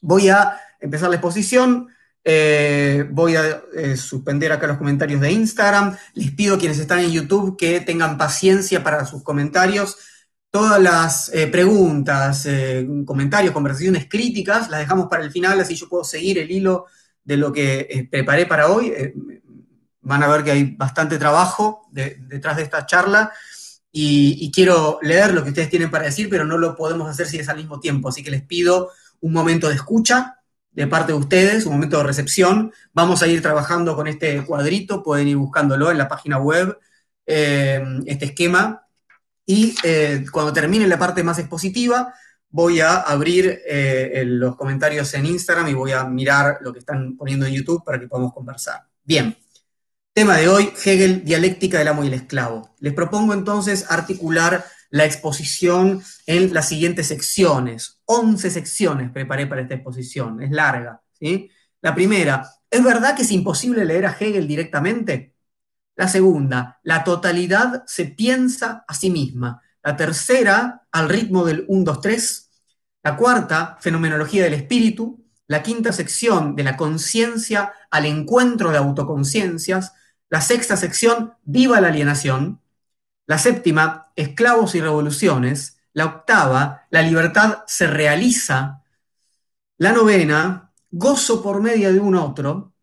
Voy a empezar la exposición. Eh, voy a eh, suspender acá los comentarios de Instagram. Les pido a quienes están en YouTube que tengan paciencia para sus comentarios. Todas las eh, preguntas, comentarios, conversaciones críticas las dejamos para el final, así yo puedo seguir el hilo de lo que preparé para hoy. van a ver que hay bastante trabajo detrás de esta charla y, quiero leer lo que ustedes tienen para decir, pero no lo podemos hacer si es al mismo tiempo. Así que les pido un momento de escucha de parte de ustedes, un momento de recepción. Vamos a ir trabajando con este cuadrito, pueden ir buscándolo en la página web, eh, este esquema. Y eh, cuando termine la parte más expositiva, voy a abrir eh, los comentarios en Instagram y voy a mirar lo que están poniendo en YouTube para que podamos conversar. Bien. Tema de hoy, Hegel, dialéctica del amo y el esclavo. Les propongo entonces articular la exposición en las siguientes secciones. 11 secciones preparé para esta exposición, es larga. ¿sí? La primera, ¿es verdad que es imposible leer a Hegel directamente? La segunda, la totalidad se piensa a sí misma. La tercera, al ritmo del 1, 2, 3. La cuarta, fenomenología del espíritu. La quinta sección, de la conciencia al encuentro de autoconciencias. La sexta sección, viva la alienación. La séptima, esclavos y revoluciones. La octava, la libertad se realiza. La novena, gozo por medio de un otro.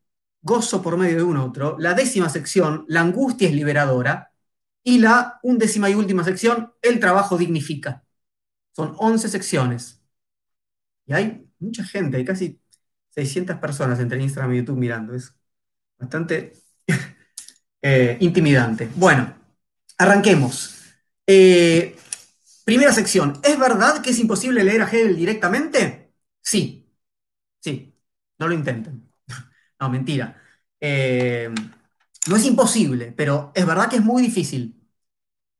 Gozo por medio de un otro. La décima sección, la angustia es liberadora. Y la undécima y última sección, el trabajo dignifica. Son 11 secciones. Y hay mucha gente, hay casi 600 personas entre Instagram y YouTube mirando. Es bastante eh, intimidante. Bueno, arranquemos. Eh, primera sección. ¿Es verdad que es imposible leer a Hegel directamente? Sí. Sí. No lo intenten. no, mentira. Eh, no es imposible, pero es verdad que es muy difícil.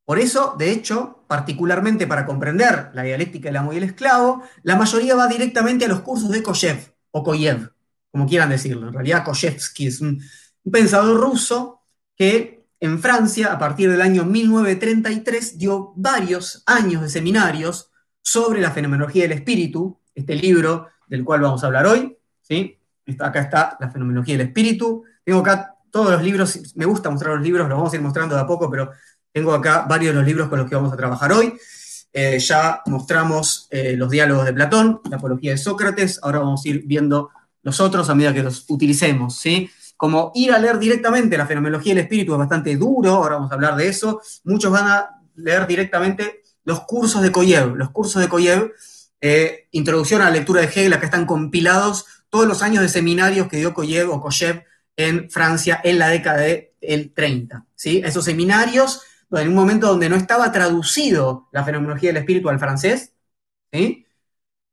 Por eso, de hecho, particularmente para comprender la dialéctica del amo y el esclavo, la mayoría va directamente a los cursos de Koyev o Koyev, como quieran decirlo. En realidad, Koyevsky es un pensador ruso que en Francia, a partir del año 1933, dio varios años de seminarios sobre la fenomenología del espíritu, este libro del cual vamos a hablar hoy, ¿sí? Acá está la fenomenología del espíritu. Tengo acá todos los libros, me gusta mostrar los libros, los vamos a ir mostrando de a poco, pero tengo acá varios de los libros con los que vamos a trabajar hoy. Eh, ya mostramos eh, los diálogos de Platón, la apología de Sócrates, ahora vamos a ir viendo los otros a medida que los utilicemos, ¿sí? Como ir a leer directamente la fenomenología del espíritu es bastante duro, ahora vamos a hablar de eso, muchos van a leer directamente los cursos de Koyev, los cursos de Koyev, eh, introducción a la lectura de Hegel, que están compilados todos los años de seminarios que dio Koyev o Koyev en Francia en la década del 30. ¿sí? Esos seminarios, en un momento donde no estaba traducido la fenomenología del espíritu al francés, ¿sí?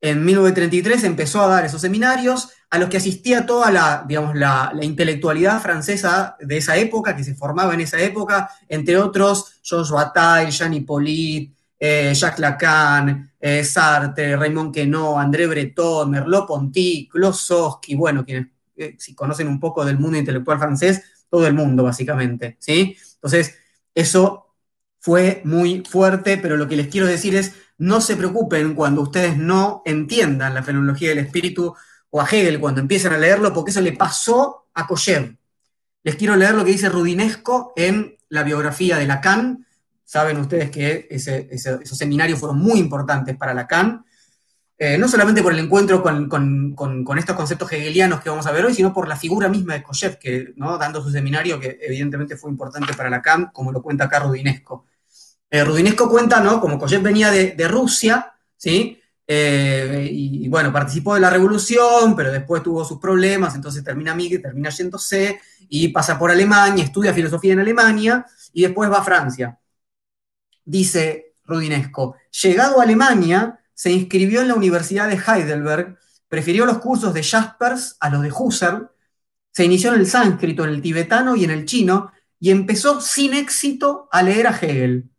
En 1933 empezó a dar esos seminarios a los que asistía toda la, digamos, la, intelectualidad francesa de esa época, que se formaba en esa época, entre otros Georges Bataille, Jean Hippolyte, eh, Jacques Lacan, eh, Sartre, Raymond Queneau, André Breton, Merleau-Ponty, Klossowski, bueno, quienes eh, si conocen un poco del mundo intelectual francés, todo el mundo básicamente, ¿sí? Entonces, eso fue muy fuerte, pero lo que les quiero decir es, no se preocupen cuando ustedes no entiendan la fenomenología del espíritu o a Hegel cuando empiezan a leerlo, porque eso le pasó a Koyev. Les quiero leer lo que dice Rudinesco en la biografía de Lacan. Saben ustedes que esos seminarios fueron muy importantes para Lacan, eh, no solamente por el encuentro con, estos conceptos hegelianos que vamos a ver hoy, sino por la figura misma de Koyev, que, ¿no? dando su seminario, que evidentemente fue importante para Lacan, como lo cuenta acá Rudinesco. Eh, Rudinesco cuenta, ¿no? Como Koyev venía de, Rusia, ¿sí? Eh, y, bueno, participó de la revolución, pero después tuvo sus problemas, entonces termina Miguel, termina yéndose y pasa por Alemania, estudia filosofía en Alemania y después va a Francia. Dice Rudinesco, llegado a Alemania, se inscribió en la Universidad de Heidelberg, prefirió los cursos de Jaspers a los de Husserl, se inició en el sánscrito, en el tibetano y en el chino, y empezó sin éxito a leer a Hegel.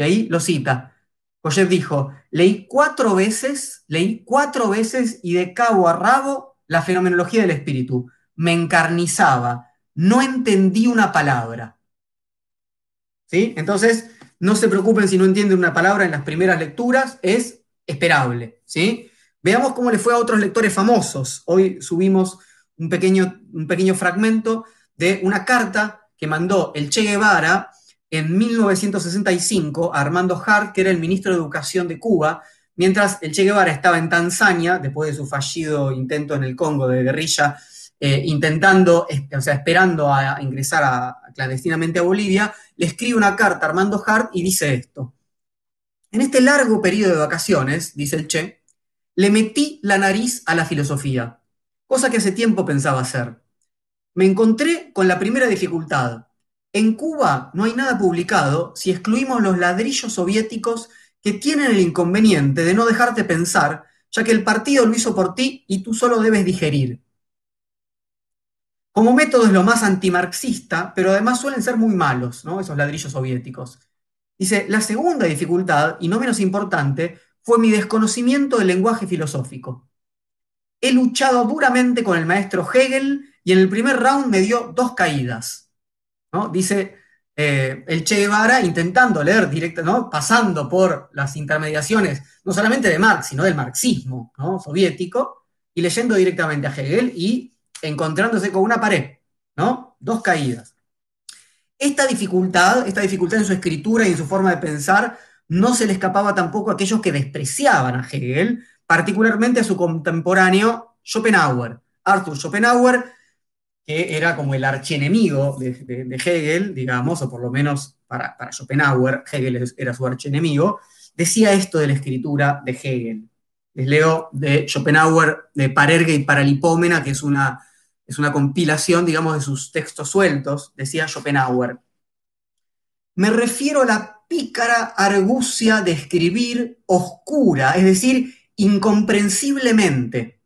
Y ahí lo cita. Koyev dijo, leí cuatro veces, leí cuatro veces y de cabo a rabo la fenomenología del espíritu. Me encarnizaba, no entendí una palabra. ¿Sí? Entonces, no se preocupen si no entienden una palabra en las primeras lecturas, es esperable. ¿sí? Veamos cómo le fue a otros lectores famosos. Hoy subimos un pequeño, un pequeño fragmento de una carta que mandó el Che Guevara en 1965 a Armando Hart, que era el ministro de Educación de Cuba, mientras el Che Guevara estaba en Tanzania, después de su fallido intento en el Congo de guerrilla, eh, intentando, o sea, esperando a, ingresar clandestinamente a Bolivia, le escribe una carta a Armando Hart y dice esto. En este largo periodo de vacaciones, dice el Che, le metí la nariz a la filosofía, cosa que hace tiempo pensaba hacer. Me encontré con la primera dificultad. En Cuba no hay nada publicado si excluimos los ladrillos soviéticos que tienen el inconveniente de no dejarte pensar, ya que el partido lo hizo por ti y tú solo debes digerir. Como método es lo más antimarxista, pero además suelen ser muy malos, ¿no? Esos ladrillos soviéticos. Dice, la segunda dificultad, y no menos importante, fue mi desconocimiento del lenguaje filosófico. He luchado duramente con el maestro Hegel y en el primer round me dio dos caídas. Dice eh, el Che Guevara intentando leer directo, pasando por las intermediaciones, no solamente de Marx, sino del marxismo soviético, y leyendo directamente a Hegel y encontrándose con una pared. Dos caídas. Esta dificultad, esta dificultad en su escritura y en su forma de pensar, no se le escapaba tampoco a aquellos que despreciaban a Hegel, particularmente a su contemporáneo Schopenhauer. Arthur Schopenhauer, que era como el archienemigo de, Hegel, digamos, o por lo menos para, Schopenhauer, Hegel era su archienemigo, decía esto de la escritura de Hegel. Les leo de Schopenhauer, de Parerga y Paralipómena, que es una es una compilación, digamos, de sus textos sueltos, decía Schopenhauer. Me refiero a la pícara argucia de escribir oscura, es decir, incomprensiblemente,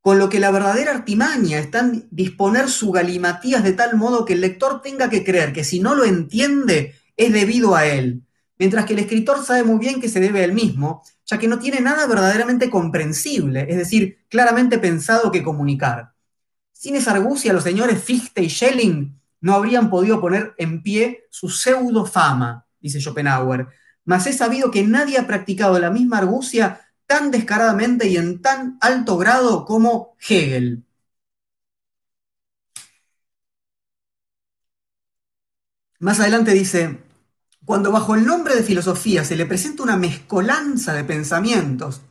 con lo que la verdadera artimaña está en disponer su galimatías de tal modo que el lector tenga que creer que si no lo entiende es debido a él, mientras que el escritor sabe muy bien que se debe a él mismo, ya que no tiene nada verdaderamente comprensible, es decir, claramente pensado que comunicar. Sin esa argucia, los señores Fichte y Schelling no habrían podido poner en pie su pseudo fama, dice Schopenhauer. Mas he sabido que nadie ha practicado la misma argucia tan descaradamente y en tan alto grado como Hegel. Más adelante dice, cuando bajo el nombre de filosofía se le presenta una mezcolanza de pensamientos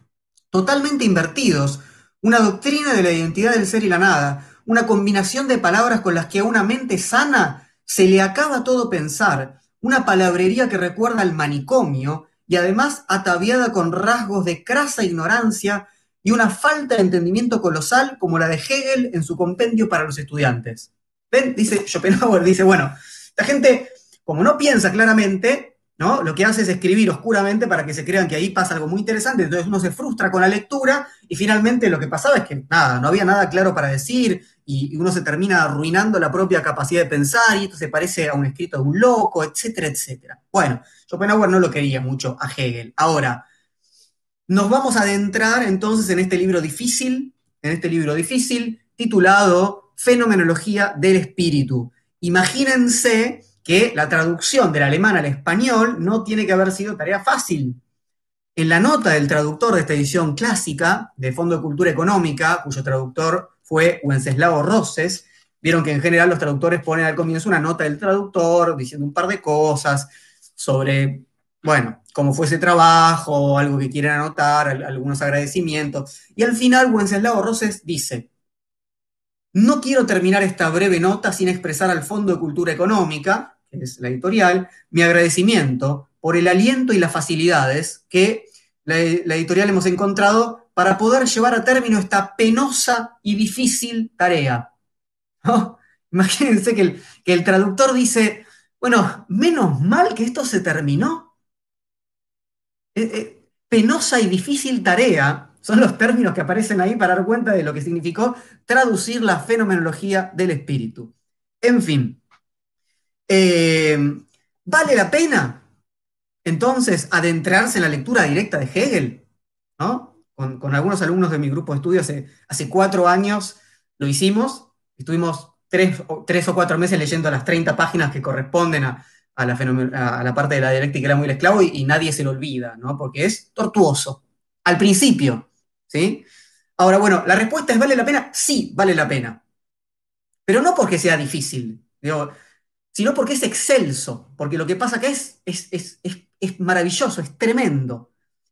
totalmente invertidos, una doctrina de la identidad del ser y la nada, una combinación de palabras con las que a una mente sana se le acaba todo pensar, una palabrería que recuerda al manicomio y además ataviada con rasgos de crasa ignorancia y una falta de entendimiento colosal como la de Hegel en su compendio para los estudiantes. ¿Ven? Dice Schopenhauer, dice, bueno, la gente, como no piensa claramente, ¿no? Lo que hace es escribir oscuramente para que se crean que ahí pasa algo muy interesante, entonces uno se frustra con la lectura y finalmente lo que pasaba es que nada, no había nada claro para decir, y uno se termina arruinando la propia capacidad de pensar y esto se parece a un escrito de un loco, etcétera, etcétera. Bueno, Schopenhauer no lo quería mucho a Hegel. Ahora, nos vamos a adentrar entonces en este libro difícil, en este libro difícil titulado Fenomenología del Espíritu. Imagínense que la traducción del alemán al español no tiene que haber sido tarea fácil. En la nota del traductor de esta edición clásica de Fondo de Cultura Económica, cuyo traductor fue Wenceslao Roses. Vieron que en general los traductores ponen al comienzo una nota del traductor diciendo un par de cosas sobre, bueno, cómo fue ese trabajo, algo que quieren anotar, algunos agradecimientos. Y al final Wenceslao Roses dice, no quiero terminar esta breve nota sin expresar al Fondo de Cultura Económica, que es la editorial, mi agradecimiento por el aliento y las facilidades que la, editorial hemos encontrado para poder llevar a término esta penosa y difícil tarea. Imagínense que el, que el traductor dice, bueno, menos mal que esto se terminó. Eh, eh, penosa y difícil tarea son los términos que aparecen ahí para dar cuenta de lo que significó traducir la fenomenología del espíritu. En fin, eh, ¿vale la pena entonces adentrarse en la lectura directa de Hegel? ¿No? con, algunos alumnos de mi grupo de estudio hace, cuatro años lo hicimos, estuvimos tres, tres, o cuatro meses leyendo las 30 páginas que corresponden a, la, parte de la dialéctica era muy el esclavo y, nadie se lo olvida, ¿no? porque es tortuoso. Al principio, ¿sí? Ahora, bueno, la respuesta es ¿vale la pena? Sí, vale la pena. Pero no porque sea difícil, sino porque es excelso, porque lo que pasa que es, es, es maravilloso, es tremendo.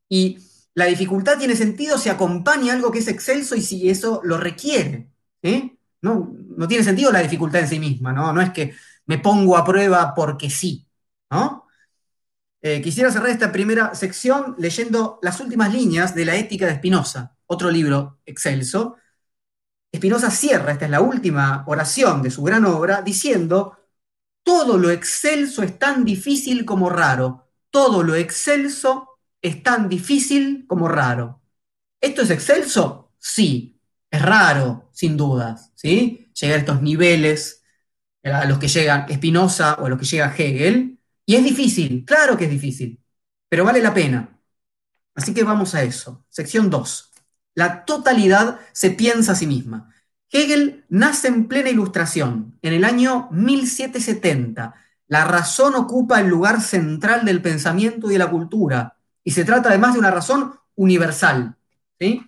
Y la dificultad tiene sentido si acompaña algo que es excelso y si eso lo requiere. No, no tiene sentido la dificultad en sí misma, ¿no? No es que me pongo a prueba porque sí. Eh, quisiera cerrar esta primera sección leyendo las últimas líneas de la Ética de Spinoza, otro libro excelso. Spinoza cierra, esta es la última oración de su gran obra, diciendo, todo lo excelso es tan difícil como raro, todo lo excelso es tan difícil como raro. ¿Esto es excelso? Sí, es raro, sin dudas, ¿sí? Llegar a estos niveles a los que llega Spinoza o a los que llega Hegel, y es difícil, claro que es difícil, pero vale la pena. Así que vamos a eso. Sección 2. La totalidad se piensa a sí misma. Hegel nace en plena ilustración, en el año 1770. La razón ocupa el lugar central del pensamiento y de la cultura, y se trata además de una razón universal. ¿sí?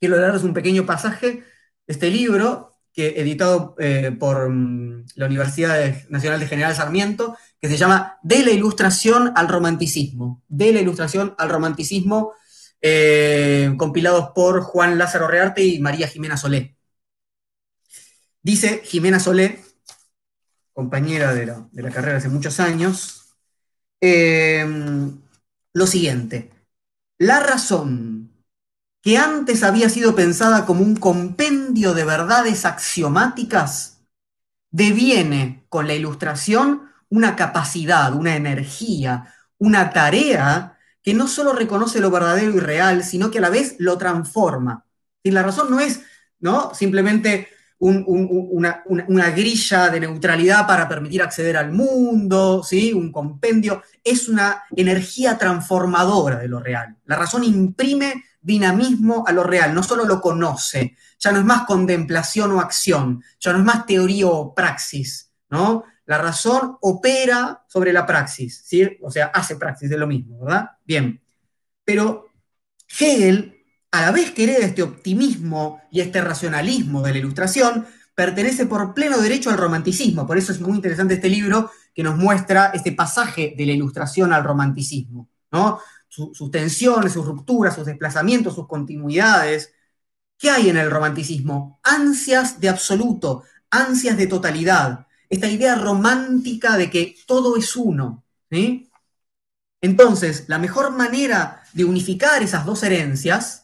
Quiero darles un pequeño pasaje de este libro, que, editado eh, por mm, la Universidad Nacional de General Sarmiento, que se llama De la Ilustración al Romanticismo. De la Ilustración al Romanticismo, eh, compilados por Juan Lázaro Rearte y María Jimena Solé. Dice Jimena Solé, compañera de la, carrera hace muchos años, eh, lo siguiente. La razón que antes había sido pensada como un compendio de verdades axiomáticas, deviene con la ilustración una capacidad, una energía, una tarea que no solo reconoce lo verdadero y real, sino que a la vez lo transforma. Y la razón no es ¿no? simplemente una, grilla de neutralidad para permitir acceder al mundo, ¿sí? un compendio, es una energía transformadora de lo real. La razón imprime dinamismo a lo real, no solo lo conoce, ya no es más contemplación o acción, ya no es más teoría o praxis, ¿no? La razón opera sobre la praxis, ¿sí? o sea, hace praxis de lo mismo, ¿verdad? Bien, pero Hegel a la vez que hereda este optimismo y este racionalismo de la ilustración, pertenece por pleno derecho al romanticismo. Por eso es muy interesante este libro que nos muestra este pasaje de la ilustración al romanticismo, sus tensiones, sus rupturas, sus desplazamientos, sus continuidades. ¿Qué hay en el romanticismo? Ansias de absoluto, ansias de totalidad, esta idea romántica de que todo es uno. Entonces, la mejor manera de unificar esas dos herencias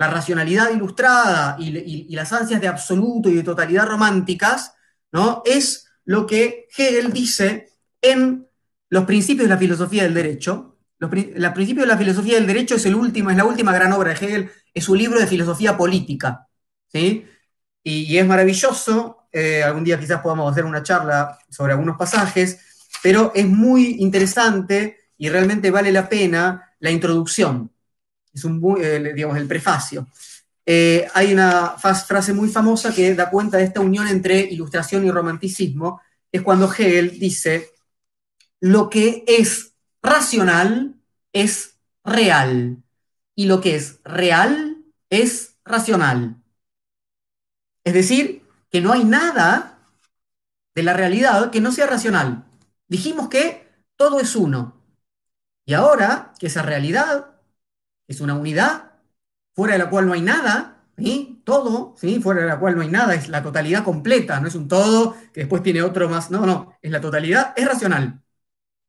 la racionalidad ilustrada y, las ansias de absoluto y de totalidad románticas, ¿no? Es lo que Hegel dice en los principios de la filosofía del derecho. Los, principios de la filosofía del derecho es, el último, es la última gran obra de Hegel, es su libro de filosofía política, ¿sí? Y, es maravilloso, eh, algún día quizás podamos hacer una charla sobre algunos pasajes, pero es muy interesante y realmente vale la pena la introducción es un, eh, digamos, el prefacio. Eh, hay una frase muy famosa que da cuenta de esta unión entre ilustración y romanticismo, es cuando Hegel dice, lo que es racional es real y lo que es real es racional. Es decir, que no hay nada de la realidad que no sea racional. Dijimos que todo es uno. Y ahora que esa realidad es una unidad fuera de la cual no hay nada, todo, ¿sí? fuera de la cual no hay nada, es la totalidad completa, no es un todo que después tiene otro más, no, no, es la totalidad, es racional.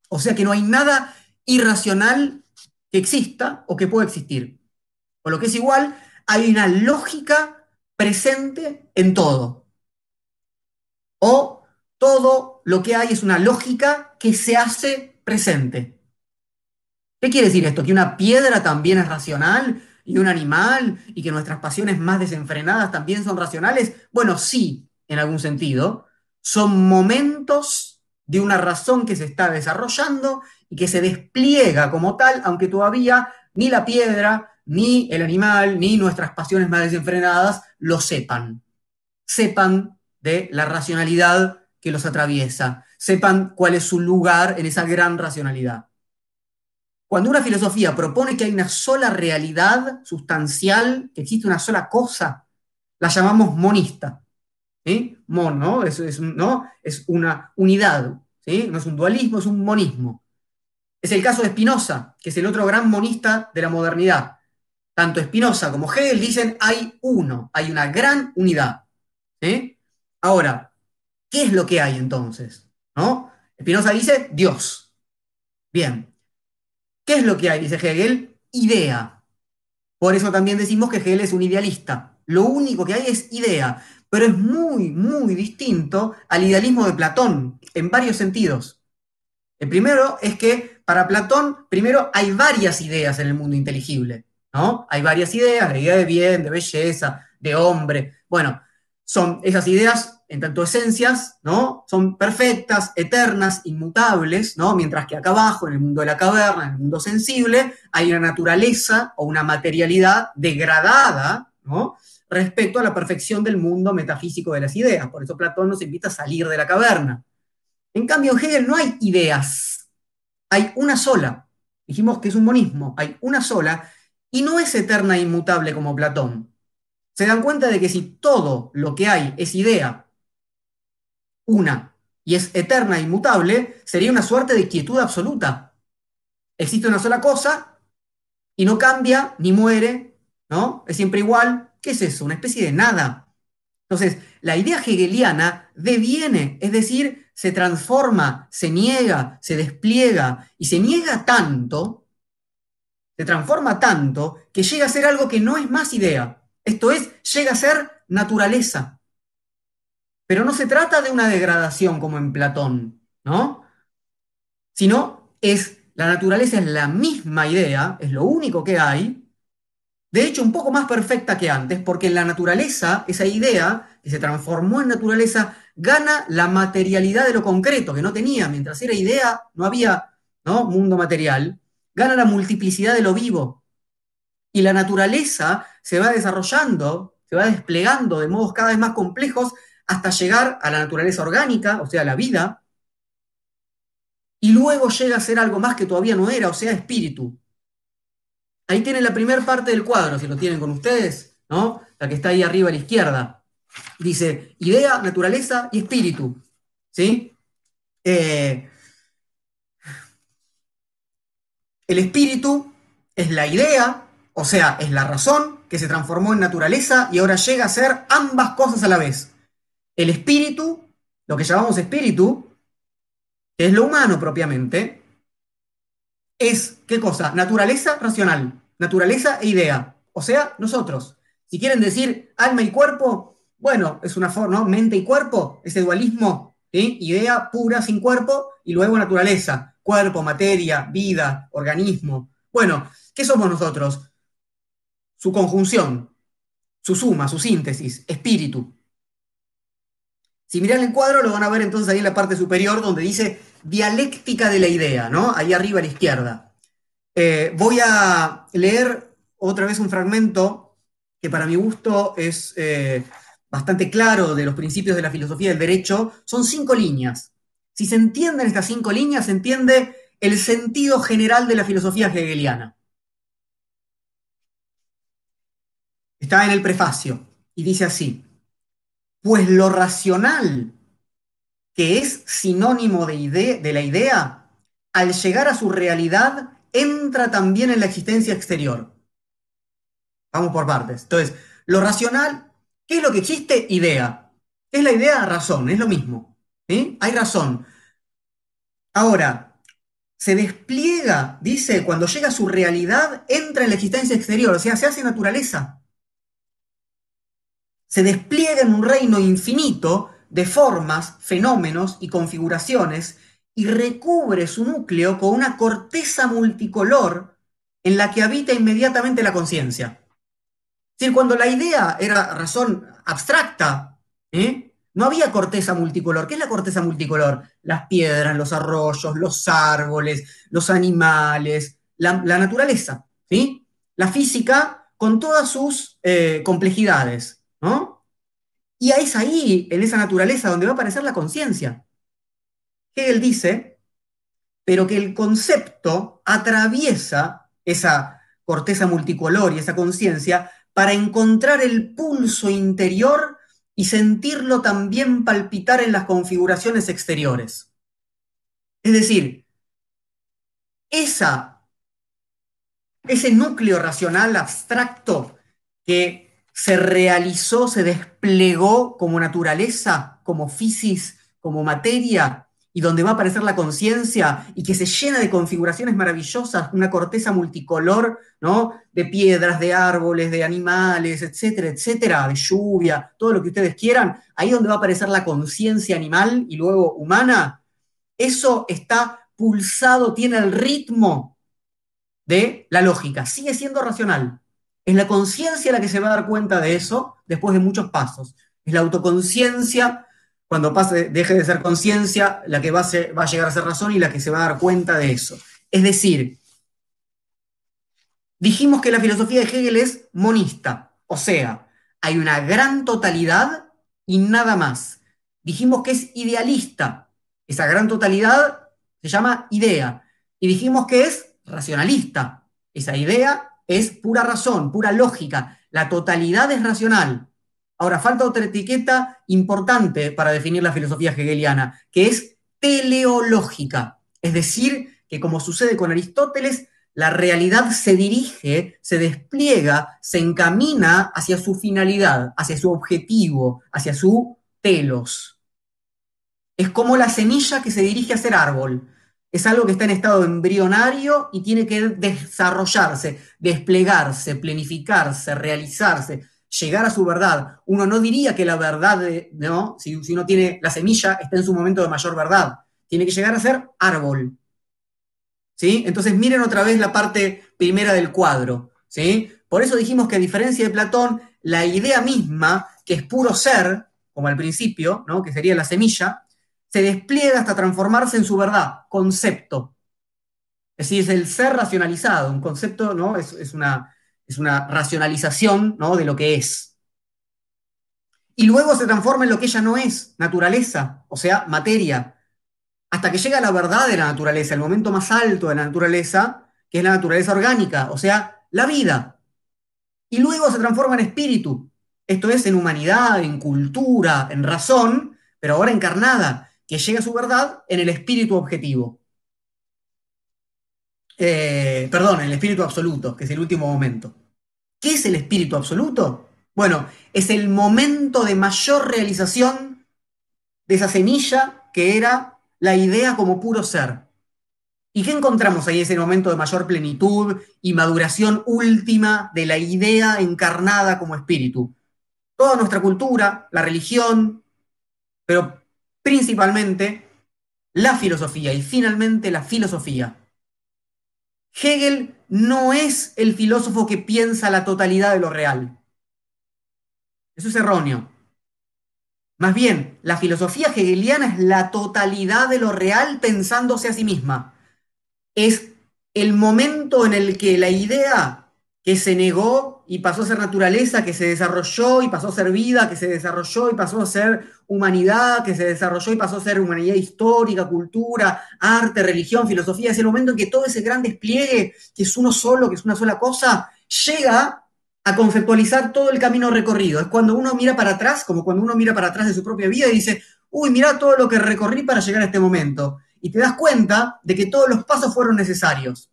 O sea que no hay nada irracional que exista o que pueda existir. O lo que es igual, hay una lógica presente en todo. O todo lo que hay es una lógica que se hace presente. ¿Qué quiere decir esto? ¿Que una piedra también es racional? ¿Y un animal? ¿Y que nuestras pasiones más desenfrenadas también son racionales? Bueno, sí, en algún sentido. Son momentos de una razón que se está desarrollando y que se despliega como tal, aunque todavía ni la piedra, ni el animal, ni nuestras pasiones más desenfrenadas lo sepan. Sepan de la racionalidad que los atraviesa, sepan cuál es su lugar en esa gran racionalidad. Cuando una filosofía propone que hay una sola realidad sustancial, que existe una sola cosa, la llamamos monista. Mon, ¿no? Es, ¿no? es una unidad, ¿sí? no es un dualismo, es un monismo. Es el caso de Spinoza, que es el otro gran monista de la modernidad. Tanto Spinoza como Hegel dicen hay uno, hay una gran unidad. Ahora, ¿qué es lo que hay entonces? ¿No? Spinoza dice Dios. Bien. ¿Qué es lo que hay? Dice Hegel, idea. Por eso también decimos que Hegel es un idealista. Lo único que hay es idea pero es muy, muy distinto al idealismo de Platón en varios sentidos. El primero es que para Platón, primero hay varias ideas en el mundo inteligible, ¿no? Hay varias ideas, la idea de bien, de belleza, de hombre. Bueno, son esas ideas, en tanto esencias, ¿no? Son perfectas, eternas, inmutables, ¿no? Mientras que acá abajo, en el mundo de la caverna, en el mundo sensible, hay una naturaleza o una materialidad degradada, ¿no? respecto a la perfección del mundo metafísico de las ideas. Por eso Platón nos invita a salir de la caverna. En cambio, en Hegel no hay ideas, hay una sola. Dijimos que es un monismo, hay una sola, y no es eterna e inmutable como Platón. Se dan cuenta de que si todo lo que hay es idea, una, y es eterna e inmutable, sería una suerte de quietud absoluta. Existe una sola cosa y no cambia ni muere, ¿no? Es siempre igual, ¿Qué es eso? Una especie de nada. Entonces, la idea hegeliana deviene, es decir, se transforma, se niega, se despliega y se niega tanto, se transforma tanto, que llega a ser algo que no es más idea. Esto es, llega a ser naturaleza. Pero no se trata de una degradación como en Platón, ¿no? Sino es, la naturaleza es la misma idea, es lo único que hay, de hecho, un poco más perfecta que antes, porque en la naturaleza, esa idea que se transformó en naturaleza, gana la materialidad de lo concreto, que no tenía, mientras era idea, no había ¿no? mundo material, gana la multiplicidad de lo vivo. Y la naturaleza se va desarrollando, se va desplegando de modos cada vez más complejos hasta llegar a la naturaleza orgánica, o sea, la vida, y luego llega a ser algo más que todavía no era, o sea, espíritu. Ahí tienen la primera parte del cuadro, si lo tienen con ustedes, ¿no? La que está ahí arriba a la izquierda. Dice idea, naturaleza y espíritu. ¿Sí? Eh, el espíritu es la idea, o sea, es la razón que se transformó en naturaleza y ahora llega a ser ambas cosas a la vez. El espíritu, lo que llamamos espíritu, que es lo humano propiamente, es, ¿qué cosa? Naturaleza racional naturaleza e idea, o sea, nosotros. Si quieren decir alma y cuerpo, bueno, es una forma, ¿no? Mente y cuerpo, ese dualismo, idea pura sin cuerpo y luego naturaleza, cuerpo, materia, vida, organismo. Bueno, ¿qué somos nosotros? Su conjunción, su suma, su síntesis, espíritu. Si miran el cuadro, lo van a ver entonces ahí en la parte superior donde dice dialéctica de la idea, ¿no? Ahí arriba a la izquierda. Eh, voy a leer otra vez un fragmento que para mi gusto es eh, bastante claro de los principios de la filosofía del derecho. Son cinco líneas. Si se entienden estas cinco líneas, se entiende el sentido general de la filosofía hegeliana. Está en el prefacio y dice así, pues lo racional, que es sinónimo de, la idea, al llegar a su realidad, entra también en la existencia exterior. Vamos por partes. Entonces, lo racional, ¿qué es lo que existe? Idea. ¿Qué es la idea? Razón, es lo mismo. Hay razón. Ahora, se despliega, dice, cuando llega a su realidad, entra en la existencia exterior, o sea, se hace naturaleza. Se despliega en un reino infinito de formas, fenómenos y configuraciones y recubre su núcleo con una corteza multicolor en la que habita inmediatamente la conciencia. Es cuando la idea era razón abstracta, ¿eh? no había corteza multicolor. ¿Qué es la corteza multicolor? Las piedras, los arroyos, los árboles, los animales, la, naturaleza, ¿sí? La física con todas sus eh, complejidades, ¿no? Y es ahí, en esa naturaleza, donde va a aparecer la conciencia. Hegel dice pero que el concepto atraviesa esa corteza multicolor y esa conciencia para encontrar el pulso interior y sentirlo también palpitar en las configuraciones exteriores. Es decir, esa, ese núcleo racional abstracto que se realizó, se desplegó como naturaleza, como fisis, como materia, y donde va a aparecer la conciencia y que se llena de configuraciones maravillosas, una corteza multicolor, ¿no? De piedras, de árboles, de animales, etcétera, etcétera, de lluvia, todo lo que ustedes quieran, ahí donde va a aparecer la conciencia animal y luego humana, eso está pulsado, tiene el ritmo de la lógica, sigue siendo racional. Es la conciencia la que se va a dar cuenta de eso después de muchos pasos. Es la autoconciencia cuando pase, deje de ser conciencia, la que va a, llegar a ser razón y la que se va a dar cuenta de eso. Es decir, dijimos que la filosofía de Hegel es monista, o sea, hay una gran totalidad y nada más. Dijimos que es idealista, esa gran totalidad se llama idea. Y dijimos que es racionalista, esa idea es pura razón, pura lógica, la totalidad es racional. Ahora, falta otra etiqueta importante para definir la filosofía hegeliana, que es teleológica. Es decir, que como sucede con Aristóteles, la realidad se dirige, se despliega, se encamina hacia su finalidad, hacia su objetivo, hacia su telos. Es como la semilla que se dirige a ser árbol. Es algo que está en estado embrionario y tiene que desarrollarse, desplegarse, planificarse, realizarse, llegar a su verdad. Uno no diría que la verdad, ¿no? Si, uno tiene la semilla, está en su momento de mayor verdad. Tiene que llegar a ser árbol. ¿Sí? Entonces miren otra vez la parte primera del cuadro. ¿sí? Por eso dijimos que a diferencia de Platón, la idea misma, que es puro ser, como al principio, ¿no? que sería la semilla, se despliega hasta transformarse en su verdad, concepto. Es decir, es el ser racionalizado, un concepto, ¿no? es una, es una racionalización ¿no? de lo que es. Y luego se transforma en lo que ella no es, naturaleza, o sea, materia, hasta que llega a la verdad de la naturaleza, el momento más alto de la naturaleza, que es la naturaleza orgánica, o sea, la vida. Y luego se transforma en espíritu, esto es en humanidad, en cultura, en razón, pero ahora encarnada, que llega a su verdad en el espíritu objetivo. Eh, perdón, en el espíritu absoluto, que es el último momento. ¿Qué es el espíritu absoluto? Bueno, es el momento de mayor realización de esa semilla que era la idea como puro ser. ¿Y qué encontramos ahí ese momento de mayor plenitud y maduración última de la idea encarnada como espíritu? Toda nuestra cultura, la religión, pero principalmente la filosofía y finalmente la filosofía. Hegel no es el filósofo que piensa la totalidad de lo real. Eso es erróneo. Más bien, la filosofía hegeliana es la totalidad de lo real pensándose a sí misma. Es el momento en el que la idea que se negó y pasó a ser naturaleza, que se desarrolló y pasó a ser vida, que se desarrolló y pasó a ser humanidad, que se desarrolló y pasó a ser humanidad histórica, cultura, arte, religión, filosofía, es el momento en que todo ese gran despliegue, que es uno solo, que es una sola cosa, llega a conceptualizar todo el camino recorrido. Es cuando uno mira para atrás, como cuando uno mira para atrás de su propia vida y dice, uy, mira todo lo que recorrí para llegar a este momento. Y te das cuenta de que todos los pasos fueron necesarios.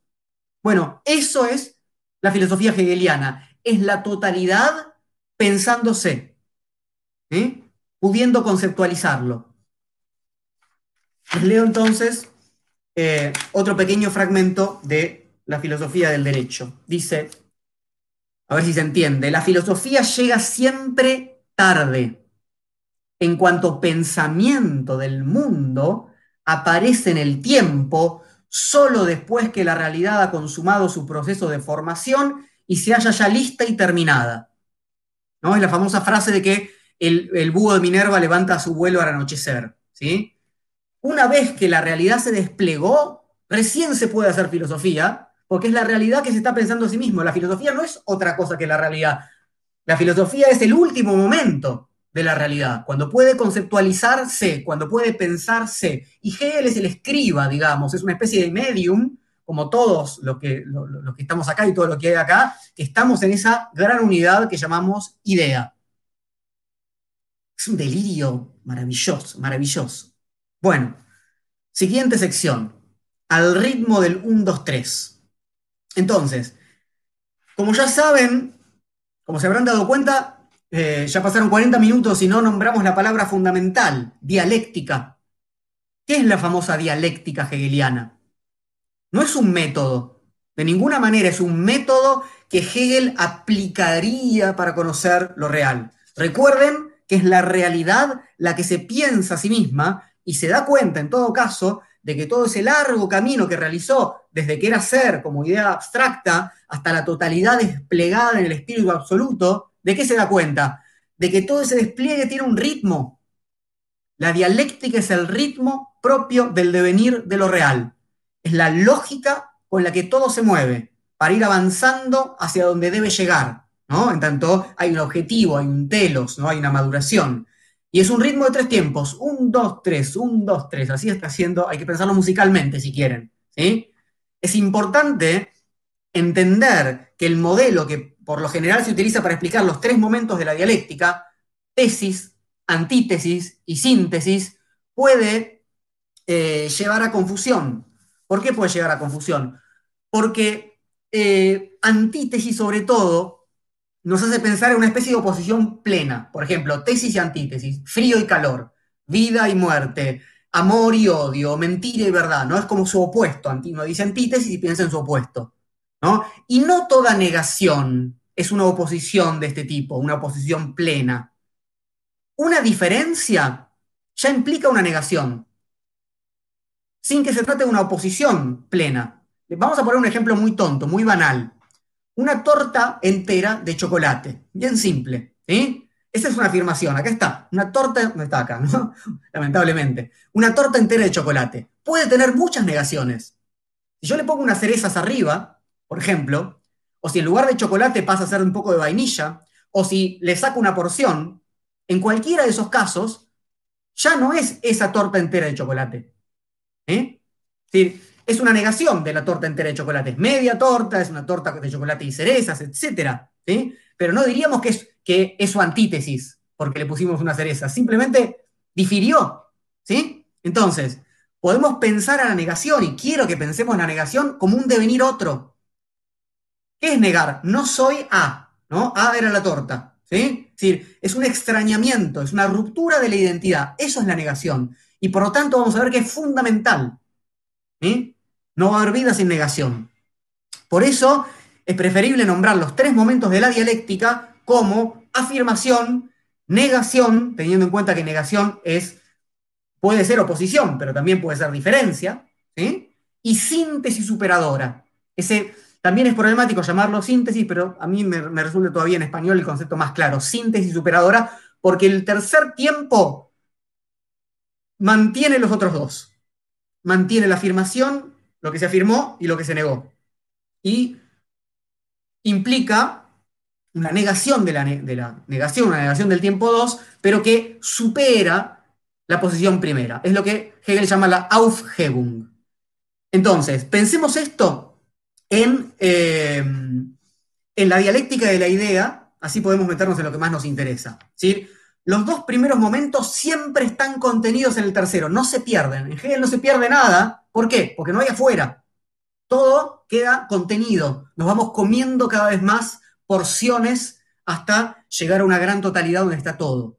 Bueno, eso es la filosofía hegeliana es la totalidad pensándose, ¿eh? Pudiendo conceptualizarlo. Les leo entonces eh, otro pequeño fragmento de la filosofía del derecho. Dice, a ver si se entiende, la filosofía llega siempre tarde. En cuanto pensamiento del mundo aparece en el tiempo solo después que la realidad ha consumado su proceso de formación y se haya ya lista y terminada. ¿No? Es la famosa frase de que el, búho de Minerva levanta su vuelo al anochecer. ¿sí? Una vez que la realidad se desplegó, recién se puede hacer filosofía, porque es la realidad que se está pensando a sí mismo. La filosofía no es otra cosa que la realidad. La filosofía es el último momento de la realidad, cuando puede conceptualizarse, cuando puede pensarse. Y Hegel es el escriba, digamos, es una especie de medium, como todos los que, los que estamos acá y todo lo que hay acá, que estamos en esa gran unidad que llamamos idea. Es un delirio maravilloso, maravilloso. Bueno, siguiente sección, al ritmo del 1, 2, 3. Entonces, como ya saben, como se habrán dado cuenta, eh, ya pasaron 40 minutos y no nombramos la palabra fundamental, dialéctica. ¿Qué es la famosa dialéctica hegeliana? No es un método, de ninguna manera es un método que Hegel aplicaría para conocer lo real. Recuerden que es la realidad la que se piensa a sí misma y se da cuenta, en todo caso, de que todo ese largo camino que realizó desde que era ser como idea abstracta hasta la totalidad desplegada en el espíritu absoluto, ¿De qué se da cuenta? De que todo ese despliegue tiene un ritmo. La dialéctica es el ritmo propio del devenir de lo real. Es la lógica con la que todo se mueve para ir avanzando hacia donde debe llegar. ¿No? En tanto, hay un objetivo, hay un telos, ¿no? hay una maduración. Y es un ritmo de tres tiempos. Un, dos, tres, un, dos, tres. Así está haciendo, hay que pensarlo musicalmente si quieren. Es importante entender que el modelo que por lo general se utiliza para explicar los tres momentos de la dialéctica, tesis, antítesis y síntesis, puede eh, llevar a confusión. ¿Por qué puede llegar a confusión? Porque eh, antítesis sobre todo nos hace pensar en una especie de oposición plena. Por ejemplo, tesis y antítesis, frío y calor, vida y muerte, amor y odio, mentira y verdad, ¿no? Es como su opuesto. Uno dice antítesis y piensa en su opuesto. ¿no? Y no toda negación es una oposición de este tipo, una oposición plena. Una diferencia ya implica una negación, sin que se trate de una oposición plena. Vamos a poner un ejemplo muy tonto, muy banal. Una torta entera de chocolate, bien simple. Esa es una afirmación, acá está, una torta, no está acá, ¿no? Lamentablemente. Una torta entera de chocolate. Puede tener muchas negaciones. Si yo le pongo unas cerezas arriba, por ejemplo, o si en lugar de chocolate pasa a ser un poco de vainilla, o si le saco una porción, en cualquiera de esos casos, ya no es esa torta entera de chocolate. ¿eh? Es, una negación de la torta entera de chocolate. Es media torta, es una torta de chocolate y cerezas, etc. Pero no diríamos que es, que es su antítesis, porque le pusimos una cereza. Simplemente difirió. ¿sí? Entonces, podemos pensar a la negación, y quiero que pensemos en la negación como un devenir otro. ¿Qué es negar? No soy A, ¿no? A era la torta, ¿sí? Es decir, es un extrañamiento, es una ruptura de la identidad. Eso es la negación. Y por lo tanto vamos a ver que es fundamental. ¿sí? No va a haber vida sin negación. Por eso es preferible nombrar los tres momentos de la dialéctica como afirmación, negación, teniendo en cuenta que negación es, puede ser oposición, pero también puede ser diferencia, y síntesis superadora. Ese también es problemático llamarlo síntesis, pero a mí me, resulta todavía en español el concepto más claro, síntesis superadora, porque el tercer tiempo mantiene los otros dos. Mantiene la afirmación, lo que se afirmó y lo que se negó. Y implica una negación de la, de la negación, una negación del tiempo 2, pero que supera la posición primera. Es lo que Hegel llama la Aufhebung. Entonces, pensemos esto en, eh, en la dialéctica de la idea, así podemos meternos en lo que más nos interesa. ¿sí? Los dos primeros momentos siempre están contenidos en el tercero, no se pierden. En Hegel no se pierde nada. ¿Por qué? Porque no hay afuera. Todo queda contenido. Nos vamos comiendo cada vez más porciones hasta llegar a una gran totalidad donde está todo.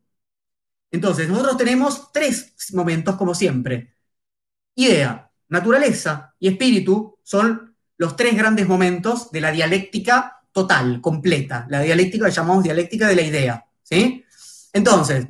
Entonces, nosotros tenemos tres momentos como siempre. Idea, naturaleza y espíritu son los tres grandes momentos de la dialéctica total, completa, la dialéctica que llamamos dialéctica de la idea. ¿sí? Entonces,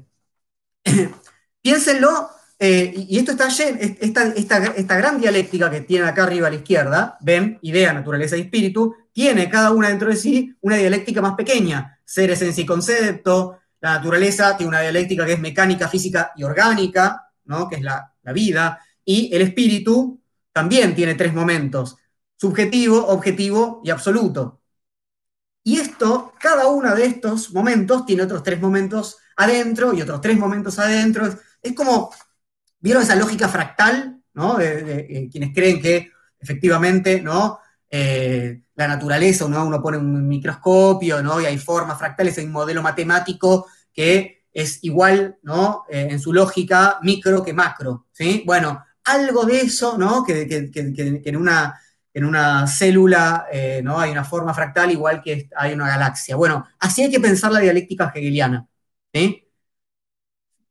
piénsenlo, eh, y esto está lleno, esta, esta, gran dialéctica que tiene acá arriba a la izquierda, ven, idea, naturaleza y espíritu, tiene cada una dentro de sí una dialéctica más pequeña, ser, esencia y concepto, la naturaleza tiene una dialéctica que es mecánica, física y orgánica, ¿no? que es la, la vida, y el espíritu también tiene tres momentos, subjetivo, objetivo y absoluto. Y esto, cada uno de estos momentos tiene otros tres momentos adentro y otros tres momentos adentro. Es, como, ¿vieron esa lógica fractal? ¿no? De, eh, quienes creen que efectivamente, ¿no? Eh, la naturaleza, uno pone un microscopio, ¿no? Y hay formas fractales, hay un modelo matemático que es igual, ¿no? Eh, en su lógica, micro que macro, ¿sí? Bueno, algo de eso, ¿no? Que, en, una, en una célula, ¿no? Hay una forma fractal igual que hay una galaxia. Bueno, así hay que pensar la dialéctica hegeliana, ¿sí?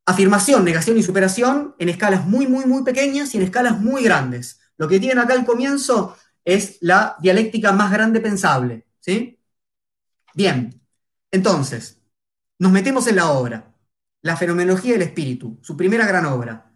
Afirmación, negación y superación en escalas muy, muy, muy pequeñas y en escalas muy grandes. Lo que tienen acá al comienzo es la dialéctica más grande pensable, ¿sí? Bien, entonces, nos metemos en la obra, la fenomenología del espíritu, su primera gran obra.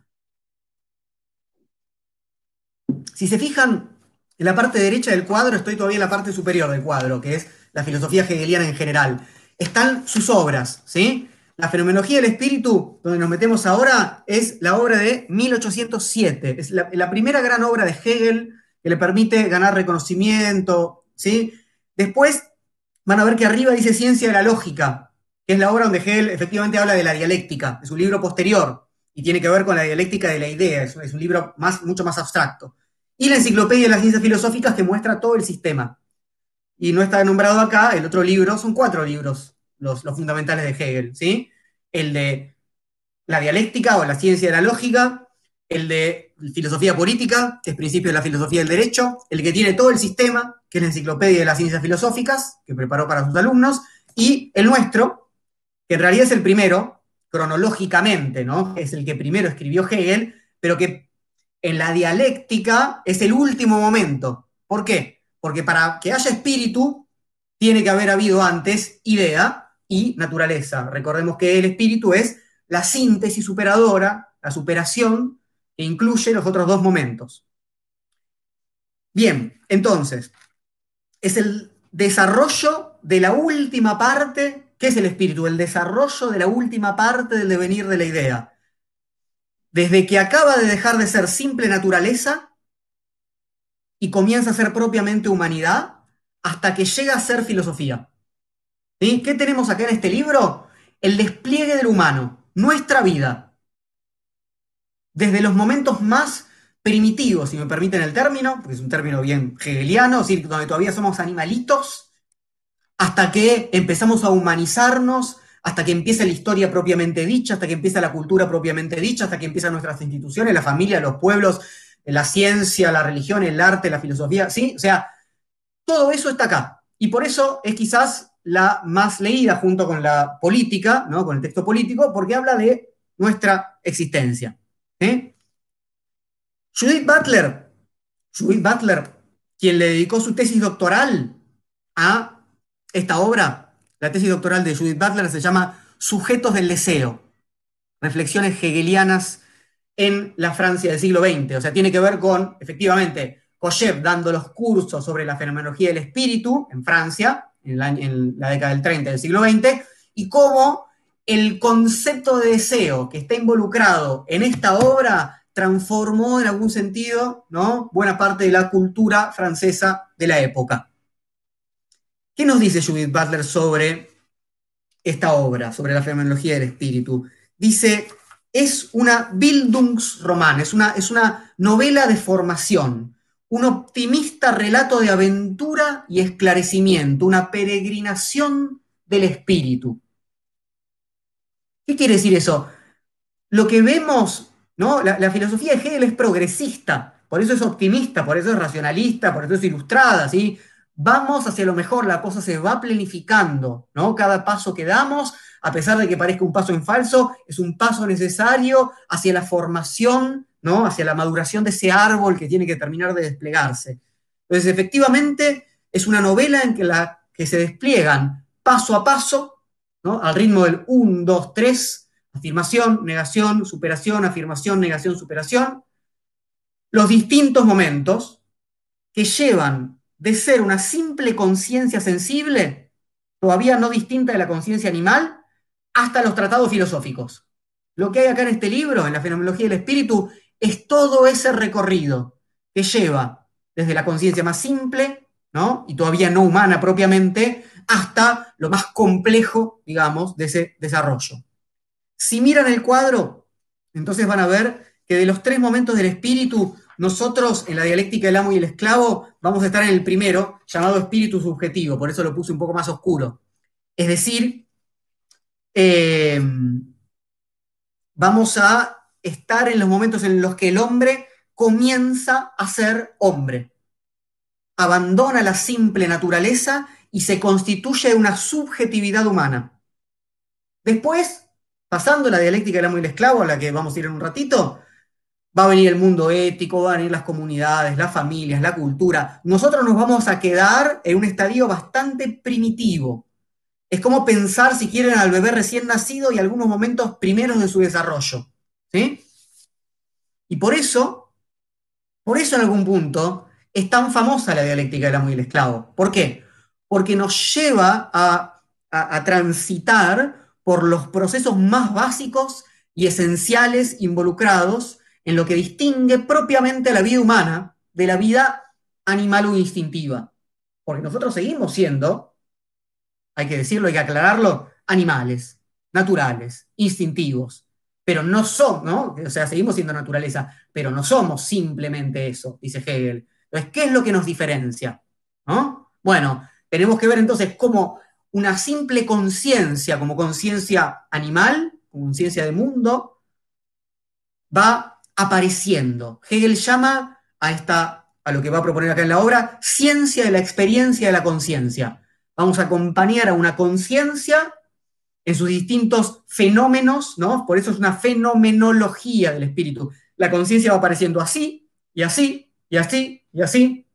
Si se fijan, en la parte derecha del cuadro, estoy todavía en la parte superior del cuadro, que es la filosofía hegeliana en general. Están sus obras, ¿sí? La fenomenología del espíritu, donde nos metemos ahora, es la obra de 1807. Es la, la primera gran obra de Hegel que le permite ganar reconocimiento, ¿sí? Después van a ver que arriba dice Ciencia de la Lógica, que es la obra donde Hegel efectivamente habla de la dialéctica, es un libro posterior y tiene que ver con la dialéctica de la idea, es, un libro más, mucho más abstracto. Y la Enciclopedia de las Ciencias Filosóficas que muestra todo el sistema. Y no está nombrado acá, el otro libro, son cuatro libros los, fundamentales de Hegel, ¿sí? El de la dialéctica o la ciencia de la lógica, el de filosofía política, que es principio de la filosofía del derecho, el que tiene todo el sistema, que es la enciclopedia de las ciencias filosóficas, que preparó para sus alumnos, y el nuestro, que en realidad es el primero, cronológicamente, ¿no? Es el que primero escribió Hegel, pero que en la dialéctica es el último momento. ¿Por qué? Porque para que haya espíritu, tiene que haber habido antes idea y naturaleza. Recordemos que el espíritu es la síntesis superadora, la superación que incluye los otros dos momentos. Bien, entonces, es el desarrollo de la última parte, ¿qué es el espíritu? El desarrollo de la última parte del devenir de la idea. Desde que acaba de dejar de ser simple naturaleza y comienza a ser propiamente humanidad, hasta que llega a ser filosofía. ¿Qué tenemos acá en este libro? El despliegue del humano, nuestra vida, desde los momentos más primitivos, si me permiten el término, porque es un término bien hegeliano, es decir, donde todavía somos animalitos, hasta que empezamos a humanizarnos, hasta que empieza la historia propiamente dicha, hasta que empieza la cultura propiamente dicha, hasta que empiezan nuestras instituciones, la familia, los pueblos, la ciencia, la religión, el arte, la filosofía, ¿sí? O sea, todo eso está acá. Y por eso es quizás la más leída junto con la política, ¿no? Con el texto político, porque habla de nuestra existencia. ¿Eh? Judith Butler, Judith Butler, quien le dedicó su tesis doctoral a esta obra, la tesis doctoral de Judith Butler se llama Sujetos del Deseo, reflexiones hegelianas en la Francia del siglo XX. O sea, tiene que ver con, efectivamente, Kojève dando los cursos sobre la fenomenología del espíritu en Francia, en la, la década del 30 del siglo XX, y cómo el concepto de deseo que está involucrado en esta obra transformó en algún sentido ¿no? buena parte de la cultura francesa de la época. ¿Qué nos dice Judith Butler sobre esta obra, sobre la fenomenología del espíritu? Dice, es una Bildungsroman, es una, es una novela de formación, un optimista relato de aventura y esclarecimiento, una peregrinación del espíritu. ¿Qué quiere decir eso? Lo que vemos, ¿no? La, filosofía de Hegel es progresista, por eso es optimista, por eso es racionalista, por eso es ilustrada, ¿sí? Vamos hacia lo mejor, la cosa se va planificando, ¿no? Cada paso que damos, a pesar de que parezca un paso en falso, es un paso necesario hacia la formación, ¿no? Hacia la maduración de ese árbol que tiene que terminar de desplegarse. Entonces, efectivamente, es una novela en que, la, que se despliegan paso a paso al ritmo del 1, 2, 3, afirmación, negación, superación, afirmación, negación, superación, los distintos momentos que llevan de ser una simple conciencia sensible, todavía no distinta de la conciencia animal, hasta los tratados filosóficos. Lo que hay acá en este libro, en la fenomenología del espíritu, es todo ese recorrido que lleva desde la conciencia más simple, ¿no? y todavía no humana propiamente, hasta lo más complejo, digamos, de ese desarrollo. Si miran el cuadro, entonces van a ver que de los tres momentos del espíritu, nosotros en la dialéctica del amo y el esclavo vamos a estar en el primero, llamado espíritu subjetivo, por eso lo puse un poco más oscuro. Es decir, eh, vamos a estar en los momentos en los que el hombre comienza a ser hombre, abandona la simple naturaleza y se constituye una subjetividad humana. Después, pasando la dialéctica del amo y el esclavo, a la que vamos a ir en un ratito, va a venir el mundo ético, van a venir las comunidades, las familias, la cultura. Nosotros nos vamos a quedar en un estadio bastante primitivo. Es como pensar, si quieren, al bebé recién nacido y algunos momentos primeros de su desarrollo. Y por eso, por eso en algún punto, es tan famosa la dialéctica del amo y el esclavo. ¿Por qué? Porque nos lleva a, a transitar por los procesos más básicos y esenciales involucrados en lo que distingue propiamente a la vida humana de la vida animal o instintiva. Porque nosotros seguimos siendo, hay que decirlo, hay que aclararlo, animales, naturales, instintivos. Pero no somos, ¿no? O sea, seguimos siendo naturaleza, pero no somos simplemente eso, dice Hegel. Entonces, ¿qué es lo que nos diferencia? ¿No? Bueno, tenemos que ver entonces cómo una simple conciencia, como conciencia animal, conciencia de mundo, va apareciendo. Hegel llama a esta, a lo que va a proponer acá en la obra, ciencia de la experiencia de la conciencia. Vamos a acompañar a una conciencia en sus distintos fenómenos, ¿no? Por eso es una fenomenología del espíritu. La conciencia va apareciendo así, y así, y así, y así.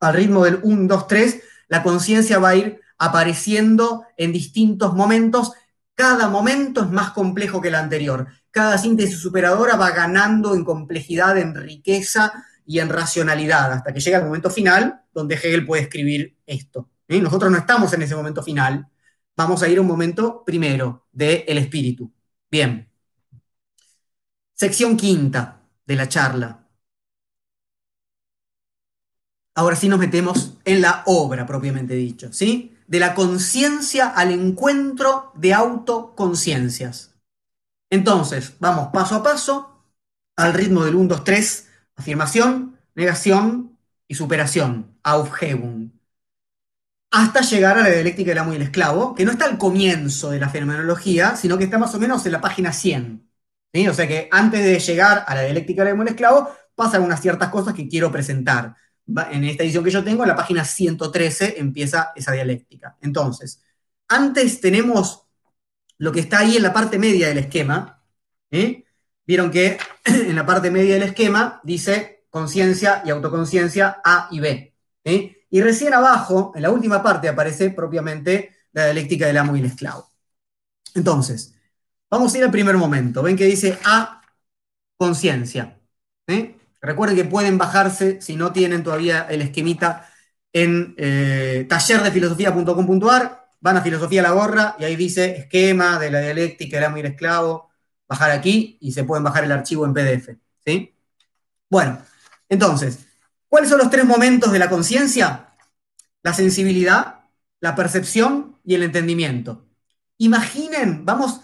Al ritmo del 1, 2, 3, la conciencia va a ir apareciendo en distintos momentos. Cada momento es más complejo que el anterior cada síntesis superadora va ganando en complejidad, en riqueza y en racionalidad, hasta que llega el momento final donde Hegel puede escribir esto. ¿eh? Nosotros no estamos en ese momento final, vamos a ir un momento primero del el espíritu. Bien. Sección quinta de la charla. Ahora sí nos metemos en la obra propiamente dicho, ¿sí? De la conciencia al encuentro de autoconciencias. Entonces, vamos paso a paso, al ritmo del 1, 2, 3, afirmación, negación y superación, Aufhebung, hasta llegar a la dialéctica del amo y el esclavo, que no está al comienzo de la fenomenología, sino que está más o menos en la página 100. O sea que antes de llegar a la dialéctica del amo y el esclavo, pasan unas ciertas cosas que quiero presentar. En esta edición que yo tengo, en la página 113 empieza esa dialéctica. Entonces, antes tenemos lo que está ahí en la parte media del esquema. Vieron que en la parte media del esquema dice conciencia y autoconciencia A y B. Y recién abajo, en la última parte, aparece propiamente la dialéctica del amo y el esclavo. Entonces, vamos a ir al primer momento. Ven que dice A, conciencia. ¿eh? Recuerden que pueden bajarse, si no tienen todavía el esquemita, en tallerdefilosofía.com.ar van a filosofía la gorra y ahí dice esquema de la dialéctica, el amo y el esclavo, bajar aquí y se pueden bajar el archivo en PDF. ¿sí? Bueno, entonces, ¿cuáles son los tres momentos de la conciencia? La sensibilidad, la percepción y el entendimiento. Imaginen, vamos,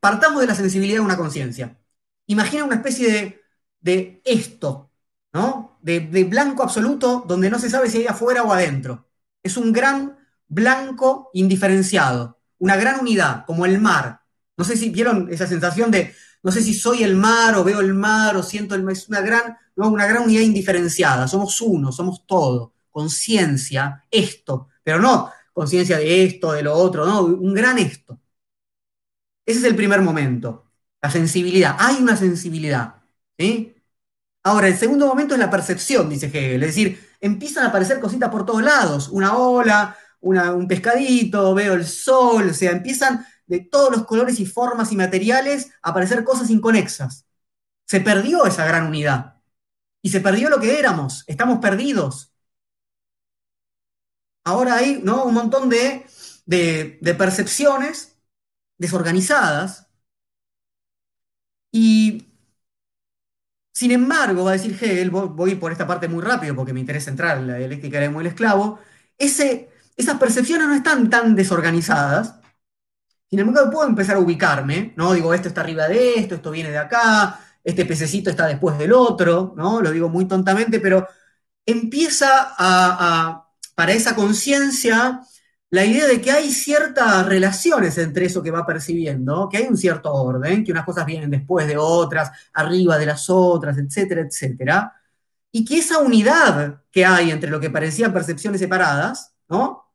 partamos de la sensibilidad de una conciencia. Imaginen una especie de, esto, ¿no? De, de blanco absoluto donde no se sabe si hay afuera o adentro. Es un gran blanco indiferenciado, una gran unidad, como el mar. No sé si vieron esa sensación de, no sé si soy el mar o veo el mar o siento el mar, es una gran, una gran unidad indiferenciada, somos uno, somos todo, conciencia, esto, pero no conciencia de esto, de lo otro, no, un gran esto. Ese es el primer momento, la sensibilidad, hay una sensibilidad. Ahora, el segundo momento es la percepción, dice Hegel, es decir, empiezan a aparecer cositas por todos lados, una ola, un pescadito, veo el sol, o sea, empiezan de todos los colores y formas y materiales aparecer cosas inconexas. Se perdió esa gran unidad. Y se perdió lo que éramos. Estamos perdidos. Ahora hay ¿no? un montón de, de percepciones desorganizadas. Y sin embargo, va a decir Hegel, voy por esta parte muy rápido porque me interesa entrar en la dialéctica del emo el esclavo, ese, esas percepciones no están tan desorganizadas. Sin embargo, puedo empezar a ubicarme, ¿no? Digo, esto está arriba de esto, esto viene de acá, este pececito está después del otro, ¿no? Lo digo muy tontamente, pero empieza a, para esa conciencia la idea de que hay ciertas relaciones entre eso que va percibiendo, que hay un cierto orden, que unas cosas vienen después de otras, arriba de las otras, etcétera, etcétera, y que esa unidad que hay entre lo que parecían percepciones separadas, ¿no?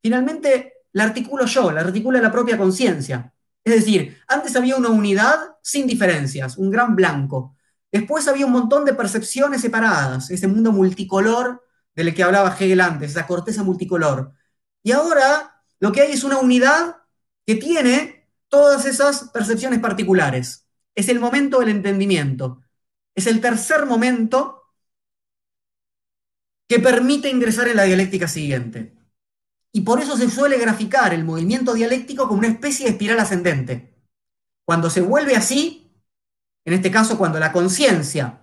Finalmente la articulo yo, la articula la propia conciencia. Es decir, antes había una unidad sin diferencias, un gran blanco. Después había un montón de percepciones separadas, ese mundo multicolor del que hablaba Hegel antes, esa corteza multicolor. Y ahora lo que hay es una unidad que tiene todas esas percepciones particulares. Es el momento del entendimiento. Es el tercer momento que permite ingresar en la dialéctica siguiente. Y por eso se suele graficar el movimiento dialéctico como una especie de espiral ascendente. Cuando se vuelve así, en este caso cuando la conciencia,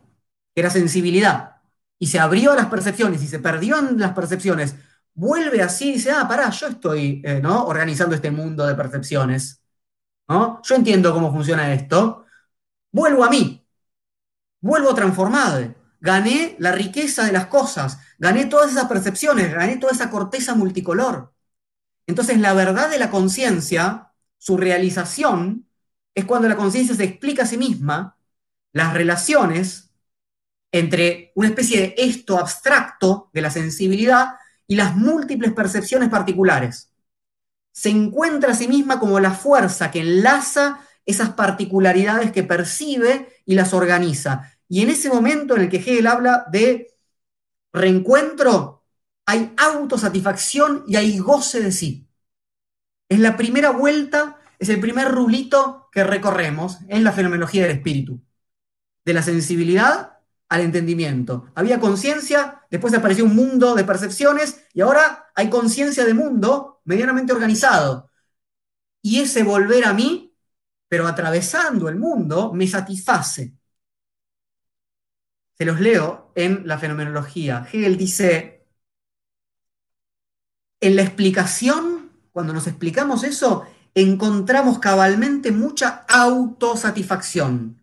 que era sensibilidad, y se abrió a las percepciones y se perdió en las percepciones, vuelve así y dice, ah, pará, yo estoy eh, ¿no? organizando este mundo de percepciones. ¿no? Yo entiendo cómo funciona esto. Vuelvo a mí. Vuelvo transformado. Gané la riqueza de las cosas. Gané todas esas percepciones. Gané toda esa corteza multicolor. Entonces, la verdad de la conciencia, su realización, es cuando la conciencia se explica a sí misma las relaciones entre una especie de esto abstracto de la sensibilidad y las múltiples percepciones particulares. Se encuentra a sí misma como la fuerza que enlaza esas particularidades que percibe y las organiza. Y en ese momento en el que Hegel habla de reencuentro, hay autosatisfacción y hay goce de sí. Es la primera vuelta, es el primer rulito que recorremos en la fenomenología del espíritu. De la sensibilidad al entendimiento. Había conciencia, después apareció un mundo de percepciones y ahora hay conciencia de mundo medianamente organizado. Y ese volver a mí, pero atravesando el mundo, me satisface. Se los leo en la fenomenología. Hegel dice, en la explicación, cuando nos explicamos eso, encontramos cabalmente mucha autosatisfacción,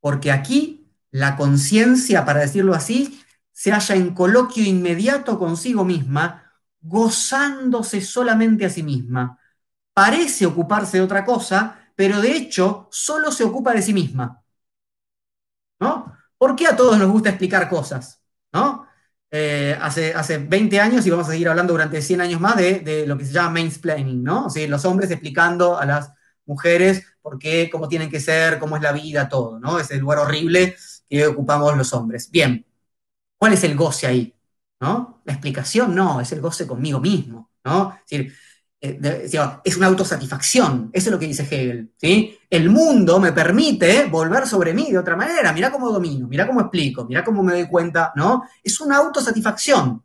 porque aquí la conciencia, para decirlo así, se halla en coloquio inmediato consigo misma, gozándose solamente a sí misma. Parece ocuparse de otra cosa, pero de hecho solo se ocupa de sí misma. ¿No? ¿Por qué a todos nos gusta explicar cosas? ¿No? Eh, hace, hace 20 años y vamos a seguir hablando durante 100 años más de, lo que se llama mansplaining, ¿no? Los hombres explicando a las mujeres por qué, cómo tienen que ser, cómo es la vida, todo, ¿no? Ese lugar horrible que ocupamos los hombres. Bien, ¿cuál es el goce ahí? ¿No? La explicación no, es el goce conmigo mismo, ¿no? Es decir, es una autosatisfacción, eso es lo que dice Hegel, ¿sí? El mundo me permite volver sobre mí de otra manera, mira cómo domino, mira cómo explico, mira cómo me doy cuenta, ¿no? Es una autosatisfacción,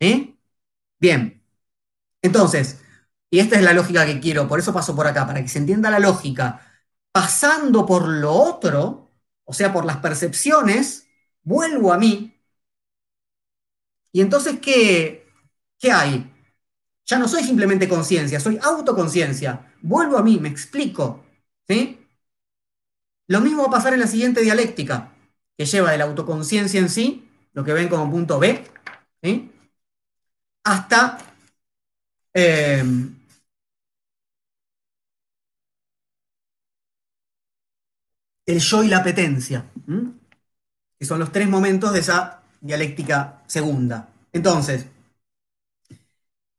¿eh? Bien, entonces, y esta es la lógica que quiero, por eso paso por acá, para que se entienda la lógica, pasando por lo otro, o sea, por las percepciones, vuelvo a mí. Y entonces, ¿qué, qué hay? Ya no soy simplemente conciencia, soy autoconciencia. Vuelvo a mí, me explico. ¿sí? Lo mismo va a pasar en la siguiente dialéctica, que lleva de la autoconciencia en sí, lo que ven como punto B, hasta eh, el yo y la apetencia, que son los tres momentos de esa dialéctica segunda. Entonces,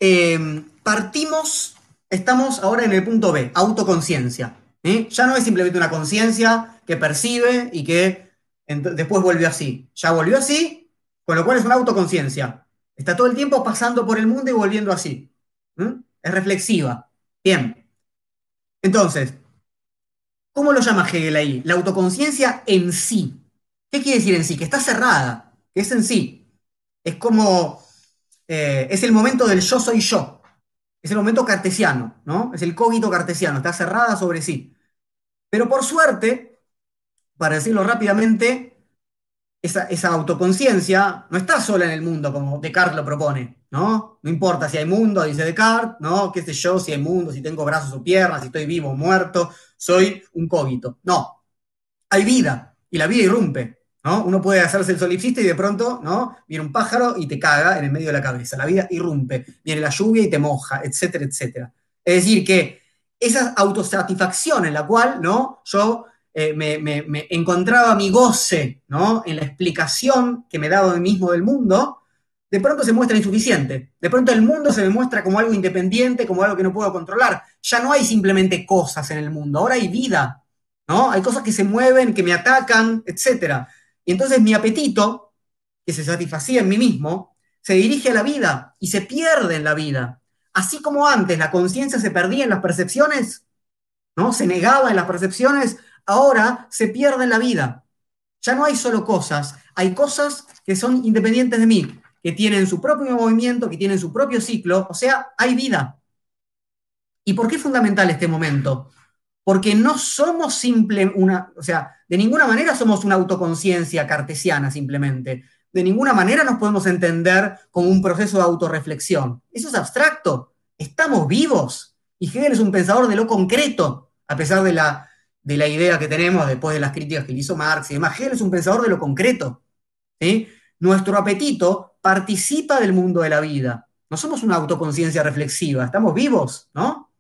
em, partimos, estamos ahora en el punto B, autoconciencia. Ya no es simplemente una conciencia que percibe y que después volvió así. Ya volvió así, con lo cual es una autoconciencia. Está todo el tiempo pasando por el mundo y volviendo así. Es reflexiva. Bien. Entonces, ¿Cómo lo llama Hegel ahí? La autoconciencia en sí. ¿Qué quiere decir en sí? Que está cerrada, que es en sí. Es como, eh, es el momento del yo soy yo. Es el momento cartesiano, ¿no? Es el cogito cartesiano, está cerrada sobre sí. Pero por suerte, para decirlo rápidamente, esa, esa autoconciencia no está sola en el mundo, como Descartes lo propone, ¿no? No importa si hay mundo, dice Descartes, ¿no? ¿Qué sé yo? Si hay mundo, si tengo brazos o piernas, si estoy vivo o muerto, soy un cógito. No, hay vida, y la vida irrumpe, ¿no? Uno puede hacerse el solipsista y de pronto, ¿no? Viene un pájaro y te caga en el medio de la cabeza. La vida irrumpe, viene la lluvia y te moja, etcétera, etcétera. Es decir, que esa autosatisfacción en la cual, ¿no? Yo eh, me, encontraba mi goce ¿no? en la explicación que me daba mí mismo del mundo, de pronto se muestra insuficiente. De pronto el mundo se me muestra como algo independiente, como algo que no puedo controlar. Ya no hay simplemente cosas en el mundo, ahora hay vida, ¿no? Hay cosas que se mueven, que me atacan, etc. Y entonces mi apetito, que se satisfacía en mí mismo, se dirige a la vida y se pierde en la vida. Así como antes la conciencia se perdía en las percepciones, ¿no? Se negaba en las percepciones, ahora se pierde en la vida. Ya no hay solo cosas, hay cosas que son independientes de mí, que tienen su propio movimiento, que tienen su propio ciclo, o sea, hay vida. ¿Y por qué es fundamental este momento? Porque no somos simple una, o sea, de ninguna manera somos una autoconciencia cartesiana simplemente. De ninguna manera nos podemos entender como un proceso de autorreflexión. Eso es abstracto. Estamos vivos. Y Hegel es un pensador de lo concreto, a pesar de la de la idea que tenemos después de las críticas que le hizo Marx y demás. Hegel es un pensador de lo concreto. Nuestro apetito participa del mundo de la vida. No somos una autoconciencia reflexiva, estamos vivos, ¿no?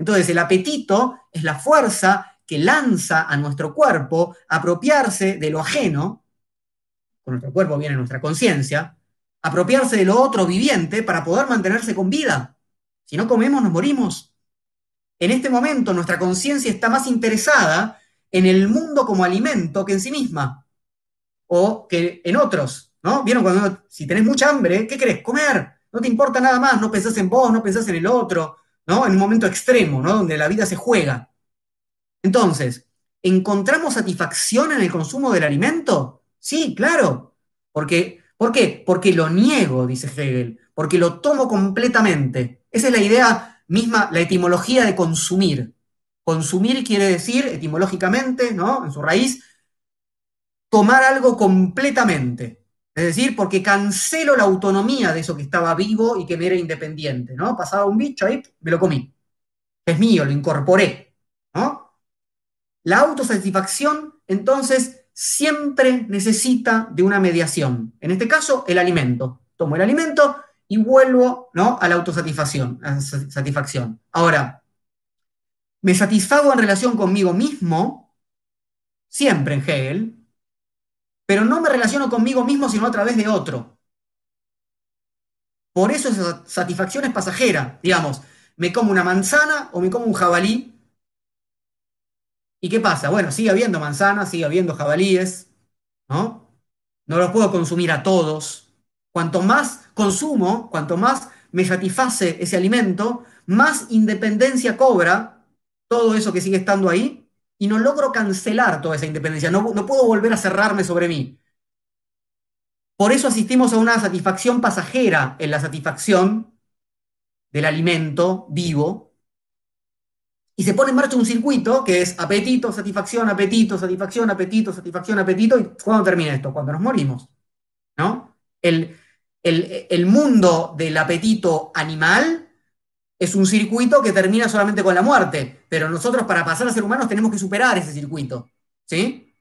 Entonces, el apetito es la fuerza que lanza a nuestro cuerpo apropiarse de lo ajeno, con nuestro cuerpo viene nuestra conciencia, apropiarse de lo otro viviente para poder mantenerse con vida. Si no comemos, nos morimos. En este momento nuestra conciencia está más interesada en el mundo como alimento que en sí misma o que en otros, ¿no? Vieron cuando si tenés mucha hambre, ¿qué querés? Comer. No te importa nada más, no pensás en vos, no pensás en el otro, En un momento extremo, ¿no? Donde la vida se juega. Entonces, ¿encontramos satisfacción en el consumo del alimento? Sí, claro. Porque, ¿Por qué? Porque lo niego, dice Hegel, porque lo tomo completamente. Esa es la idea misma, la etimología de consumir. Consumir quiere decir, etimológicamente, ¿no? En su raíz, tomar algo completamente. Es decir, porque cancelo la autonomía de eso que estaba vivo y que me era independiente, ¿no? Pasaba un bicho ahí, me lo comí. Es mío, lo incorporé, ¿no? La autosatisfacción, entonces, siempre necesita de una mediación. En este caso, el alimento. Tomo el alimento y vuelvo ¿no? a la autosatisfacción. satisfacción. Ahora, me satisfago en relación conmigo mismo, siempre en Hegel, pero no me relaciono conmigo mismo sino a través de otro. Por eso esa satisfacción es pasajera. Digamos, me como una manzana o me como un jabalí. ¿Y qué pasa? Bueno, sigue habiendo manzanas, sigue habiendo jabalíes, ¿no? No los puedo consumir a todos, Cuanto más consumo, cuanto más me satisface ese alimento, más independencia cobra todo eso que sigue estando ahí y no logro cancelar toda esa independencia, no, no puedo volver a cerrarme sobre mí. Por eso asistimos a una satisfacción pasajera en la satisfacción del alimento vivo. Y se pone en marcha un circuito que es apetito, satisfacción, apetito, satisfacción, apetito, satisfacción, apetito. ¿Y cuándo termina esto? Cuando nos morimos. ¿No? El, el, mundo del apetito animal es un circuito que termina solamente con la muerte, pero nosotros para pasar a ser humanos tenemos que superar ese circuito, ¿sí?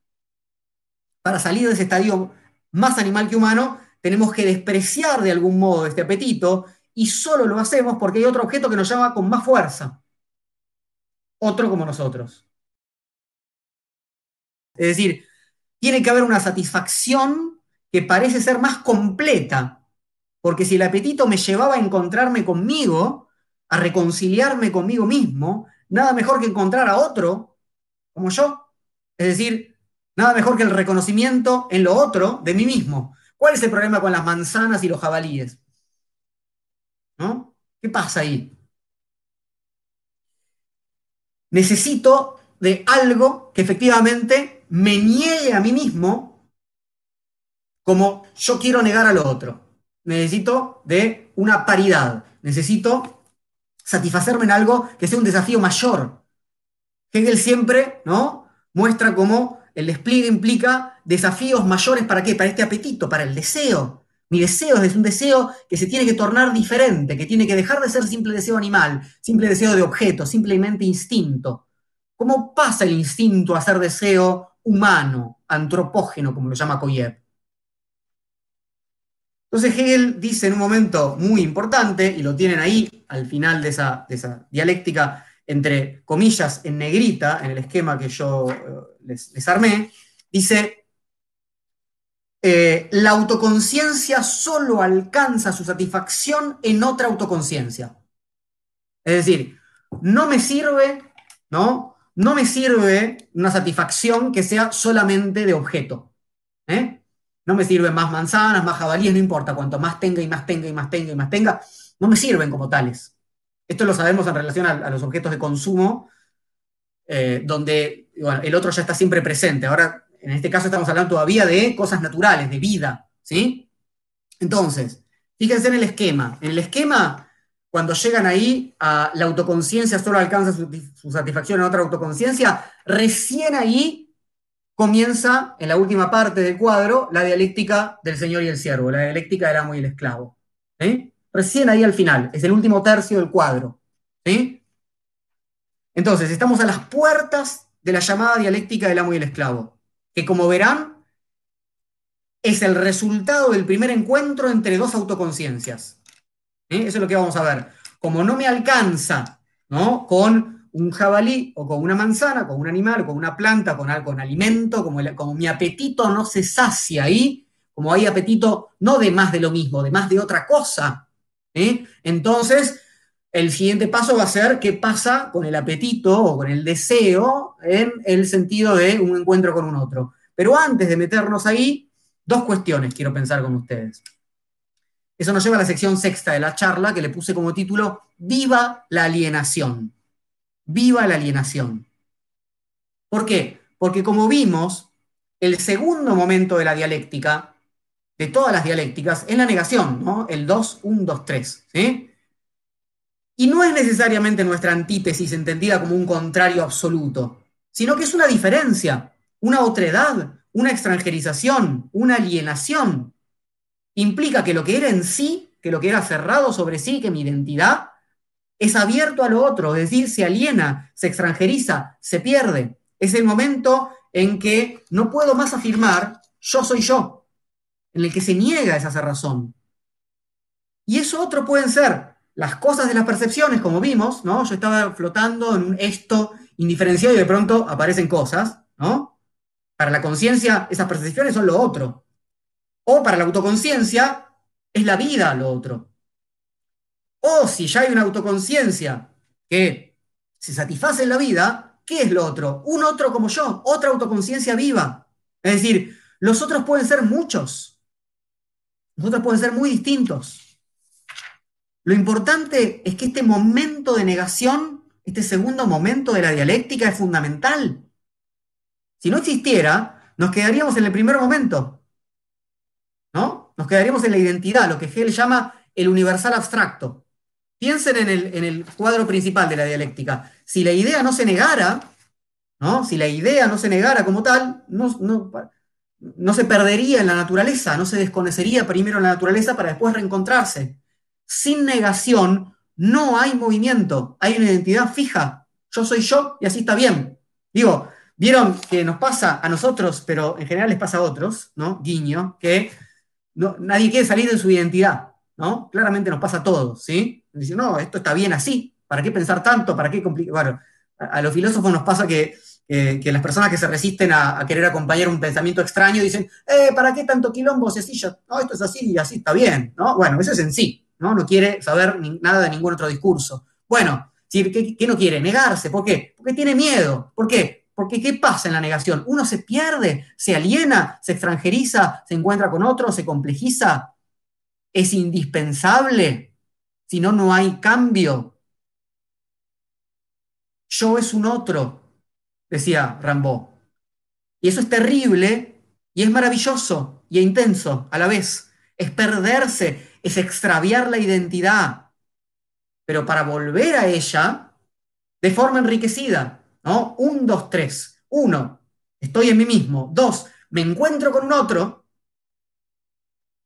Para salir de ese estadio más animal que humano, tenemos que despreciar de algún modo este apetito y solo lo hacemos porque hay otro objeto que nos llama con más fuerza, otro como nosotros. Es decir, tiene que haber una satisfacción que parece ser más completa porque si el apetito me llevaba a encontrarme conmigo, a reconciliarme conmigo mismo, nada mejor que encontrar a otro como yo. Es decir, nada mejor que el reconocimiento en lo otro de mí mismo. ¿Cuál es el problema con las manzanas y los jabalíes? ¿No? ¿Qué pasa ahí? Necesito de algo que efectivamente me niegue a mí mismo como yo quiero negar al otro necesito de una paridad, necesito satisfacerme en algo que sea un desafío mayor. Hegel siempre ¿no? muestra cómo el despliegue implica desafíos mayores para qué? Para este apetito, para el deseo. Mi deseo es un deseo que se tiene que tornar diferente, que tiene que dejar de ser simple deseo animal, simple deseo de objeto, simplemente instinto. ¿Cómo pasa el instinto a ser deseo humano, antropógeno, como lo llama Koyev? Entonces Hegel dice en un momento muy importante, y lo tienen ahí al final de esa, dialéctica entre comillas en negrita, en el esquema que yo eh, les, armé, dice, eh, la autoconciencia solo alcanza su satisfacción en otra autoconciencia. Es decir, no me sirve, ¿no? No me sirve una satisfacción que sea solamente de objeto. ¿eh? No me sirven más manzanas, más jabalíes, no importa, cuanto más tenga y más tenga y más tenga y más tenga, no me sirven como tales. Esto lo sabemos en relación a, los objetos de consumo, eh, donde el otro ya está siempre presente. Ahora, en este caso estamos hablando todavía de cosas naturales, de vida, ¿sí? Entonces, fíjense en el esquema. En el esquema, cuando llegan ahí a la autoconciencia solo alcanza su, su satisfacción en otra autoconciencia, recién ahí comienza en la última parte del cuadro la dialéctica del señor y el siervo, la dialéctica del amo y el esclavo. Recién ahí al final, es el último tercio del cuadro. Entonces, estamos a las puertas de la llamada dialéctica del amo y el esclavo, que como verán, es el resultado del primer encuentro entre dos autoconciencias. Eso es lo que vamos a ver. Como no me alcanza ¿no? con un jabalí o con una manzana, con un animal, con una planta, con con alimento, como, como mi apetito no se sacia ahí, como hay apetito no de más de lo mismo, de más de otra cosa. ¿eh? Entonces, el siguiente paso va a ser qué pasa con el apetito o con el deseo en el sentido de un encuentro con un otro. Pero antes de meternos ahí, dos cuestiones quiero pensar con ustedes. Eso nos lleva a la sección sexta de la charla que le puse como título Viva la alienación viva la alienación. ¿Por qué? Porque como vimos, el segundo momento de la dialéctica, de todas las dialécticas, es la negación, ¿no? El 2, 1, 2, 3, ¿sí? Y no es necesariamente nuestra antítesis entendida como un contrario absoluto, sino que es una diferencia, una otredad, una extranjerización, una alienación. Implica que lo que era en sí, que lo que era cerrado sobre sí, que mi identidad, es abierto a lo otro, es decir, se aliena, se extranjeriza, se pierde. Es el momento en que no puedo más afirmar yo soy yo, en el que se niega esa razón. Y eso otro pueden ser las cosas de las percepciones, como vimos, ¿no? Yo estaba flotando en un esto indiferenciado y de pronto aparecen cosas, ¿no? Para la conciencia, esas percepciones son lo otro. O para la autoconciencia, es la vida lo otro. O si ya hay una autoconciencia que se satisface en la vida, ¿qué es lo otro? Un otro como yo, otra autoconciencia viva. Es decir, los otros pueden ser muchos. Los otros pueden ser muy distintos. Lo importante es que este momento de negación, este segundo momento de la dialéctica es fundamental. Si no existiera, nos quedaríamos en el primer momento. ¿No? Nos quedaríamos en la identidad, lo que Hegel llama el universal abstracto. Piensen en el, cuadro principal de la dialéctica. Si la idea no se negara, ¿no? Si la idea no se negara como tal, no, se perdería en la naturaleza, no se desconocería primero en la naturaleza para después reencontrarse. Sin negación no hay movimiento, hay una identidad fija. Yo soy yo y así está bien. Digo, vieron que nos pasa a nosotros, pero en general les pasa a otros, ¿no? Guiño, que nadie quiere salir de su identidad, ¿no? Claramente nos pasa a todos, ¿sí? Dice, no, esto está bien así, ¿para qué pensar tanto? ¿Para qué complicar? Bueno, a, los filósofos nos pasa que, las personas que se resisten a, querer acompañar un pensamiento extraño dicen, eh, ¿para qué tanto quilombo ya, no, esto es así y así está bien, ¿no? Bueno, eso es en sí, ¿no? No quiere saber nada de ningún otro discurso. Bueno, ¿qué, ¿qué no quiere? Negarse, ¿por qué? Porque tiene miedo, ¿por qué? Porque ¿qué pasa en la negación? Uno se pierde, se aliena, se extranjeriza, se encuentra con otro, se complejiza. Es indispensable si no, no hay cambio. Yo es un otro, decía Rambo. Y eso es terrible y es maravilloso y intenso a la vez. Es perderse, es extraviar la identidad. Pero para volver a ella de forma enriquecida, ¿no? Un, dos, tres. Uno, estoy en mí mismo. Dos, me encuentro con un otro,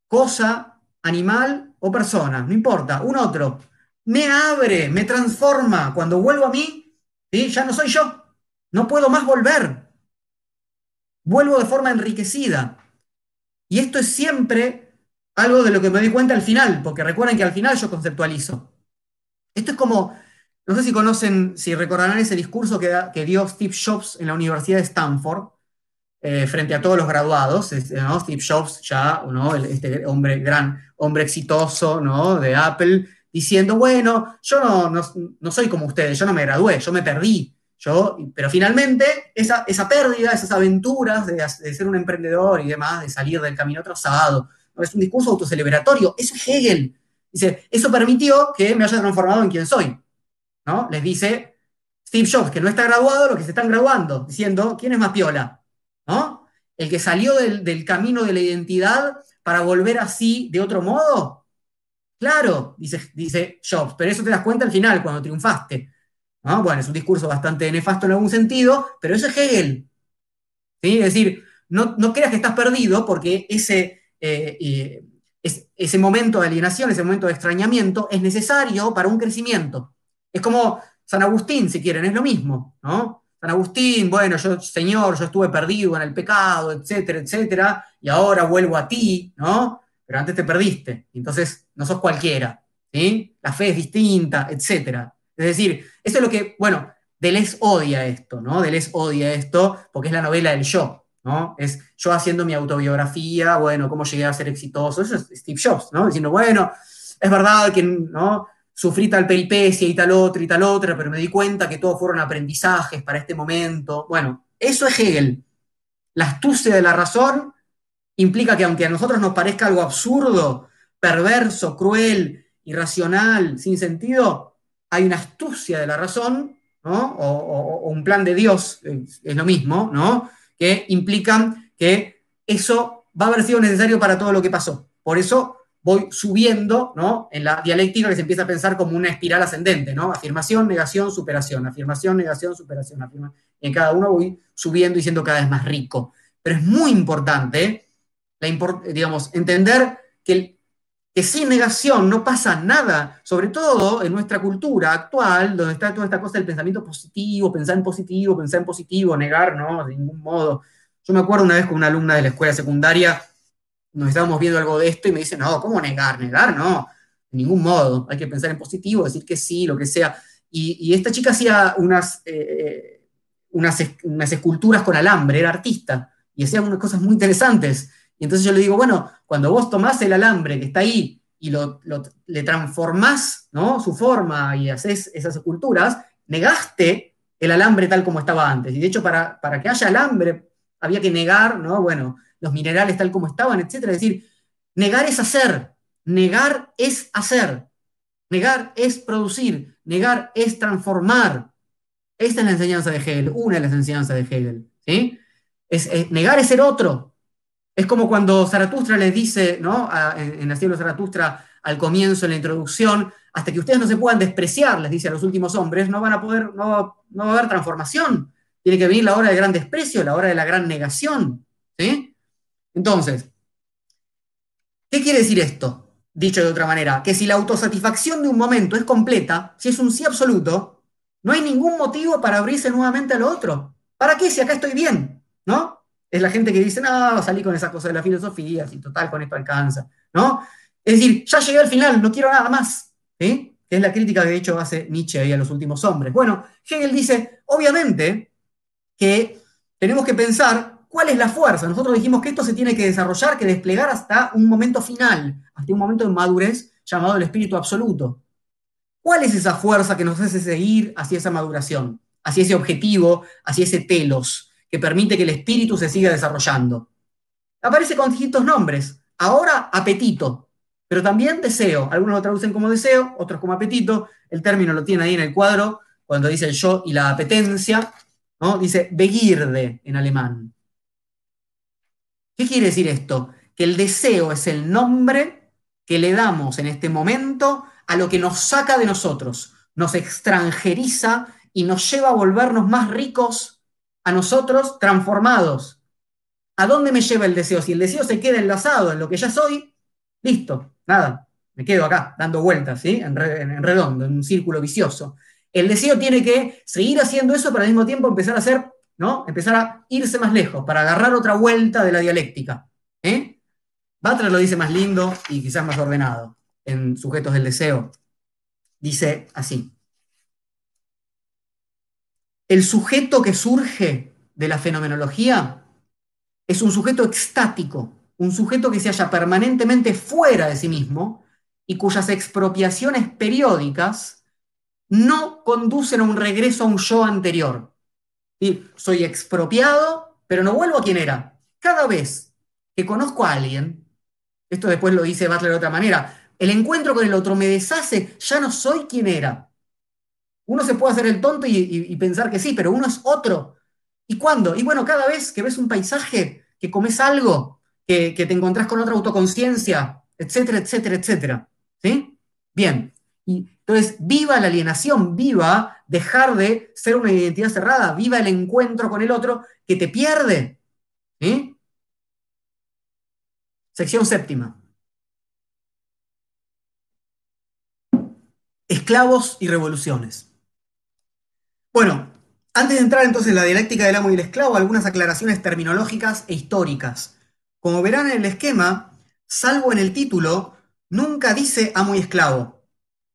cosa, animal o persona, no importa, un otro. Me abre, me transforma. Cuando vuelvo a mí, ya no soy yo. No puedo más volver. Vuelvo de forma enriquecida. Y esto es siempre algo de lo que me doy cuenta al final, porque recuerden que al final yo conceptualizo. Esto es como, no sé si conocen, si recordarán ese discurso que dio Steve Jobs en la Universidad de Stanford, eh, frente a todos los graduados, Steve Jobs ya, ¿no? este hombre gran, hombre exitoso ¿no? de Apple, diciendo, bueno, yo no, no, soy como ustedes, yo no me gradué, yo me perdí, yo, pero finalmente esa, esa pérdida, esas aventuras de, ser un emprendedor y demás, de salir del camino trazado, ¿no? es un discurso autocelebratorio, eso es Hegel. Dice, eso permitió que me haya transformado en quien soy. ¿no? Les dice Steve Jobs, que no está graduado, lo que se están graduando, diciendo, ¿quién es más piola? ¿No? El que salió del, camino de la identidad para volver así de otro modo. Claro, dice, dice Jobs, pero eso te das cuenta al final, cuando triunfaste. Bueno, es un discurso bastante nefasto en algún sentido, pero eso es Hegel. Es decir, no, creas que estás perdido porque ese, eh, ese momento de alienación, ese momento de extrañamiento es necesario para un crecimiento. Es como San Agustín, si quieren, es lo mismo, ¿no? San Agustín, bueno, yo, Señor, yo estuve perdido en el pecado, etcétera, etcétera, y ahora vuelvo a ti, ¿no? Pero antes te perdiste, entonces no sos cualquiera, ¿sí? La fe es distinta, etcétera. Es decir, eso es lo que, bueno, Deleuze odia esto, ¿no? Deleuze odia esto porque es la novela del yo, ¿no? Es yo haciendo mi autobiografía, bueno, cómo llegué a ser exitoso, eso es Steve Jobs, ¿no? Diciendo, bueno, es verdad que, ¿no? Sufrí tal peripecia y tal otra y tal otra, pero me di cuenta que todos fueron aprendizajes para este momento. Bueno, eso es Hegel. La astucia de la razón implica que aunque a nosotros nos parezca algo absurdo, perverso, cruel, irracional, sin sentido, hay una astucia de la razón, ¿no? O, un plan de Dios, es lo mismo, ¿no? Que implican que eso va a haber sido necesario para todo lo que pasó. Por eso voy subiendo, ¿no? En la dialéctica que se empieza a pensar como una espiral ascendente, ¿no? Afirmación, negación, superación, afirmación, negación, superación, afirmación. Y en cada uno voy subiendo y siendo cada vez más rico. Pero es muy importante, digamos, entender que, que sin negación no pasa nada, sobre todo en nuestra cultura actual, donde está toda esta cosa del pensamiento positivo, pensar en positivo, pensar en positivo, negar, no, de ningún modo. Yo me acuerdo una vez con una alumna de la escuela secundaria, nos estábamos viendo algo de esto y me dice, no, ¿cómo negar? Negar, no, de ningún modo, hay que pensar en positivo, decir que sí, lo que sea. Y, esta chica hacía unas, eh, unas, unas, esculturas con alambre, era artista, y hacía unas cosas muy interesantes. Y entonces yo le digo, bueno, cuando vos tomás el alambre que está ahí y lo, le transformás ¿no? su forma y haces esas esculturas, negaste el alambre tal como estaba antes. Y de hecho, para, para que haya alambre, había que negar, ¿no? Bueno, los minerales tal como estaban, etc. Es decir, negar es hacer, negar es hacer, negar es producir, negar es transformar. Esta es la enseñanza de Hegel, una de las enseñanzas de Hegel. ¿sí? Es, negar es ser otro. Es como cuando Zaratustra les dice, ¿no? en, en, la cielo Zaratustra, al comienzo, en la introducción, hasta que ustedes no se puedan despreciar, les dice a los últimos hombres, no van a poder, no, no va a haber transformación. Tiene que venir la hora del gran desprecio, la hora de la gran negación. ¿sí? Entonces, ¿qué quiere decir esto? Dicho de otra manera, que si la autosatisfacción de un momento es completa, si es un sí absoluto, no hay ningún motivo para abrirse nuevamente a lo otro. ¿Para qué si acá estoy bien? ¿No? Es la gente que dice, no, salí con esa cosa de la filosofía, si total con esto alcanza, ¿no? Es decir, ya llegué al final, no quiero nada más, ¿sí? Que es la crítica que de hecho hace Nietzsche ahí a los últimos hombres. Bueno, Hegel dice, obviamente, que tenemos que pensar ¿Cuál es la fuerza? Nosotros dijimos que esto se tiene que desarrollar, que desplegar hasta un momento final, hasta un momento de madurez llamado el espíritu absoluto. ¿Cuál es esa fuerza que nos hace seguir hacia esa maduración, hacia ese objetivo, hacia ese telos, que permite que el espíritu se siga desarrollando? Aparece con distintos nombres. Ahora, apetito, pero también deseo. Algunos lo traducen como deseo, otros como apetito. El término lo tiene ahí en el cuadro, cuando dice el yo y la apetencia. ¿no? Dice Begierde en alemán. ¿Qué quiere decir esto? Que el deseo es el nombre que le damos en este momento a lo que nos saca de nosotros, nos extranjeriza y nos lleva a volvernos más ricos a nosotros transformados. ¿A dónde me lleva el deseo? Si el deseo se queda enlazado en lo que ya soy, listo, nada, me quedo acá dando vueltas, ¿sí? En, redondo, en un círculo vicioso. El deseo tiene que seguir haciendo eso, pero al mismo tiempo empezar a hacer, ¿no? Empezar a irse más lejos, para agarrar otra vuelta de la dialéctica. ¿eh? Butler lo dice más lindo y quizás más ordenado en Sujetos del Deseo. Dice así. El sujeto que surge de la fenomenología es un sujeto extático, un sujeto que se halla permanentemente fuera de sí mismo y cuyas expropiaciones periódicas no conducen a un regreso a un yo anterior. Y soy expropiado, pero no vuelvo a quien era. Cada vez que conozco a alguien, esto después lo dice Butler de otra manera, el encuentro con el otro me deshace, ya no soy quien era. Uno se puede hacer el tonto y, pensar que sí, pero uno es otro. ¿Y cuándo? Y bueno, cada vez que ves un paisaje, que comes algo, que, te encontrás con otra autoconciencia, etcétera, etcétera, etcétera. ¿Sí? Bien. Y entonces, viva la alienación, viva dejar de ser una identidad cerrada, viva el encuentro con el otro que te pierde. Sección séptima. Esclavos y revoluciones. Bueno, antes de entrar entonces en la dialéctica del amo y el esclavo, algunas aclaraciones terminológicas e históricas. Como verán en el esquema, salvo en el título, nunca dice amo y esclavo.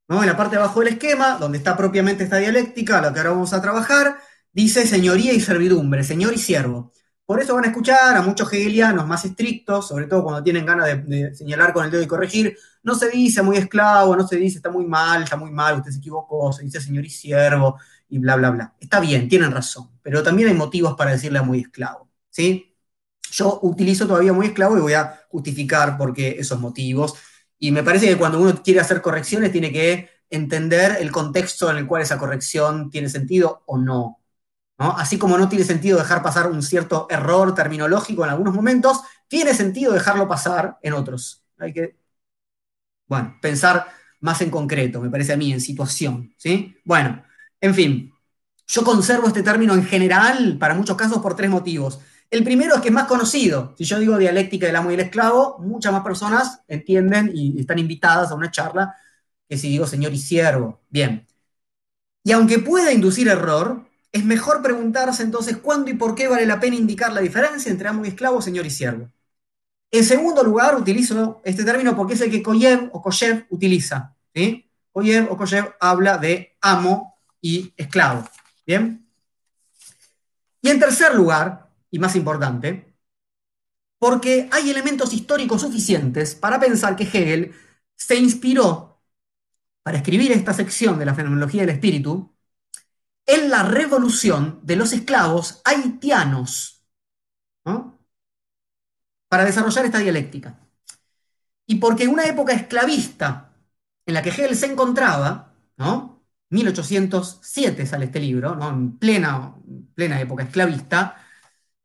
En la parte de abajo del esquema, donde está propiamente esta dialéctica, la que ahora vamos a trabajar, dice señoría y servidumbre, señor y siervo. Por eso van a escuchar a muchos hegelianos más estrictos, sobre todo cuando tienen ganas de, señalar con el dedo y corregir, no se dice muy esclavo, no se dice está muy mal, está muy mal, usted se equivocó, se dice señor y siervo, y bla, bla, bla. Está bien, tienen razón, pero también hay motivos para decirle muy esclavo, ¿sí? Yo utilizo todavía muy esclavo y voy a justificar por qué esos motivos. Y me parece que cuando uno quiere hacer correcciones tiene que entender el contexto en el cual esa corrección tiene sentido o no. Así como no tiene sentido dejar pasar un cierto error terminológico en algunos momentos, tiene sentido dejarlo pasar en otros. Hay que, bueno, pensar más en concreto, me parece a mí, en situación. ¿sí? Bueno, en fin, yo conservo este término en general para muchos casos por tres motivos. El primero es que es más conocido. Si yo digo dialéctica del amo y el esclavo, muchas más personas entienden y están invitadas a una charla que si digo señor y siervo. Bien. Y aunque pueda inducir error, es mejor preguntarse entonces cuándo y por qué vale la pena indicar la diferencia entre amo y esclavo, señor y siervo. En segundo lugar, utilizo este término porque es el que Koyev o Koyev utiliza. ¿sí? Koyev o Koyev habla de amo y esclavo. ¿Bien? Y en tercer lugar, y más importante, porque hay elementos históricos suficientes para pensar que Hegel se inspiró para escribir esta sección de la fenomenología del espíritu en la revolución de los esclavos haitianos, para desarrollar esta dialéctica. Y porque en una época esclavista en la que Hegel se encontraba, ¿no? 1807 sale este libro, ¿no? en plena, plena época esclavista,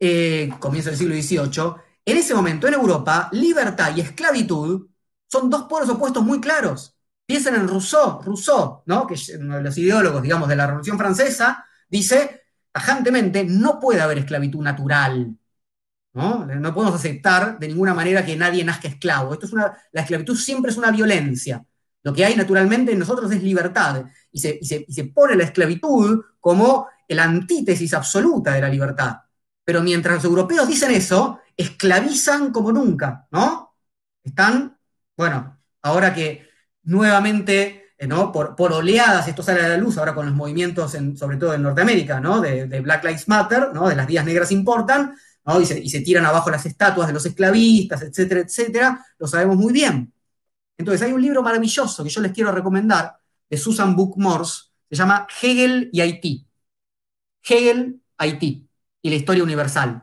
eh, comienzo del siglo XVIII, en ese momento en Europa, libertad y esclavitud son dos polos opuestos muy claros. Piensen en Rousseau, Rousseau, ¿no? que es uno de los ideólogos, digamos, de la Revolución Francesa, dice tajantemente, no puede haber esclavitud natural. ¿no? no podemos aceptar de ninguna manera que nadie nazca esclavo. Esto es una, la esclavitud siempre es una violencia. Lo que hay naturalmente en nosotros es libertad. Y se, pone la esclavitud como la antítesis absoluta de la libertad. Pero mientras los europeos dicen eso, esclavizan como nunca, ¿no? Están, bueno, ahora que nuevamente, eh, ¿no? Por, oleadas, esto sale a la luz ahora con los movimientos, sobre todo en Norteamérica, ¿no? De, Black Lives Matter, ¿no? De las vías negras importan, ¿no? Y se, tiran abajo las estatuas de los esclavistas, etcétera, etcétera, lo sabemos muy bien. Entonces, hay un libro maravilloso que yo les quiero recomendar de Susan Book se llama Hegel y Haití. Hegel, Haití y la historia universal.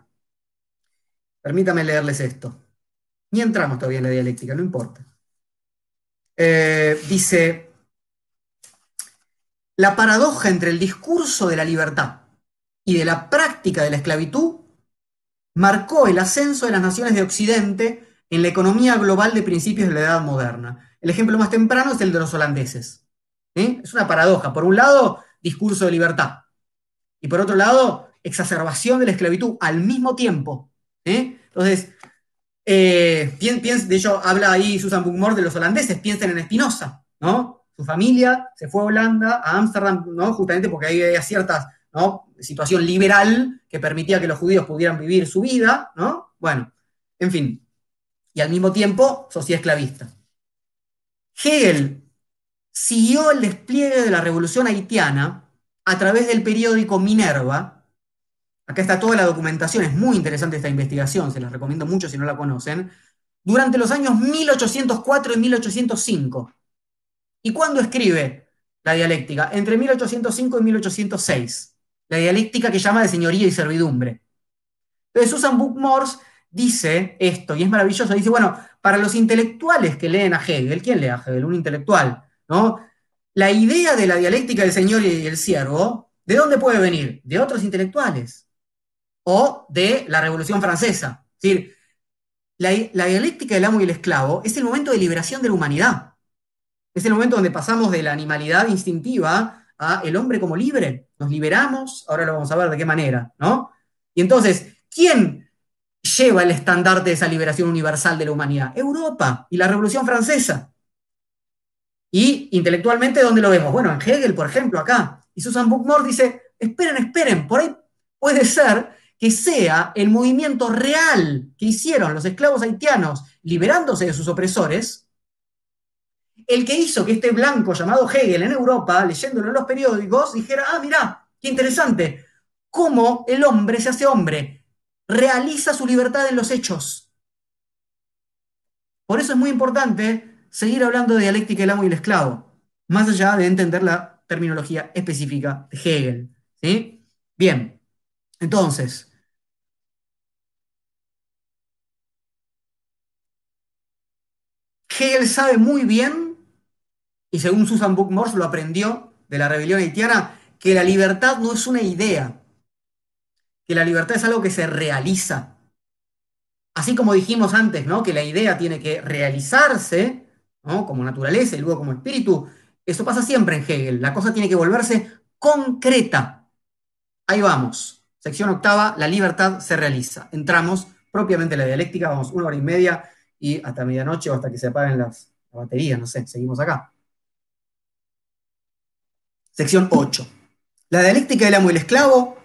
Permítame leerles esto. Ni entramos todavía en la dialéctica, no importa. Eh, dice, la paradoja entre el discurso de la libertad y de la práctica de la esclavitud marcó el ascenso de las naciones de Occidente en la economía global de principios de la edad moderna. El ejemplo más temprano es el de los holandeses. Es una paradoja. Por un lado, discurso de libertad. Y por otro lado, exacerbación de la esclavitud al mismo tiempo. ¿eh? Entonces, eh, de hecho, habla ahí Susan Bookmore de los holandeses, piensen en Spinoza, ¿no? Su familia se fue a Holanda, a Ámsterdam, ¿no? Justamente porque ahí había cierta situación liberal que permitía que los judíos pudieran vivir su vida, ¿no? Bueno, en fin. Y al mismo tiempo, sociedad esclavista. Hegel siguió el despliegue de la revolución haitiana a través del periódico Minerva. Acá está toda la documentación, es muy interesante esta investigación, se las recomiendo mucho si no la conocen. Durante los años 1804 y 1805. ¿Y cuándo escribe la dialéctica? Entre 1805 y 1806. La dialéctica que llama de señoría y servidumbre. Entonces Susan Bookmores dice esto, y es maravilloso, dice, bueno, para los intelectuales que leen a Hegel, ¿quién lee a Hegel? Un intelectual, ¿no? La idea de la dialéctica del señor y el siervo, ¿de dónde puede venir? De otros intelectuales o de la Revolución Francesa. Es decir, la, la dialéctica del amo y el esclavo es el momento de liberación de la humanidad. Es el momento donde pasamos de la animalidad instintiva a el hombre como libre. Nos liberamos, ahora lo vamos a ver de qué manera, ¿no? Y entonces, ¿quién lleva el estandarte de esa liberación universal de la humanidad? Europa y la Revolución Francesa. Y intelectualmente, ¿dónde lo vemos? Bueno, en Hegel, por ejemplo, acá. Y Susan Bookmore dice, esperen, esperen, por ahí puede ser que sea el movimiento real que hicieron los esclavos haitianos liberándose de sus opresores, el que hizo que este blanco llamado Hegel en Europa, leyéndolo en los periódicos, dijera, ah, mirá, qué interesante, cómo el hombre se hace hombre, realiza su libertad en los hechos. Por eso es muy importante seguir hablando de dialéctica del amo y el esclavo, más allá de entender la terminología específica de Hegel. ¿sí? Bien, entonces, Hegel sabe muy bien, y según Susan Bookmore lo aprendió de la rebelión haitiana, que la libertad no es una idea, que la libertad es algo que se realiza. Así como dijimos antes, ¿no? Que la idea tiene que realizarse, como naturaleza y luego como espíritu, eso pasa siempre en Hegel. La cosa tiene que volverse concreta. Ahí vamos. Sección octava, la libertad se realiza. Entramos propiamente en la dialéctica, vamos una hora y media y hasta medianoche o hasta que se apaguen las, baterías, no sé, seguimos acá. Sección 8. La dialéctica del amo y el esclavo,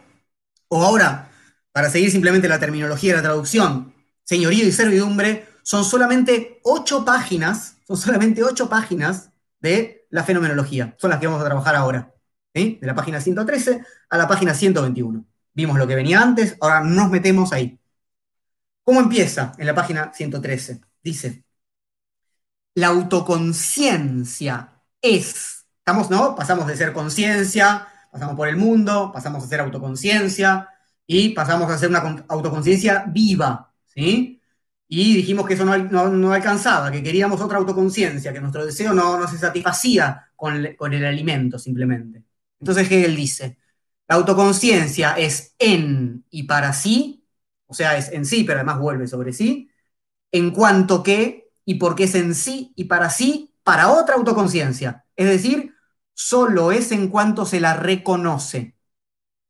o ahora, para seguir simplemente la terminología de la traducción, señorío y servidumbre, son solamente ocho páginas, son solamente ocho páginas de la fenomenología. Son las que vamos a trabajar ahora. De la página 113 a la página 121. Vimos lo que venía antes, ahora nos metemos ahí. ¿Cómo empieza en la página 113? Dice, la autoconciencia es, estamos, ¿no? Pasamos de ser conciencia, pasamos por el mundo, pasamos a ser autoconciencia y pasamos a ser una autoconciencia viva, ¿sí? Y dijimos que eso no, alcanzaba, que queríamos otra autoconciencia, que nuestro deseo no, se satisfacía con el, alimento simplemente. Entonces Hegel dice, la autoconciencia es en y para sí, o sea, es en sí, pero además vuelve sobre sí, en cuanto que y porque es en sí y para sí, para otra autoconciencia. Es decir, solo es en cuanto se la reconoce.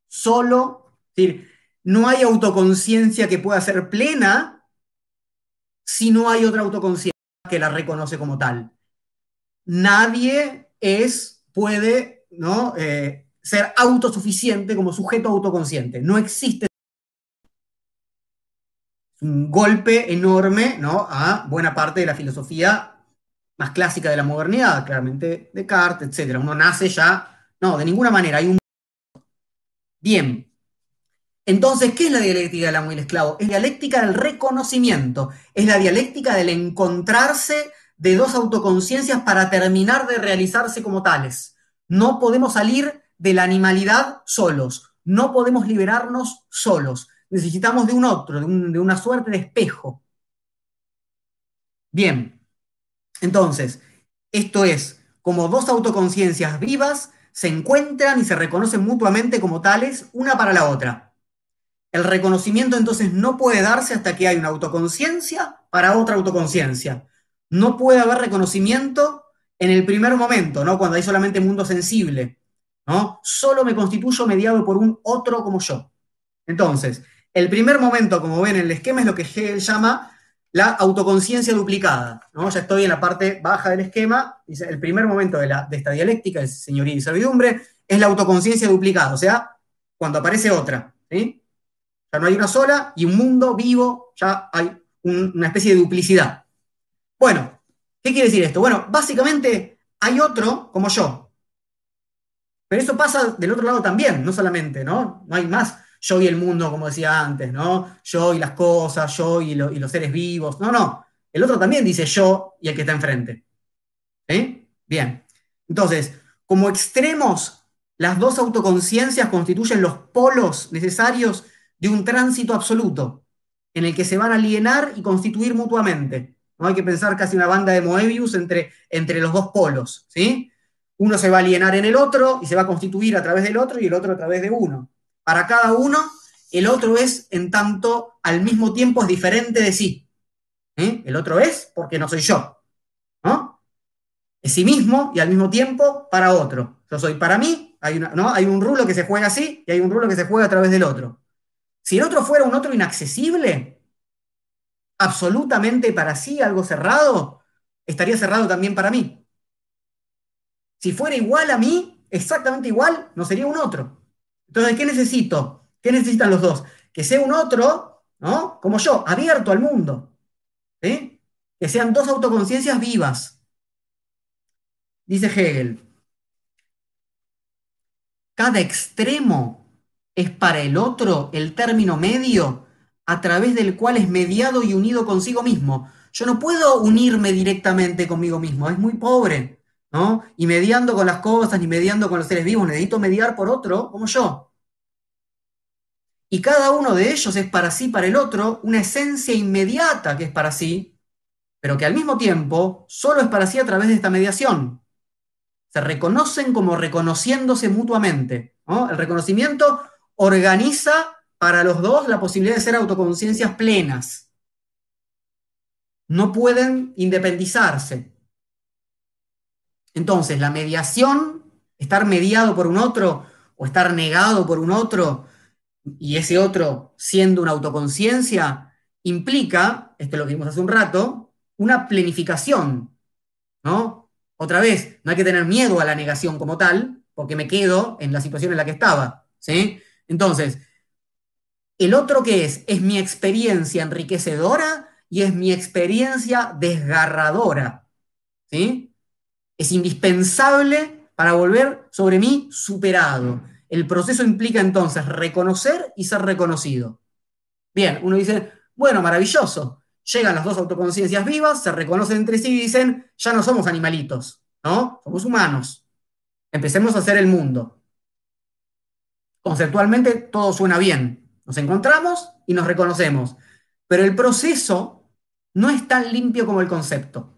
Solo, es decir, no hay autoconciencia que pueda ser plena si no hay otra autoconciencia que la reconoce como tal. Nadie es, puede, ¿no? Eh, ser autosuficiente como sujeto autoconsciente. No existe un golpe enorme ¿no? a buena parte de la filosofía más clásica de la modernidad, claramente Descartes, etc. Uno nace ya, no, de ninguna manera, hay un... Bien, entonces, ¿qué es la dialéctica del amo y el esclavo? Es dialéctica del reconocimiento, es la dialéctica del encontrarse de dos autoconciencias para terminar de realizarse como tales. No podemos salir de la animalidad solos, no podemos liberarnos solos, necesitamos de un otro, de, una suerte de espejo. Bien, entonces, esto es como dos autoconciencias vivas se encuentran y se reconocen mutuamente como tales una para la otra. El reconocimiento entonces no puede darse hasta que hay una autoconciencia para otra autoconciencia. No puede haber reconocimiento en el primer momento, ¿no? Cuando hay solamente mundo sensible, ¿no? Solo me constituyo mediado por un otro como yo. Entonces, el primer momento, como ven en el esquema, es lo que Hegel llama la autoconciencia duplicada. ¿no? Ya estoy en la parte baja del esquema. El primer momento de, esta dialéctica, de señoría y servidumbre, es la autoconciencia duplicada, o sea, cuando aparece otra. Ya no hay una sola y un mundo vivo, ya hay una especie de duplicidad. Bueno, ¿qué quiere decir esto? Bueno, básicamente hay otro como yo. Pero eso pasa del otro lado también, no solamente, ¿no? No hay más yo y el mundo, como decía antes, ¿no? Yo y las cosas, yo y, los seres vivos. No, no. El otro también dice yo y el que está enfrente. Bien. Entonces, como extremos, las dos autoconciencias constituyen los polos necesarios de un tránsito absoluto, en el que se van a alienar y constituir mutuamente. ¿no? Hay que pensar casi una banda de Moebius entre, entre los dos polos. ¿sí? Uno se va a alienar en el otro y se va a constituir a través del otro y el otro a través de uno. Para cada uno, el otro es en tanto al mismo tiempo es diferente de sí. ¿eh? El otro es porque no soy yo. ¿no? Es sí mismo y al mismo tiempo para otro. Yo soy para mí, ¿no? hay un rulo que se juega así y hay un rulo que se juega a través del otro. Si el otro fuera un otro inaccesible, absolutamente para sí, algo cerrado, estaría cerrado también para mí. Si fuera igual a mí, exactamente igual, no sería un otro. Entonces, ¿qué necesito? ¿Qué necesitan los dos? Que sea un otro, ¿no? Como yo, abierto al mundo. ¿sí? Que sean dos autoconciencias vivas. Dice Hegel. Cada extremo es para el otro el término medio a través del cual es mediado y unido consigo mismo. Yo no puedo unirme directamente conmigo mismo, es muy pobre. Y mediando con las cosas, ni mediando con los seres vivos, necesito mediar por otro como yo. Y cada uno de ellos es para sí, para el otro, una esencia inmediata que es para sí, pero que al mismo tiempo solo es para sí a través de esta mediación. Se reconocen como reconociéndose mutuamente. El reconocimiento organiza para los dos la posibilidad de ser autoconciencias plenas. No pueden independizarse. Entonces, la mediación, estar mediado por un otro o estar negado por un otro, y ese otro siendo una autoconciencia, implica, esto lo vimos hace un rato, una planificación, ¿no? Otra vez, no hay que tener miedo a la negación como tal, porque me quedo en la situación en la que estaba, ¿sí? Entonces, el otro que es, es mi experiencia enriquecedora y es mi experiencia desgarradora, ¿sí? Es indispensable para volver sobre mí superado. El proceso implica entonces reconocer y ser reconocido. Bien, uno dice, bueno, maravilloso. Llegan las dos autoconciencias vivas, se reconocen entre sí y dicen, ya no somos animalitos, ¿no? Somos humanos. Empecemos a hacer el mundo. Conceptualmente todo suena bien. Nos encontramos y nos reconocemos. Pero el proceso no es tan limpio como el concepto.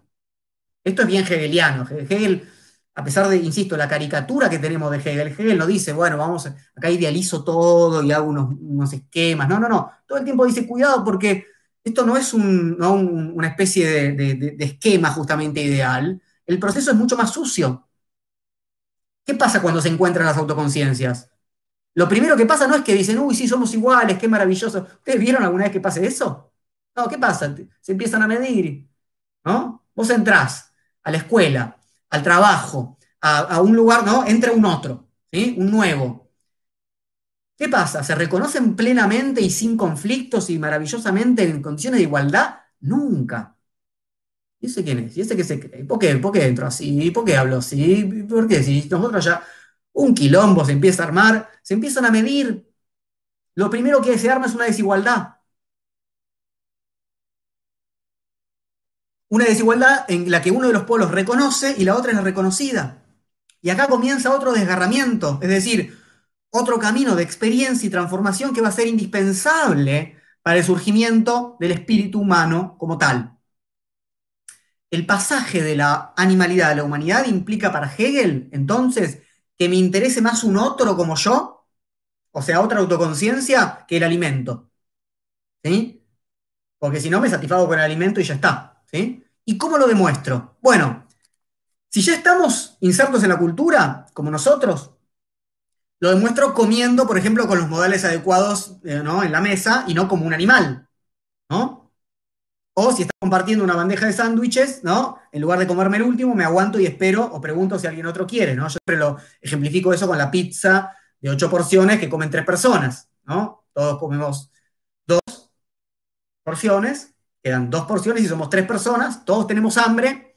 Esto es bien hegeliano. Hegel, a pesar de, insisto, la caricatura que tenemos de Hegel, Hegel no dice, bueno, vamos, acá idealizo todo y hago unos, esquemas. No, no, no. Todo el tiempo dice, cuidado, porque esto no es una especie de, esquema justamente ideal. El proceso es mucho más sucio. ¿Qué pasa cuando se encuentran las autoconciencias? Lo primero que pasa no es que dicen, uy, sí, somos iguales, qué maravilloso. ¿Ustedes vieron alguna vez que pase eso? No, ¿qué pasa? Se empiezan a medir, ¿no? Vos entrás, a la escuela, al trabajo, a, un lugar, ¿no? Entra un otro. Un nuevo. ¿Qué pasa? ¿Se reconocen plenamente y sin conflictos y maravillosamente en condiciones de igualdad? Nunca. ¿Y ese quién es? ¿Y ese qué se cree? ¿Por qué? ¿Por qué entro así? ¿Por qué hablo así? ¿Por qué? Si nosotros ya un quilombo se empieza a armar, se empiezan a medir. Lo primero que se arma es una desigualdad. Una desigualdad en la que uno de los polos reconoce y la otra es la reconocida. Y acá comienza otro desgarramiento, es decir, otro camino de experiencia y transformación que va a ser indispensable para el surgimiento del espíritu humano como tal. El pasaje de la animalidad a la humanidad implica para Hegel, entonces, que me interese más un otro como yo, o sea, otra autoconciencia, que el alimento. ¿Sí? Porque si no, me satisfago con el alimento y ya está. ¿Y cómo lo demuestro? Bueno, si ya estamos insertos en la cultura, como nosotros, Lo demuestro comiendo, por ejemplo, con los modales adecuados eh, ¿no? en la mesa y no como un animal. ¿no? O si está compartiendo una bandeja de sándwiches, ¿no? En lugar de comerme el último, me aguanto y espero o pregunto si alguien otro quiere, ¿no? Yo siempre lo ejemplifico eso con la pizza de ocho porciones que comen tres personas, ¿no? Todos comemos dos porciones, quedan dos porciones y somos tres personas, todos tenemos hambre.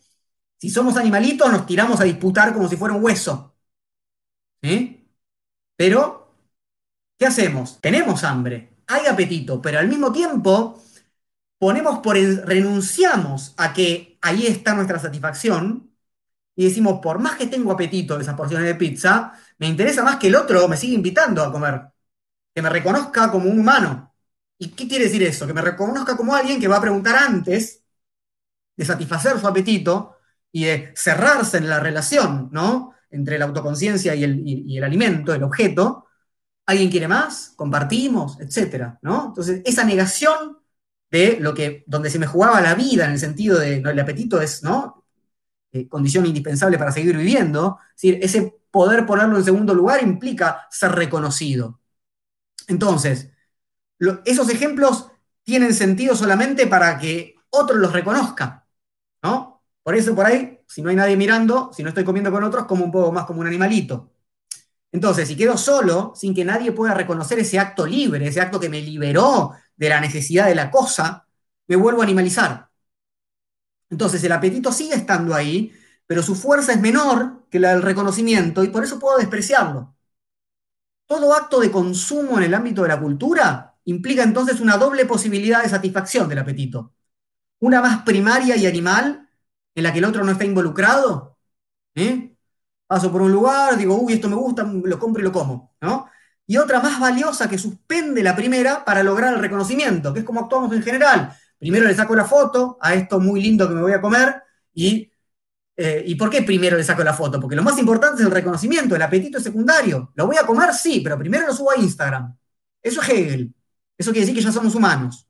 Si somos animalitos, nos tiramos a disputar como si fuera un hueso. Pero, ¿qué hacemos? Tenemos hambre, hay apetito, pero al mismo tiempo ponemos por renunciamos a que ahí está nuestra satisfacción y decimos, por más que tengo apetito de esas porciones de pizza, me interesa más que el otro me siga invitando a comer, que me reconozca como un humano. ¿Y qué quiere decir eso? Que me reconozca como alguien que va a preguntar antes de satisfacer su apetito y de cerrarse en la relación, ¿no? Entre la autoconciencia y el, alimento, el objeto. ¿Alguien quiere más? Compartimos, etcétera, ¿no? Entonces, esa negación de lo que, donde se me jugaba la vida en el sentido de, ¿no? el apetito es, ¿no? Eh, condición indispensable para seguir viviendo, ese poder ponerlo en segundo lugar implica ser reconocido. Entonces, esos ejemplos tienen sentido solamente para que otro los reconozca, ¿no? Por eso por ahí, si no hay nadie mirando, si no estoy comiendo con otros, como un poco más como un animalito. Entonces, si quedo solo, sin que nadie pueda reconocer ese acto libre, ese acto que me liberó de la necesidad de la cosa, me vuelvo a animalizar. Entonces el apetito sigue estando ahí, pero su fuerza es menor que la del reconocimiento y por eso puedo despreciarlo. Todo acto de consumo en el ámbito de la cultura implica entonces una doble posibilidad de satisfacción del apetito. Una más primaria y animal, en la que el otro no está involucrado. ¿eh? Paso por un lugar, digo, uy, esto me gusta, lo compro y lo como. ¿no? y otra más valiosa que suspende la primera para lograr el reconocimiento, que es como actuamos en general. Primero le saco la foto a esto muy lindo que me voy a comer y, eh, ¿y por qué primero le saco la foto? Porque lo más importante es el reconocimiento, el apetito es secundario. Lo voy a comer, sí, pero primero lo subo a Instagram. Eso es Hegel. Eso quiere decir que ya somos humanos.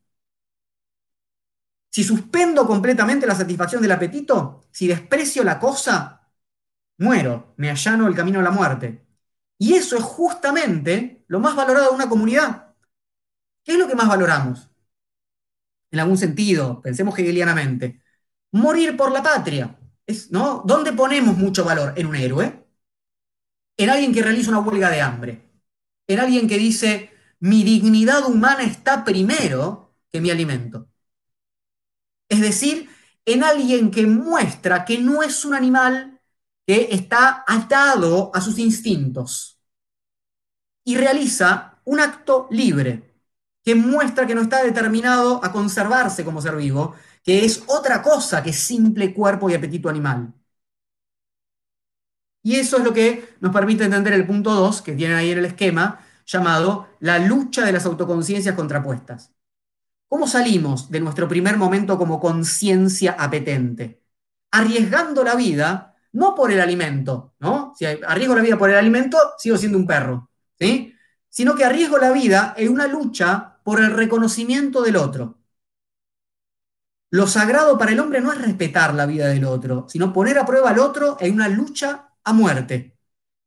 Si suspendo completamente la satisfacción del apetito, si desprecio la cosa, muero, me allano el camino a la muerte. Y eso es justamente lo más valorado de una comunidad. ¿Qué es lo que más valoramos? En algún sentido, pensemos hegelianamente. Morir por la patria. ¿no? ¿Dónde ponemos mucho valor? ¿En un héroe? ¿En alguien que realiza una huelga de hambre? ¿En alguien que dice, mi dignidad humana está primero que mi alimento? Es decir, en alguien que muestra que no es un animal que está atado a sus instintos y realiza un acto libre que muestra que no está determinado a conservarse como ser vivo, que es otra cosa que simple cuerpo y apetito animal. Y eso es lo que nos permite entender el punto 2 que tienen ahí en el esquema, llamado la lucha de las autoconciencias contrapuestas. ¿Cómo salimos de nuestro primer momento como conciencia apetente? Arriesgando la vida no por el alimento, ¿no? Si arriesgo la vida por el alimento, sigo siendo un perro, ¿sí? Sino que arriesgo la vida en una lucha por el reconocimiento del otro. Lo sagrado para el hombre no es respetar la vida del otro, sino poner a prueba al otro en una lucha a muerte.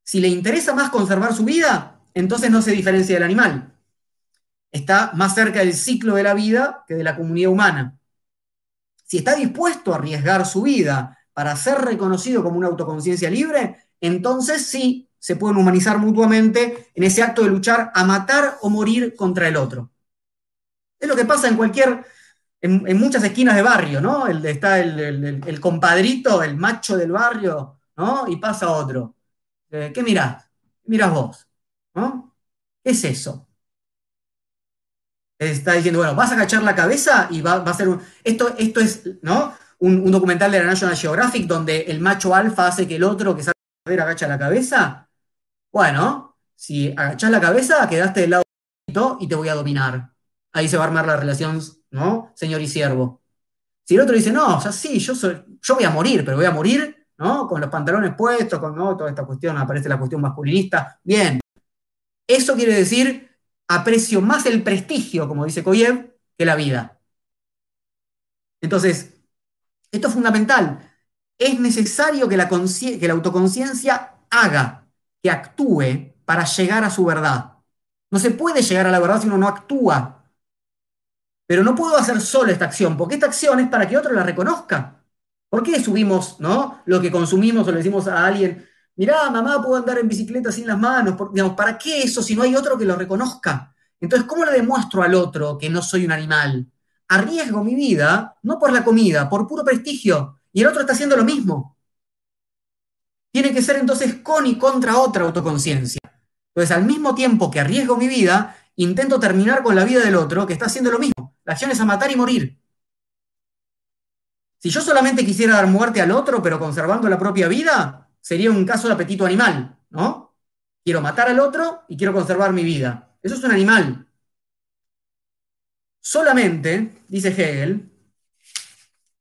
Si le interesa más conservar su vida, entonces no se diferencia del animal. Está más cerca del ciclo de la vida que de la comunidad humana. Si está dispuesto a arriesgar su vida para ser reconocido como una autoconciencia libre, entonces sí se pueden humanizar mutuamente en ese acto de luchar a matar o morir contra el otro. Es lo que pasa en cualquier, en, muchas esquinas de barrio, ¿no? El, está el, compadrito, el macho del barrio, ¿no? Y pasa otro. Eh, ¿Qué mirás? Mirás vos, ¿no? ¿Qué es eso? Está diciendo, bueno, vas a agachar la cabeza y va, va a ser un... Esto, esto es, ¿no? un, documental de la National Geographic donde el macho alfa hace que el otro que sabe ver agacha la cabeza. Bueno, si agachás la cabeza, quedaste del lado y te voy a dominar. Ahí se va a armar la relación, ¿no? Señor y siervo. Si el otro dice, no, o sea, sí, yo, soy, yo voy a morir, pero voy a morir, ¿no? Con los pantalones puestos, con toda esta cuestión, aparece la cuestión masculinista. Bien. Eso quiere decir, aprecio más el prestigio, como dice Koyev, que la vida. Entonces, esto es fundamental. Es necesario que la, autoconciencia haga, que actúe para llegar a su verdad. No se puede llegar a la verdad si uno no actúa. Pero no puedo hacer solo esta acción, porque esta acción es para que otro la reconozca. ¿Por qué subimos ¿no? lo que consumimos o le decimos a alguien, mirá, mamá, puedo andar en bicicleta sin las manos? digamos, ¿Para qué eso si no hay otro que lo reconozca? Entonces, ¿cómo le demuestro al otro que no soy un animal? Arriesgo mi vida, no por la comida, por puro prestigio, y el otro está haciendo lo mismo. Tiene que ser entonces con y contra otra autoconciencia. Entonces, al mismo tiempo que arriesgo mi vida, intento terminar con la vida del otro que está haciendo lo mismo. La acción es a matar y morir. Si yo solamente quisiera dar muerte al otro, pero conservando la propia vida, sería un caso de apetito animal, ¿no? Quiero matar al otro y quiero conservar mi vida. Eso es un animal. Solamente, dice Hegel,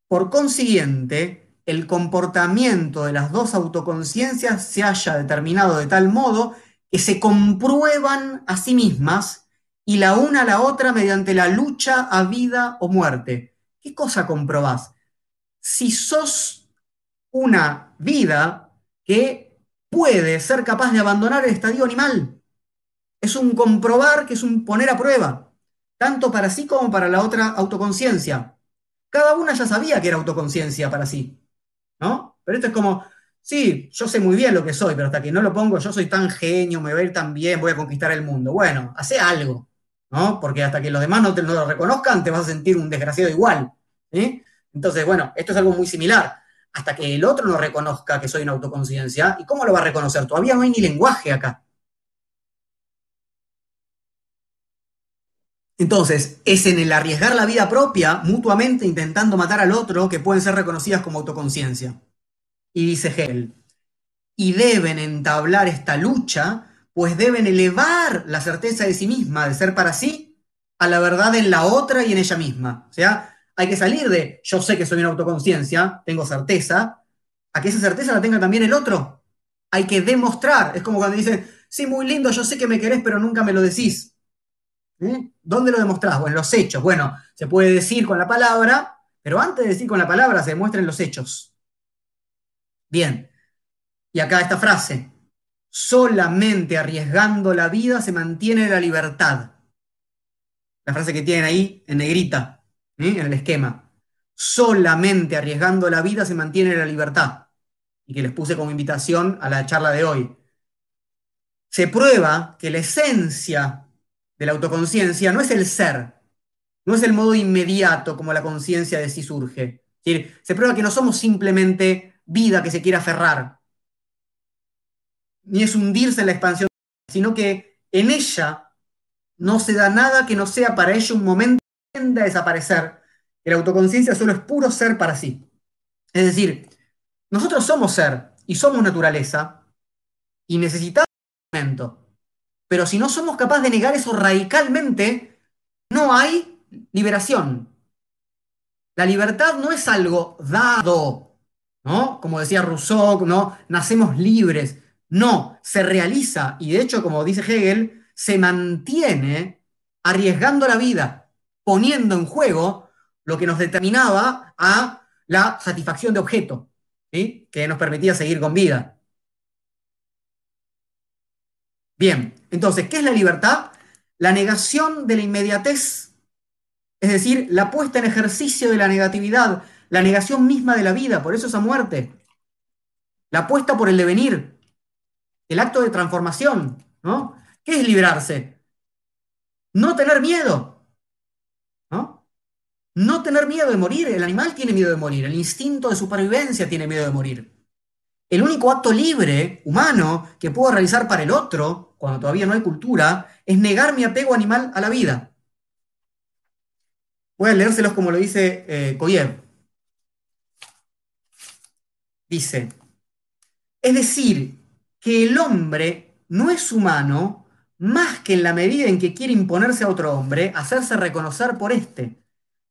por consiguiente, el comportamiento de las dos autoconciencias se haya determinado de tal modo que se comprueban a sí mismas y la una a la otra mediante la lucha a vida o muerte. ¿Qué cosa comprobás? Si sos una vida que puede ser capaz de abandonar el estadio animal, es un comprobar que es un poner a prueba, tanto para sí como para la otra autoconciencia. Cada una ya sabía que era autoconciencia para sí, ¿no? Pero esto es como, sí, yo sé muy bien lo que soy, pero hasta que no lo pongo, yo soy tan genio, me voy a ir tan bien, voy a conquistar el mundo. Bueno, hace algo, ¿no? Porque hasta que los demás no te lo reconozcan, te vas a sentir un desgraciado igual. Entonces, bueno, esto es algo muy similar. Hasta que el otro no reconozca que soy una autoconciencia, ¿y cómo lo va a reconocer? Todavía no hay ni lenguaje acá. Entonces, es en el arriesgar la vida propia, mutuamente intentando matar al otro, que pueden ser reconocidas como autoconciencia. Y dice Hegel, y deben entablar esta lucha, pues deben elevar la certeza de sí misma, de ser para sí, a la verdad en la otra y en ella misma. O sea, hay que salir de yo sé que soy una autoconciencia, tengo certeza, a que esa certeza la tenga también el otro. Hay que demostrar. Es como cuando dicen, sí, muy lindo, yo sé que me querés, pero nunca me lo decís. ¿Eh? ¿Dónde lo demostrás? Bueno, en los hechos. Bueno, se puede decir con la palabra, pero antes de decir con la palabra se demuestran los hechos. Bien. Y acá esta frase. Solamente arriesgando la vida se mantiene la libertad. La frase que tienen ahí en negrita, en el esquema. Solamente arriesgando la vida se mantiene la libertad. Y que les puse como invitación a la charla de hoy. Se prueba que la esencia de la autoconciencia no es el ser, no es el modo inmediato como la conciencia de sí surge. se prueba que no somos simplemente vida que se quiere aferrar, ni es hundirse en la expansión, sino que en ella no se da nada que no sea para ella un momento que tienda a desaparecer, la autoconciencia solo es puro ser para sí. Es decir, nosotros somos ser y somos naturaleza y necesitamos un momento pero si no somos capaces de negar eso radicalmente, no hay liberación. La libertad no es algo dado, ¿no? Como decía Rousseau, ¿no? Nacemos libres. No, se realiza y de hecho, como dice Hegel, se mantiene arriesgando la vida, poniendo en juego lo que nos determinaba a la satisfacción de objeto, ¿sí? que nos permitía seguir con vida. Bien, entonces, ¿qué es la libertad? La negación de la inmediatez, es decir, la puesta en ejercicio de la negatividad, la negación misma de la vida, por eso esa muerte. La apuesta por el devenir, el acto de transformación, ¿no? ¿Qué es liberarse? No tener miedo. No tener miedo de morir. El animal tiene miedo de morir, el instinto de supervivencia tiene miedo de morir. El único acto libre, humano, que puedo realizar para el otro, cuando todavía no hay cultura, es negar mi apego animal a la vida. Voy a leérselos como lo dice eh, Koyev. Dice, es decir, que el hombre no es humano más que en la medida en que quiere imponerse a otro hombre, hacerse reconocer por éste.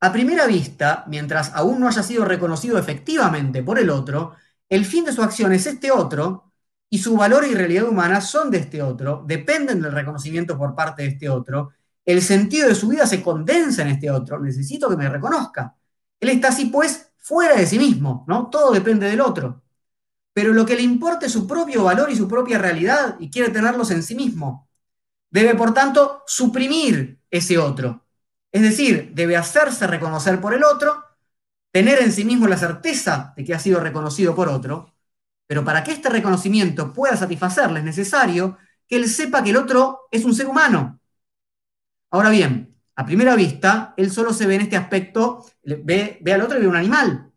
A primera vista, mientras aún no haya sido reconocido efectivamente por el otro, el fin de su acción es este otro y su valor y realidad humana son de este otro, dependen del reconocimiento por parte de este otro, el sentido de su vida se condensa en este otro, necesito que me reconozca. Él está así pues fuera de sí mismo, ¿no? Todo depende del otro. pero lo que le importa es su propio valor y su propia realidad y quiere tenerlos en sí mismo. Debe, por tanto, suprimir ese otro. Es decir, debe hacerse reconocer por el otro, tener en sí mismo la certeza de que ha sido reconocido por otro, pero para que este reconocimiento pueda satisfacerle es necesario que él sepa que el otro es un ser humano. Ahora bien, a primera vista, él solo se ve en este aspecto, ve, ve al otro y ve un animal.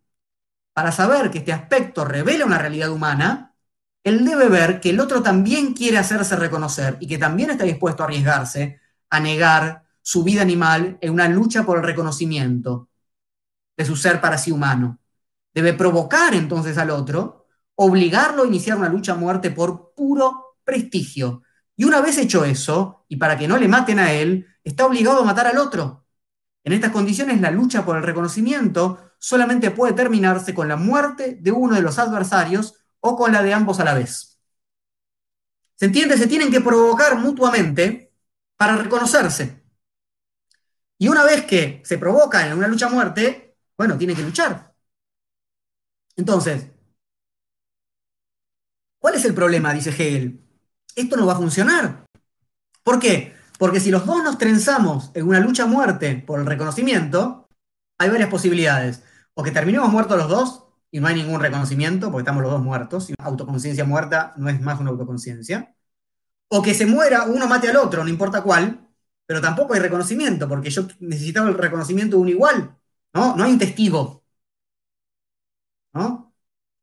Para saber que este aspecto revela una realidad humana, él debe ver que el otro también quiere hacerse reconocer y que también está dispuesto a arriesgarse a negar su vida animal en una lucha por el reconocimiento de su ser para sí humano. Debe provocar entonces al otro, obligarlo a iniciar una lucha a muerte por puro prestigio. Y una vez hecho eso, y para que no le maten a él, está obligado a matar al otro. En estas condiciones, la lucha por el reconocimiento solamente puede terminarse con la muerte de uno de los adversarios o con la de ambos a la vez. ¿Se entiende? Se tienen que provocar mutuamente para reconocerse. Y una vez que se provoca en una lucha a muerte, bueno, tienen que luchar. Entonces, ¿cuál es el problema? Dice Hegel. Esto no va a funcionar. ¿Por qué? Porque si los dos nos trenzamos en una lucha a muerte por el reconocimiento, hay varias posibilidades. O que terminemos muertos los dos y no hay ningún reconocimiento, porque estamos los dos muertos, y autoconciencia muerta no es más una autoconciencia. O que se muera, uno mate al otro, no importa cuál, pero tampoco hay reconocimiento, porque yo necesitaba el reconocimiento de un igual, ¿no? No hay un testigo. ¿No?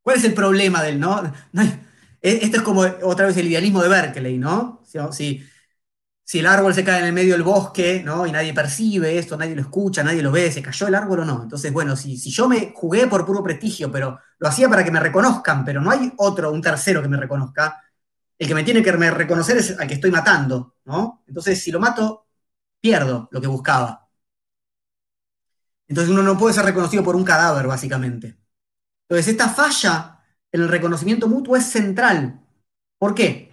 ¿Cuál es el problema del no? E, esto es como otra vez el idealismo de Berkeley, ¿no? Si, si el árbol se cae en el medio del bosque, ¿no? Y nadie percibe esto, nadie lo escucha, nadie lo ve, ¿se cayó el árbol o no? Entonces, bueno, si, si yo me jugué por puro prestigio, pero lo hacía para que me reconozcan, pero no hay otro, un tercero que me reconozca, el que me tiene que reconocer es al que estoy matando, ¿no? Entonces, si lo mato, pierdo lo que buscaba. Entonces uno no puede ser reconocido por un cadáver, básicamente. Entonces, esta falla en el reconocimiento mutuo es central. ¿Por qué?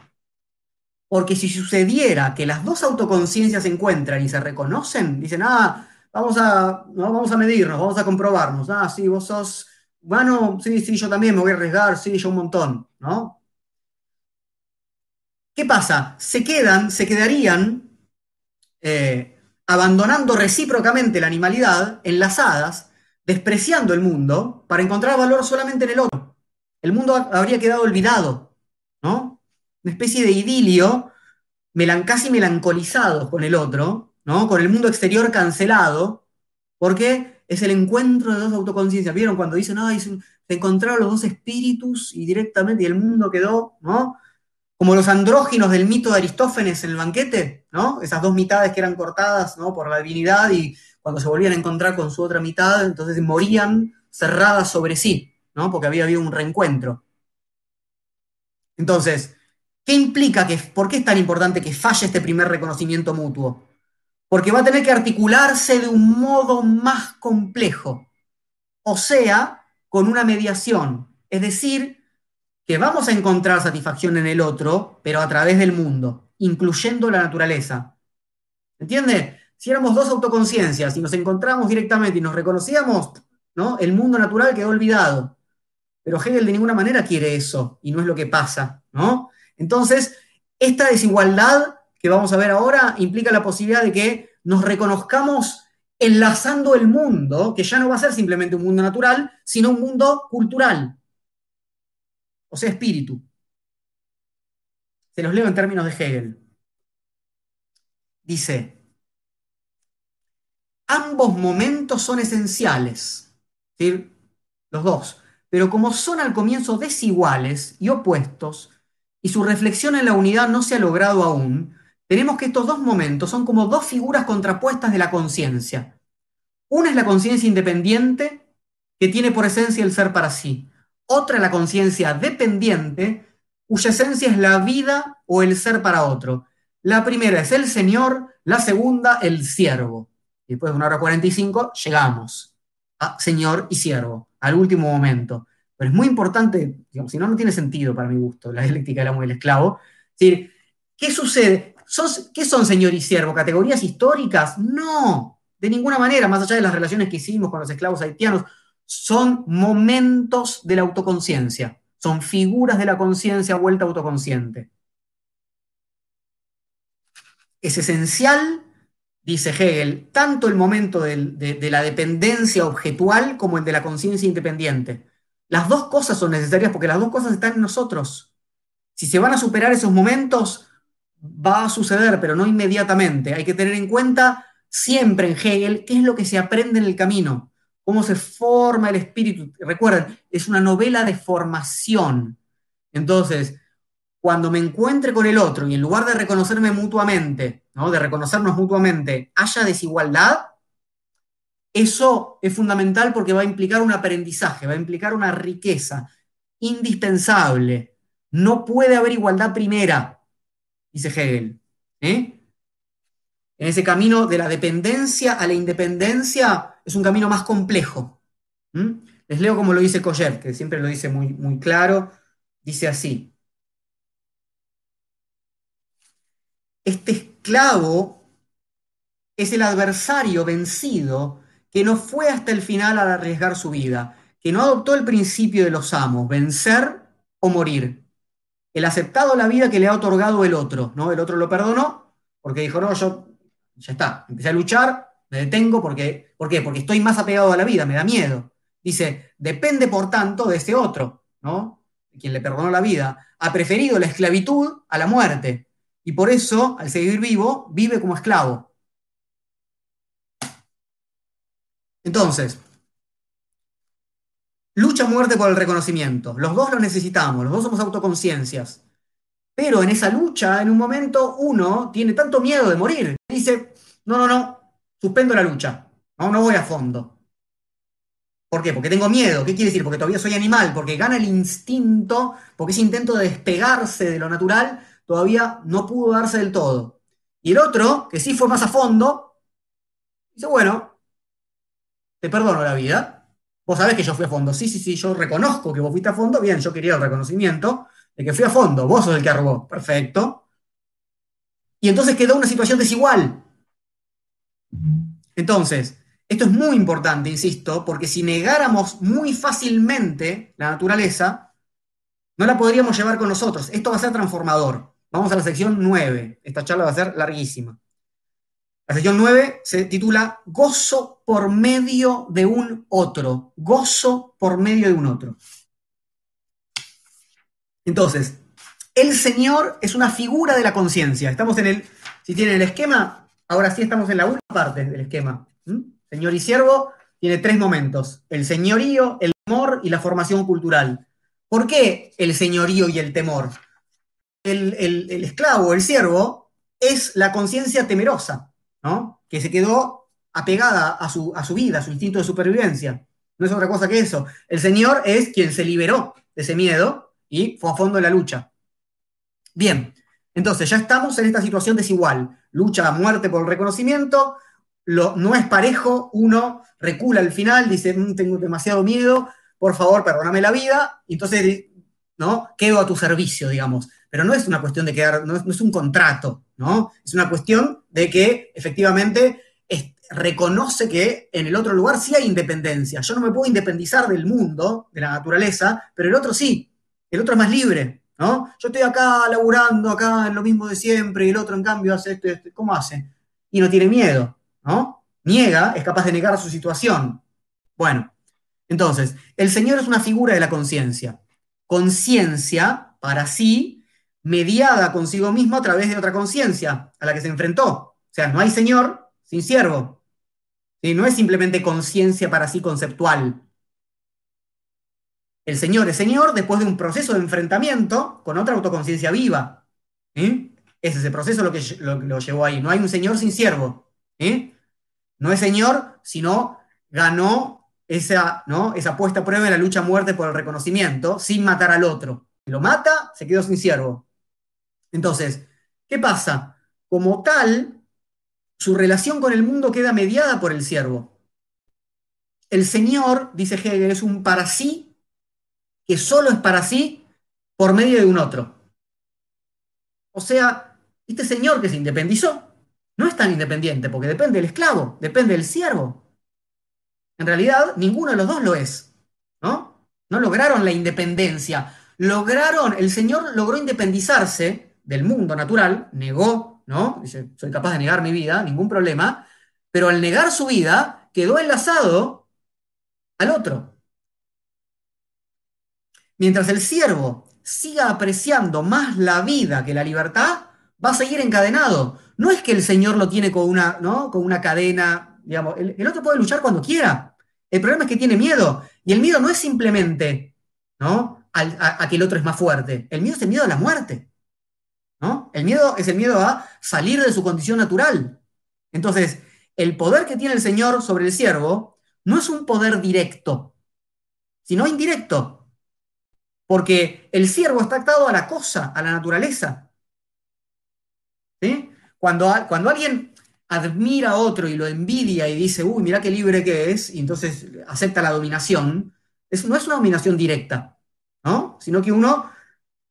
Porque si sucediera que las dos autoconciencias se encuentran y se reconocen, dicen, ah, vamos a, no, vamos a medirnos, vamos a comprobarnos, ah, sí, vos sos, bueno, sí, sí, yo también me voy a arriesgar, sí, yo un montón, ¿no? ¿Qué pasa? Se quedan, se quedarían eh, abandonando recíprocamente la animalidad, enlazadas, despreciando el mundo, para encontrar valor solamente en el otro. El mundo habría quedado olvidado, ¿no? una especie de idilio melan casi melancolizado con el otro, ¿no? con el mundo exterior cancelado, porque es el encuentro de dos autoconciencias. ¿Vieron cuando dicen, ay, se encontraron los dos espíritus y directamente y el mundo quedó, ¿no? Como los andróginos del mito de Aristófanes en el banquete, ¿no? Esas dos mitades que eran cortadas, ¿no? Por la divinidad y cuando se volvían a encontrar con su otra mitad, entonces morían cerradas sobre sí, ¿no? Porque había habido un reencuentro. Entonces, ¿Qué implica que, por qué es tan importante que falle este primer reconocimiento mutuo? Porque va a tener que articularse de un modo más complejo, o sea, con una mediación. Es decir, que vamos a encontrar satisfacción en el otro, pero a través del mundo, incluyendo la naturaleza. ¿Entiende? Si éramos dos autoconciencias y nos encontramos directamente y nos reconocíamos, ¿no? El mundo natural quedó olvidado. Pero Hegel de ninguna manera quiere eso, y no es lo que pasa, ¿no? Entonces, esta desigualdad que vamos a ver ahora implica la posibilidad de que nos reconozcamos enlazando el mundo, que ya no va a ser simplemente un mundo natural, sino un mundo cultural, o sea, espíritu. Se los leo en términos de Hegel. Dice, ambos momentos son esenciales, los dos, pero como son al comienzo desiguales y opuestos, y su reflexión en la unidad no se ha logrado aún, tenemos que estos dos momentos son como dos figuras contrapuestas de la conciencia. Una es la conciencia independiente, que tiene por esencia el ser para sí. Otra la conciencia dependiente, cuya esencia es la vida o el ser para otro. La primera es el Señor, la segunda el siervo. Y después de una hora 45 llegamos a Señor y siervo, al último momento. Pero es muy importante, digamos, si no, no tiene sentido para mi gusto la dialéctica del amo y el esclavo. Es decir, ¿qué sucede? ¿Qué son señor y siervo? ¿Categorías históricas? No, de ninguna manera, más allá de las relaciones que hicimos con los esclavos haitianos, son momentos de la autoconciencia. son figuras de la conciencia vuelta autoconsciente. Es esencial, dice Hegel, tanto el momento de, de la dependencia objetual como el de la conciencia independiente. Las dos cosas son necesarias porque las dos cosas están en nosotros. Si se van a superar esos momentos, va a suceder, pero no inmediatamente. Hay que tener en cuenta siempre en Hegel qué es lo que se aprende en el camino, cómo se forma el espíritu. Recuerden, es una novela de formación. Entonces, cuando me encuentre con el otro y en lugar de reconocerme mutuamente, ¿no? de reconocernos mutuamente, haya desigualdad, eso es fundamental porque va a implicar un aprendizaje, va a implicar una riqueza indispensable. No puede haber igualdad primera, dice Hegel. ¿eh? En ese camino de la dependencia a la independencia es un camino más complejo. Les leo como lo dice Collet, que siempre lo dice muy, muy claro. Dice así. Este esclavo es el adversario vencido que no fue hasta el final al arriesgar su vida, que no adoptó el principio de los amos, vencer o morir. El aceptado la vida que le ha otorgado el otro, ¿no? El otro lo perdonó porque dijo, no, yo ya está, empecé a luchar, me detengo porque, ¿por qué? Porque estoy más apegado a la vida, me da miedo. Dice, depende por tanto de ese otro, ¿no? Quien le perdonó la vida, ha preferido la esclavitud a la muerte. Y por eso, al seguir vivo, vive como esclavo. Entonces, lucha muerte por el reconocimiento. Los dos lo necesitamos, los dos somos autoconciencias. Pero en esa lucha, en un momento, uno tiene tanto miedo de morir. Dice, no, no, no, suspendo la lucha. No, no voy a fondo. ¿Por qué? Porque tengo miedo. ¿Qué quiere decir? Porque todavía soy animal, porque gana el instinto, porque ese intento de despegarse de lo natural todavía no pudo darse del todo. Y el otro, que sí fue más a fondo, dice, bueno, te perdono la vida. Vos sabés que yo fui a fondo. Sí, sí, sí, yo reconozco que vos fuiste a fondo. Bien, yo quería el reconocimiento de que fui a fondo. Vos sos el que arrugó. Perfecto. Y entonces quedó una situación desigual. Entonces, esto es muy importante, insisto, porque si negáramos muy fácilmente la naturaleza, no la podríamos llevar con nosotros. Esto va a ser transformador. Vamos a la sección 9. Esta charla va a ser larguísima. La sección 9 se titula Gozo por medio de un otro. Gozo por medio de un otro. Entonces, el Señor es una figura de la conciencia. Estamos en el, si tienen el esquema, ahora sí estamos en la última parte del esquema. Señor y siervo tiene tres momentos. El señorío, el temor y la formación cultural. ¿Por qué el señorío y el temor? El, el esclavo, el siervo, es la conciencia temerosa que se quedó apegada a su, a su vida, a su instinto de supervivencia. No es otra cosa que eso. El Señor es quien se liberó de ese miedo y fue a fondo en la lucha. Bien, entonces ya estamos en esta situación desigual. Lucha a muerte por el reconocimiento, no es parejo, uno recula al final, dice, mm, tengo demasiado miedo, por favor, perdóname la vida, y entonces, ¿no? Quedo a tu servicio, digamos. Pero no es una cuestión de quedar, no es un contrato, ¿no? Es una cuestión de que efectivamente reconoce que en el otro lugar sí hay independencia. Yo no me puedo independizar del mundo, de la naturaleza, pero el otro sí. El otro es más libre, ¿no? Yo estoy acá laburando, acá en lo mismo de siempre, y el otro en cambio hace esto, esto. ¿Cómo hace? Y no tiene miedo, ¿no? Niega, es capaz de negar su situación. Bueno, entonces, el Señor es una figura de la conciencia. Conciencia, para sí, mediada consigo mismo a través de otra conciencia a la que se enfrentó. O sea, no hay Señor sin siervo. No es simplemente conciencia para sí conceptual. El Señor es Señor después de un proceso de enfrentamiento con otra autoconciencia viva. Es ese proceso lo que lo, llevó ahí. No hay un Señor sin siervo. No es Señor, sino ganó esa, ¿no? esa puesta a prueba en la lucha a muerte por el reconocimiento sin matar al otro. Lo mata, se quedó sin siervo. Entonces, ¿qué pasa? Como tal, su relación con el mundo queda mediada por el siervo. El Señor, dice Hegel, es un para sí que solo es para sí por medio de un otro. O sea, este Señor que se independizó no es tan independiente porque depende del esclavo, depende del siervo. En realidad, ninguno de los dos lo es. ¿no? No lograron la independencia lograron, el Señor logró independizarse del mundo natural, negó, ¿no? Dice, soy capaz de negar mi vida, ningún problema, pero al negar su vida quedó enlazado al otro. Mientras el siervo siga apreciando más la vida que la libertad, va a seguir encadenado. No es que el Señor lo tiene con una, ¿no? con una cadena, digamos, el, otro puede luchar cuando quiera. El problema es que tiene miedo. Y el miedo no es simplemente ¿no? A, que el otro es más fuerte. El miedo es el miedo a la muerte. ¿no? El miedo es el miedo a salir de su condición natural. Entonces, el poder que tiene el Señor sobre el siervo no es un poder directo, sino indirecto. Porque el siervo está atado a la cosa, a la naturaleza. ¿Sí? Cuando, cuando alguien admira a otro y lo envidia y dice, uy, mira qué libre que es, y entonces acepta la dominación, no es una dominación directa, ¿no? Sino que uno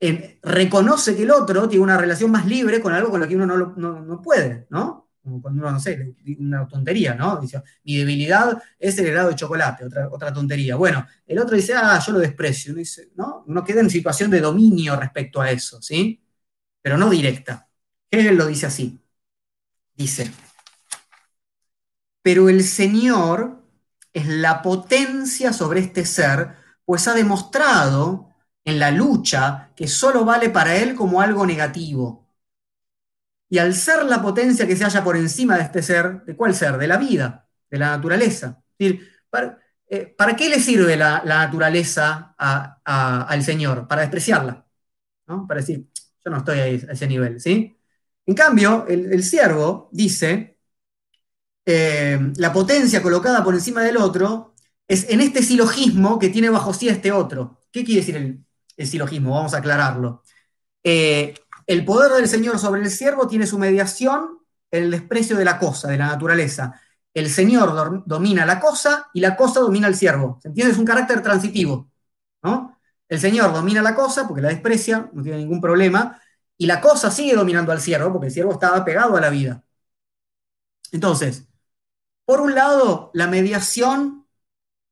eh, reconoce que el otro tiene una relación más libre con algo con lo que uno no, puede, ¿no? Como cuando uno, no sé, una tontería, ¿no? Dice, mi debilidad es el helado de chocolate, otra, otra tontería. Bueno, el otro dice, ah, yo lo desprecio, uno ¿no? Uno queda en situación de dominio respecto a eso, ¿sí? Pero no directa. Hegel lo dice así. Dice, pero el Señor es la potencia sobre este ser, pues ha demostrado en la lucha que solo vale para él como algo negativo. Y al ser la potencia que se halla por encima de este ser, ¿de cuál ser? De la vida, de la naturaleza. ¿para, eh, qué le sirve la, naturaleza al Señor? Para despreciarla, ¿no? Para decir, yo no estoy a ese nivel, ¿sí? En cambio, el, el siervo dice, eh, la potencia colocada por encima del otro es en este silogismo que tiene bajo sí este otro. ¿Qué quiere decir el, silogismo? Vamos a aclararlo. Eh, el poder del Señor sobre el siervo tiene su mediación en el desprecio de la cosa, de la naturaleza. El Señor domina la cosa y la cosa domina al siervo. ¿Se entiende? Es un carácter transitivo. ¿no? El Señor domina la cosa porque la desprecia, no tiene ningún problema, y la cosa sigue dominando al siervo porque el siervo estaba pegado a la vida. Entonces, por un lado, la mediación,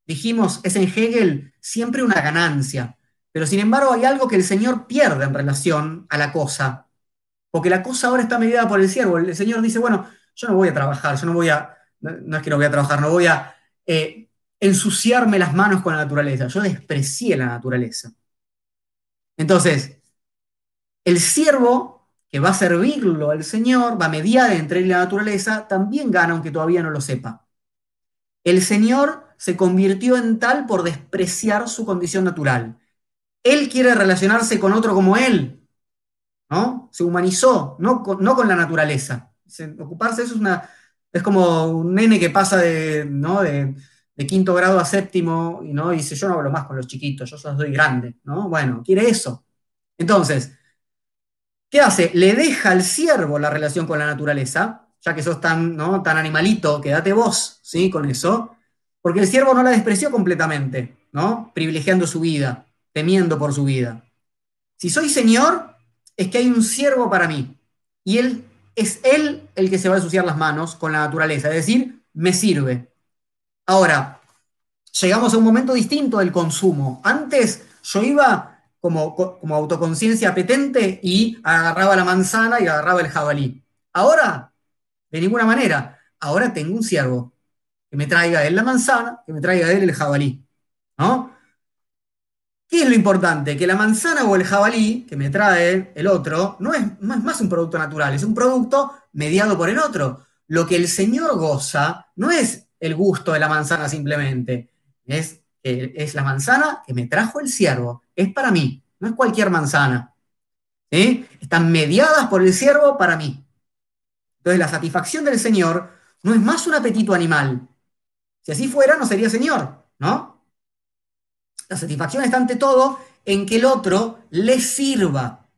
dijimos, es en Hegel siempre una ganancia, pero sin embargo hay algo que el Señor pierde en relación a la cosa, porque la cosa ahora está mediada por el siervo. El Señor dice, bueno, yo no voy a trabajar, yo no voy a, no, es que no voy a trabajar, no voy a eh, ensuciarme las manos con la naturaleza, yo desprecié la naturaleza. Entonces, el siervo que va a servirlo al Señor, va a mediar entre él y la naturaleza, también gana aunque todavía no lo sepa. El Señor se convirtió en tal por despreciar su condición natural. Él quiere relacionarse con otro como él, ¿no? Se humanizó, no con, la naturaleza. Ocuparse eso es una... Es como un nene que pasa de, de, quinto grado a séptimo y, dice, yo no hablo más con los chiquitos, yo soy grande, ¿no? Bueno, quiere eso. Entonces, ¿Qué hace? Le deja al siervo la relación con la naturaleza, ya que sos tan, tan animalito, quédate vos, ¿sí? Con eso, porque el siervo no la despreció completamente, ¿no? Privilegiando su vida, temiendo por su vida. Si soy señor, es que hay un siervo para mí, y él es él el que se va a ensuciar las manos con la naturaleza, es decir, me sirve. Ahora, llegamos a un momento distinto del consumo. Antes yo iba como, autoconciencia petente y agarraba la manzana y agarraba el jabalí. Ahora, de ninguna manera, ahora tengo un siervo que me traiga él la manzana, que me traiga él el jabalí. ¿No? ¿Qué es lo importante? Que la manzana o el jabalí que me trae el otro no es más, un producto natural, es un producto mediado por el otro. Lo que el Señor goza no es el gusto de la manzana simplemente, es es la manzana que me trajo el siervo, es para mí, no es cualquier manzana. Están mediadas por el siervo para mí. Entonces la satisfacción del Señor no es más un apetito animal. Si así fuera, no sería Señor, ¿no? La satisfacción está ante todo en que el otro le sirva.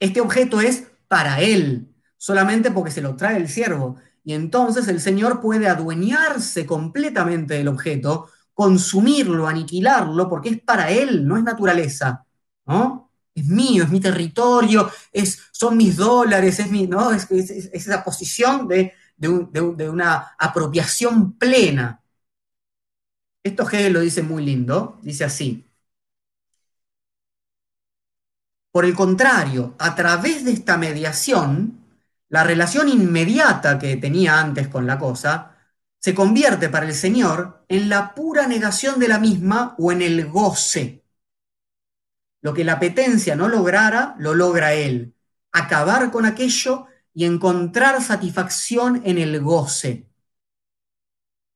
Este objeto es para él, solamente porque se lo trae el siervo. Y entonces el Señor puede adueñarse completamente del objeto consumirlo, aniquilarlo, porque es para él, no es naturaleza, ¿no? Es mío, es mi territorio, es, son mis dólares, es, mi, ¿no? es, esa posición de, una apropiación plena. Esto Hegel lo dice muy lindo, dice así. Por el contrario, a través de esta mediación, la relación inmediata que tenía antes con la cosa se convierte para el Señor en la pura negación de la misma o en el goce. Lo que la apetencia no lograra, lo logra Él. Acabar con aquello y encontrar satisfacción en el goce.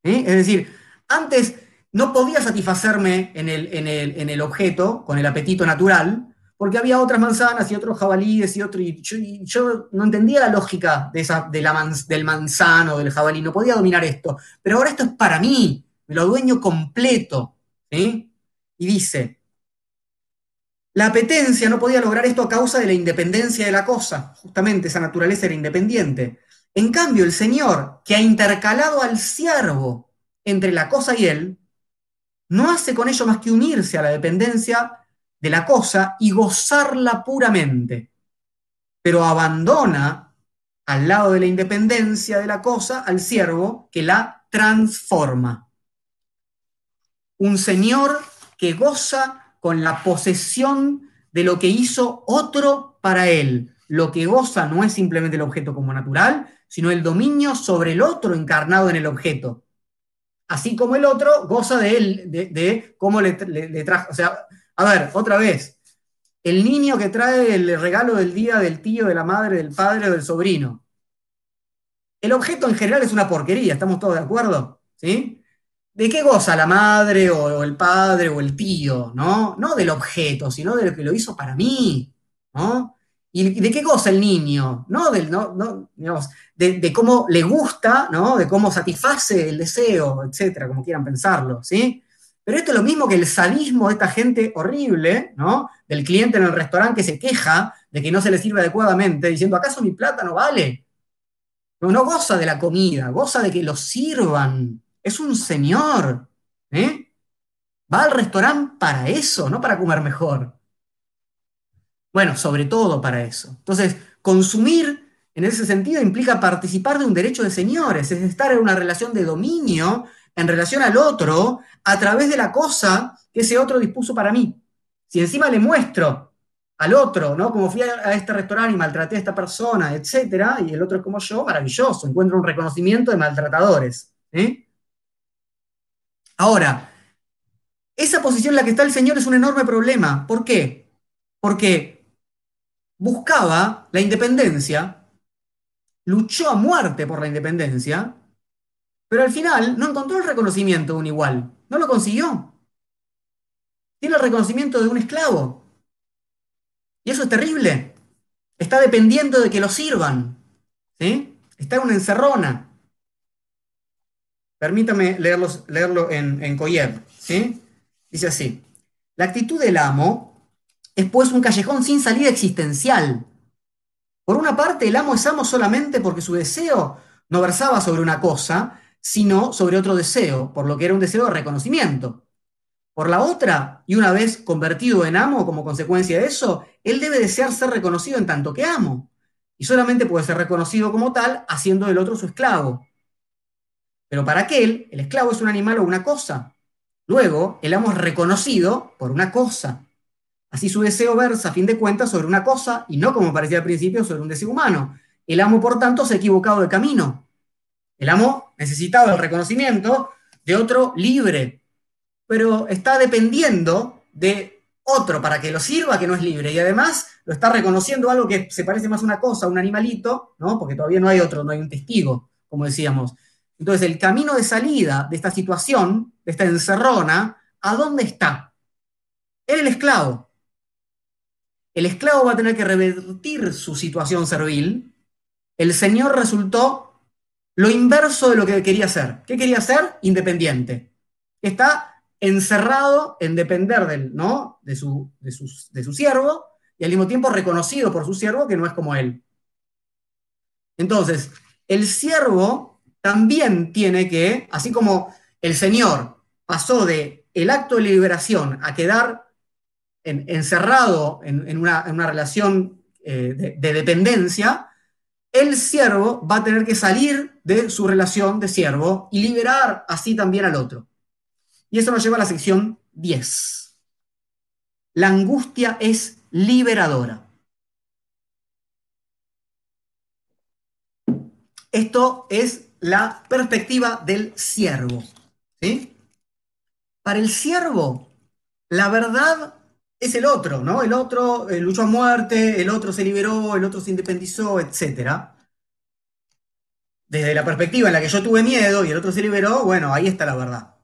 ¿Eh? Es decir, antes no podía satisfacerme en el, en, el, objeto con el apetito natural, porque había otras manzanas y otros jabalíes y otro. Y yo, no entendía la lógica de esa, de la del manzano, del jabalí, no podía dominar esto. Pero ahora esto es para mí, me lo dueño completo. Y dice: La apetencia no podía lograr esto a causa de la independencia de la cosa, justamente esa naturaleza era independiente. En cambio, el Señor, que ha intercalado al siervo entre la cosa y él, no hace con ello más que unirse a la dependencia de la cosa y gozarla puramente, pero abandona al lado de la independencia de la cosa al siervo que la transforma. Un señor que goza con la posesión de lo que hizo otro para él. Lo que goza no es simplemente el objeto como natural, sino el dominio sobre el otro encarnado en el objeto así como el otro goza de él, de, cómo le, trajo. O sea, a ver, otra vez, el niño que trae el regalo del día del tío, de la madre, del padre o del sobrino. El objeto en general es una porquería, ¿estamos todos de acuerdo? ¿Sí? ¿De qué goza la madre o, el padre o el tío? ¿no? no del objeto, sino de lo que lo hizo para mí. ¿no? ¿Y de qué goza el niño? ¿No? Del, no, no digamos, de, cómo le gusta, ¿no? De cómo satisface el deseo, etcétera, como quieran pensarlo, ¿sí? Pero esto es lo mismo que el sadismo de esta gente horrible, ¿no? Del cliente en el restaurante que se queja de que no se le sirve adecuadamente, diciendo, ¿acaso mi plata no vale? No, no goza de la comida, goza de que lo sirvan. Es un señor, ¿eh? Va al restaurante para eso, no para comer mejor. Bueno, sobre todo para eso. Entonces, consumir en ese sentido implica participar de un derecho de señores, es estar en una relación de dominio en relación al otro a través de la cosa que ese otro dispuso para mí. Si encima le muestro al otro, ¿no? Como fui a, este restaurante y maltraté a esta persona, etcétera, y el otro es como yo, maravilloso, encuentro un reconocimiento de maltratadores. ¿eh? Ahora, esa posición en la que está el Señor es un enorme problema. ¿Por qué? Porque buscaba la independencia, luchó a muerte por la independencia, pero al final no encontró el reconocimiento de un igual, no lo consiguió. Tiene el reconocimiento de un esclavo. Y eso es terrible. Está dependiendo de que lo sirvan. ¿sí? Está en una encerrona. Permítame leerlo en, en. ¿sí? Dice así. La actitud del amo es pues un callejón sin salida existencial. Por una parte, el amo es amo solamente porque su deseo no versaba sobre una cosa, sino sobre otro deseo, por lo que era un deseo de reconocimiento. Por la otra, y una vez convertido en amo como consecuencia de eso, él debe desear ser reconocido en tanto que amo, y solamente puede ser reconocido como tal haciendo del otro su esclavo. Pero para aquel, el esclavo es un animal o una cosa. Luego, el amo es reconocido por una cosa. Así su deseo versa, a fin de cuentas, sobre una cosa y no, como parecía al principio, sobre un deseo humano. El amo, por tanto, se ha equivocado de camino. El amo necesitaba el reconocimiento de otro libre, pero está dependiendo de otro para que lo sirva, que no es libre, y además lo está reconociendo algo que se parece más a una cosa, a un animalito, ¿no? porque todavía no hay otro, no hay un testigo, como decíamos. Entonces, el camino de salida de esta situación, de esta encerrona, ¿a dónde está? Era el esclavo el esclavo va a tener que revertir su situación servil, el señor resultó lo inverso de lo que quería ser. ¿Qué quería ser? Independiente. Está encerrado en depender del, ¿no? de, su, de, de su siervo y al mismo tiempo reconocido por su siervo que no es como él. Entonces, el siervo también tiene que, así como el Señor pasó de el acto de liberación a quedar encerrado en, una, relación eh, de, dependencia, el siervo va a tener que salir de su relación de siervo y liberar así también al otro. Y eso nos lleva a la sección 10. La angustia es liberadora. Esto es la perspectiva del siervo. ¿sí? Para el siervo, la verdad es el otro, ¿no? El otro eh, luchó a muerte, el otro se liberó, el otro se independizó, etc. Desde la perspectiva en la que yo tuve miedo y el otro se liberó, bueno, ahí está la verdad.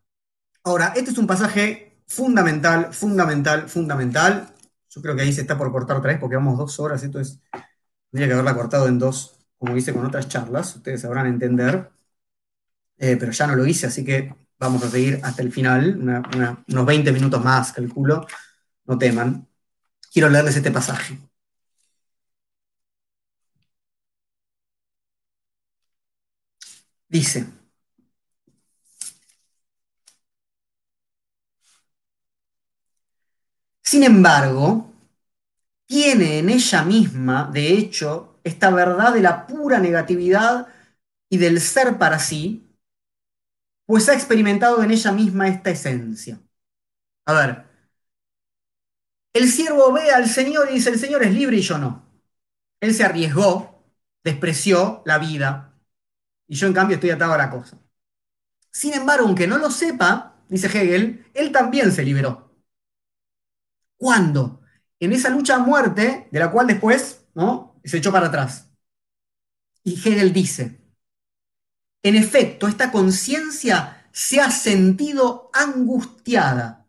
Ahora, este es un pasaje fundamental, fundamental, fundamental. Yo creo que ahí se está por cortar otra vez porque vamos dos horas, esto es, tendría que haberla cortado en dos, como hice con otras charlas, ustedes sabrán entender, eh, pero ya no lo hice, así que vamos a seguir hasta el final, unos 20 minutos más, calculo, no teman. Quiero leerles este pasaje. Dice, sin embargo, tiene en ella misma, de hecho, esta verdad de la pura negatividad y del ser para sí, pues ha experimentado en ella misma esta esencia. A ver, el siervo ve al Señor y dice, el Señor es libre y yo no. Él se arriesgó, despreció la vida, y yo en cambio estoy atado a la cosa. Sin embargo, aunque no lo sepa, dice Hegel, él también se liberó. ¿Cuándo? En esa lucha a muerte, de la cual después ¿no? se echó para atrás. Y Hegel dice, en efecto, esta conciencia se ha sentido angustiada,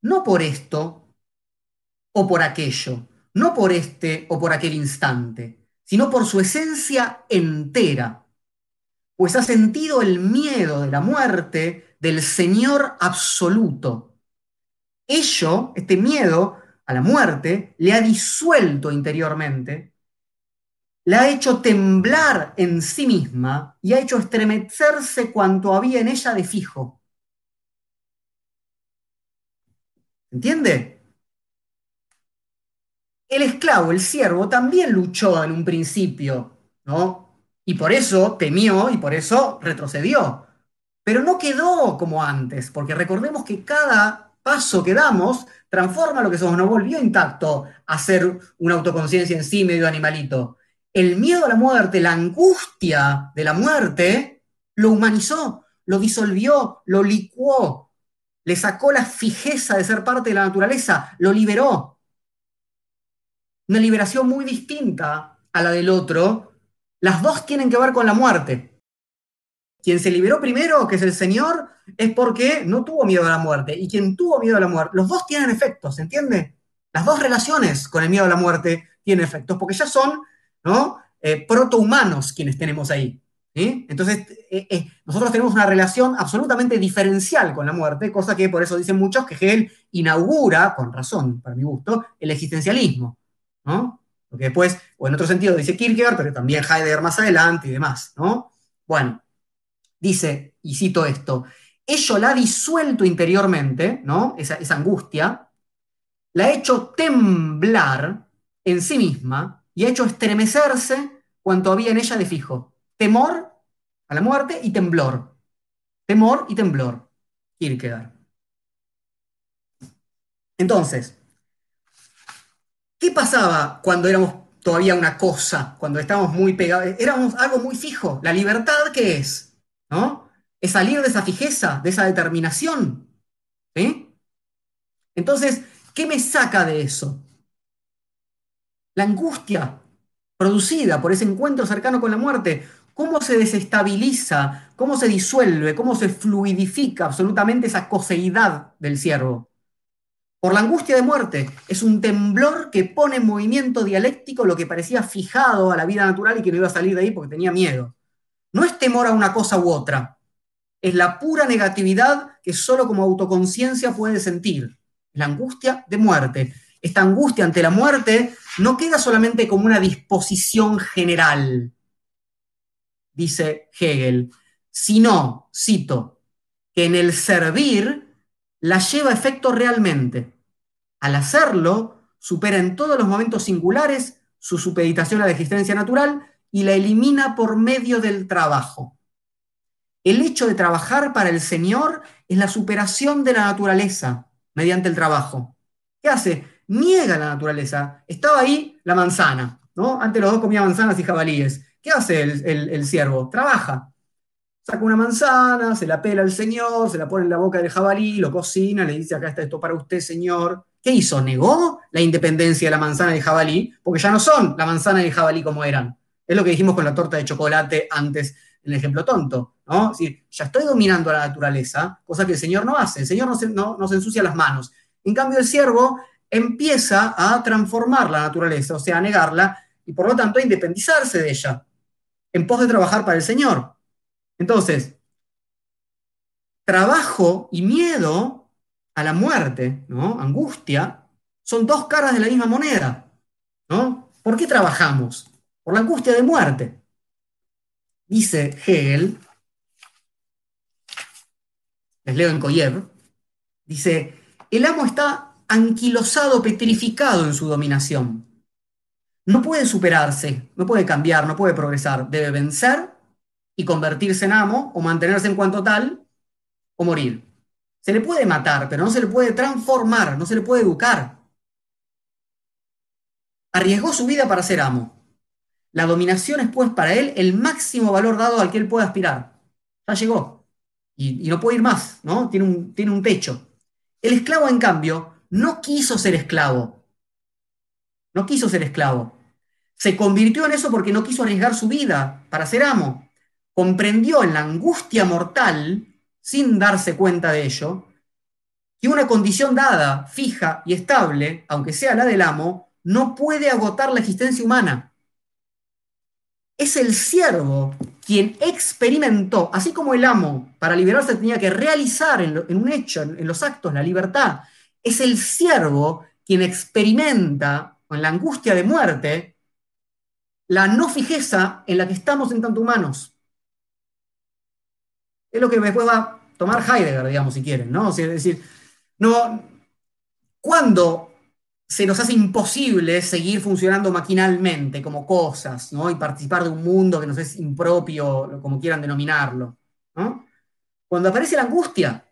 no por esto o por aquello, no por este o por aquel instante, sino por su esencia entera, pues ha sentido el miedo de la muerte del Señor absoluto. Ello, este miedo a la muerte, le ha disuelto interiormente la ha hecho temblar en sí misma y ha hecho estremecerse cuanto había en ella de fijo. ¿Entiende? El esclavo, el siervo, también luchó en un principio, ¿no? Y por eso temió y por eso retrocedió. Pero no quedó como antes, porque recordemos que cada paso que damos transforma lo que somos, no volvió intacto a ser una autoconciencia en sí medio animalito el miedo a la muerte, la angustia de la muerte, lo humanizó, lo disolvió, lo licuó, le sacó la fijeza de ser parte de la naturaleza, lo liberó. Una liberación muy distinta a la del otro. Las dos tienen que ver con la muerte. Quien se liberó primero, que es el Señor, es porque no tuvo miedo a la muerte. Y quien tuvo miedo a la muerte, los dos tienen efectos, ¿entiende? Las dos relaciones con el miedo a la muerte tienen efectos, porque ya son ¿no? Eh, protohumanos quienes tenemos ahí. Entonces, eh, eh, nosotros tenemos una relación absolutamente diferencial con la muerte, cosa que por eso dicen muchos que Hegel inaugura, con razón, para mi gusto, el existencialismo. ¿No? Porque después, o en otro sentido dice Kierkegaard, pero también Heidegger más adelante y demás. ¿no? Bueno, dice, y cito esto, ello la ha disuelto interiormente, ¿no? esa, angustia, la ha hecho temblar en sí misma, y ha hecho estremecerse cuanto había en ella de fijo. Temor a la muerte y temblor. Temor y temblor. Kierkegaard. Entonces, ¿qué pasaba cuando éramos todavía una cosa, cuando estábamos muy pegados? Éramos algo muy fijo. La libertad, ¿qué es? ¿No? Es salir de esa fijeza, de esa determinación. Entonces, ¿qué me saca de eso? la angustia producida por ese encuentro cercano con la muerte, cómo se desestabiliza, cómo se disuelve, cómo se fluidifica absolutamente esa coseidad del siervo. Por la angustia de muerte, es un temblor que pone en movimiento dialéctico lo que parecía fijado a la vida natural y que no iba a salir de ahí porque tenía miedo. No es temor a una cosa u otra, es la pura negatividad que solo como autoconciencia puede sentir, la angustia de muerte esta angustia ante la muerte no queda solamente como una disposición general, dice Hegel, sino, cito, que en el servir la lleva a efecto realmente. Al hacerlo, supera en todos los momentos singulares su supeditación a la existencia natural y la elimina por medio del trabajo. El hecho de trabajar para el Señor es la superación de la naturaleza mediante el trabajo. ¿Qué hace? niega la naturaleza. Estaba ahí la manzana, ¿no? Antes los dos comían manzanas y jabalíes. ¿Qué hace el, el siervo? Trabaja. Saca una manzana, se la pela al señor, se la pone en la boca del jabalí, lo cocina, le dice, acá está esto para usted, señor. ¿Qué hizo? ¿Negó la independencia de la manzana el jabalí? Porque ya no son la manzana el jabalí como eran. Es lo que dijimos con la torta de chocolate antes en el ejemplo tonto, ¿no? Es decir, ya estoy dominando a la naturaleza, cosa que el Señor no hace. El Señor no se, no, ensucia las manos. En cambio, el siervo empieza a transformar la naturaleza, o sea, a negarla, y por lo tanto a independizarse de ella, en pos de trabajar para el Señor. Entonces, trabajo y miedo a la muerte, ¿no? Angustia, son dos caras de la misma moneda, ¿no? ¿Por qué trabajamos? Por la angustia de muerte. Dice Hegel, les leo en Koyev, dice, el amo está anquilosado, petrificado en su dominación. No puede superarse, no puede cambiar, no puede progresar. Debe vencer y convertirse en amo o mantenerse en cuanto tal o morir. Se le puede matar, pero no se le puede transformar, no se le puede educar. Arriesgó su vida para ser amo. La dominación es pues para él el máximo valor dado al que él puede aspirar. Ya llegó. Y, no puede ir más, ¿no? Tiene un, tiene un techo. El esclavo, en cambio, no quiso ser esclavo. No quiso ser esclavo. Se convirtió en eso porque no quiso arriesgar su vida para ser amo. Comprendió en la angustia mortal, sin darse cuenta de ello, que una condición dada, fija y estable, aunque sea la del amo, no puede agotar la existencia humana es el siervo quien experimentó, así como el amo para liberarse tenía que realizar en, un hecho, en, los actos, la libertad, es el siervo quien experimenta con la angustia de muerte la no fijeza en la que estamos en tanto humanos. Es lo que después va a tomar Heidegger, digamos, si quieren, ¿no? es decir, no, cuando se nos hace imposible seguir funcionando maquinalmente como cosas, ¿no? Y participar de un mundo que nos es impropio, como quieran denominarlo, ¿no? Cuando aparece la angustia,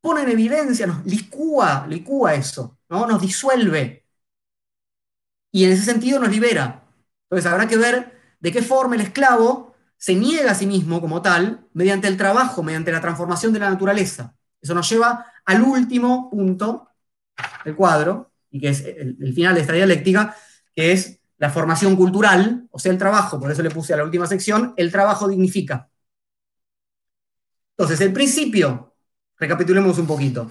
pone en evidencia, nos licúa, licúa eso, ¿no? Nos disuelve. Y en ese sentido nos libera. Entonces habrá que ver de qué forma el esclavo se niega a sí mismo como tal mediante el trabajo, mediante la transformación de la naturaleza. Eso nos lleva al último punto del cuadro, y que es el, final de esta dialéctica, que es la formación cultural, o sea, el trabajo, por eso le puse a la última sección, el trabajo dignifica. Entonces, el principio, recapitulemos un poquito.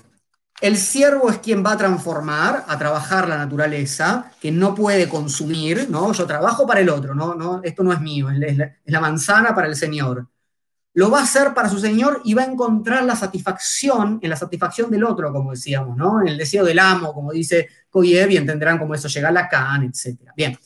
El siervo es quien va a transformar, a trabajar la naturaleza, que no puede consumir, ¿no? Yo trabajo para el otro, ¿no? no esto no es mío, es la manzana para el Señor lo va a hacer para su Señor y va a encontrar la satisfacción en la satisfacción del otro, como decíamos, ¿no? En el deseo del amo, como dice Koyev, y entenderán cómo eso llega a Lacan, etc. Bien,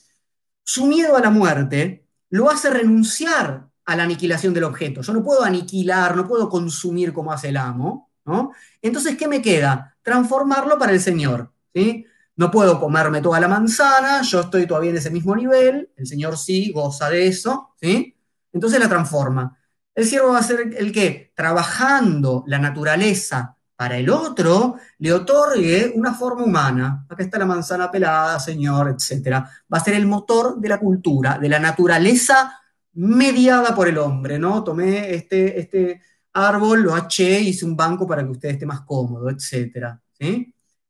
su miedo a la muerte lo hace renunciar a la aniquilación del objeto. Yo no puedo aniquilar, no puedo consumir como hace el amo, ¿no? Entonces, ¿qué me queda? Transformarlo para el Señor, ¿sí? No puedo comerme toda la manzana, yo estoy todavía en ese mismo nivel, el Señor sí goza de eso, ¿sí? Entonces la transforma. El siervo va a ser el que, trabajando la naturaleza para el otro, le otorgue una forma humana. Acá está la manzana pelada, señor, etc. Va a ser el motor de la cultura, de la naturaleza mediada por el hombre, ¿no? Tomé este, este árbol, lo haché, hice un banco para que usted esté más cómodo, etc.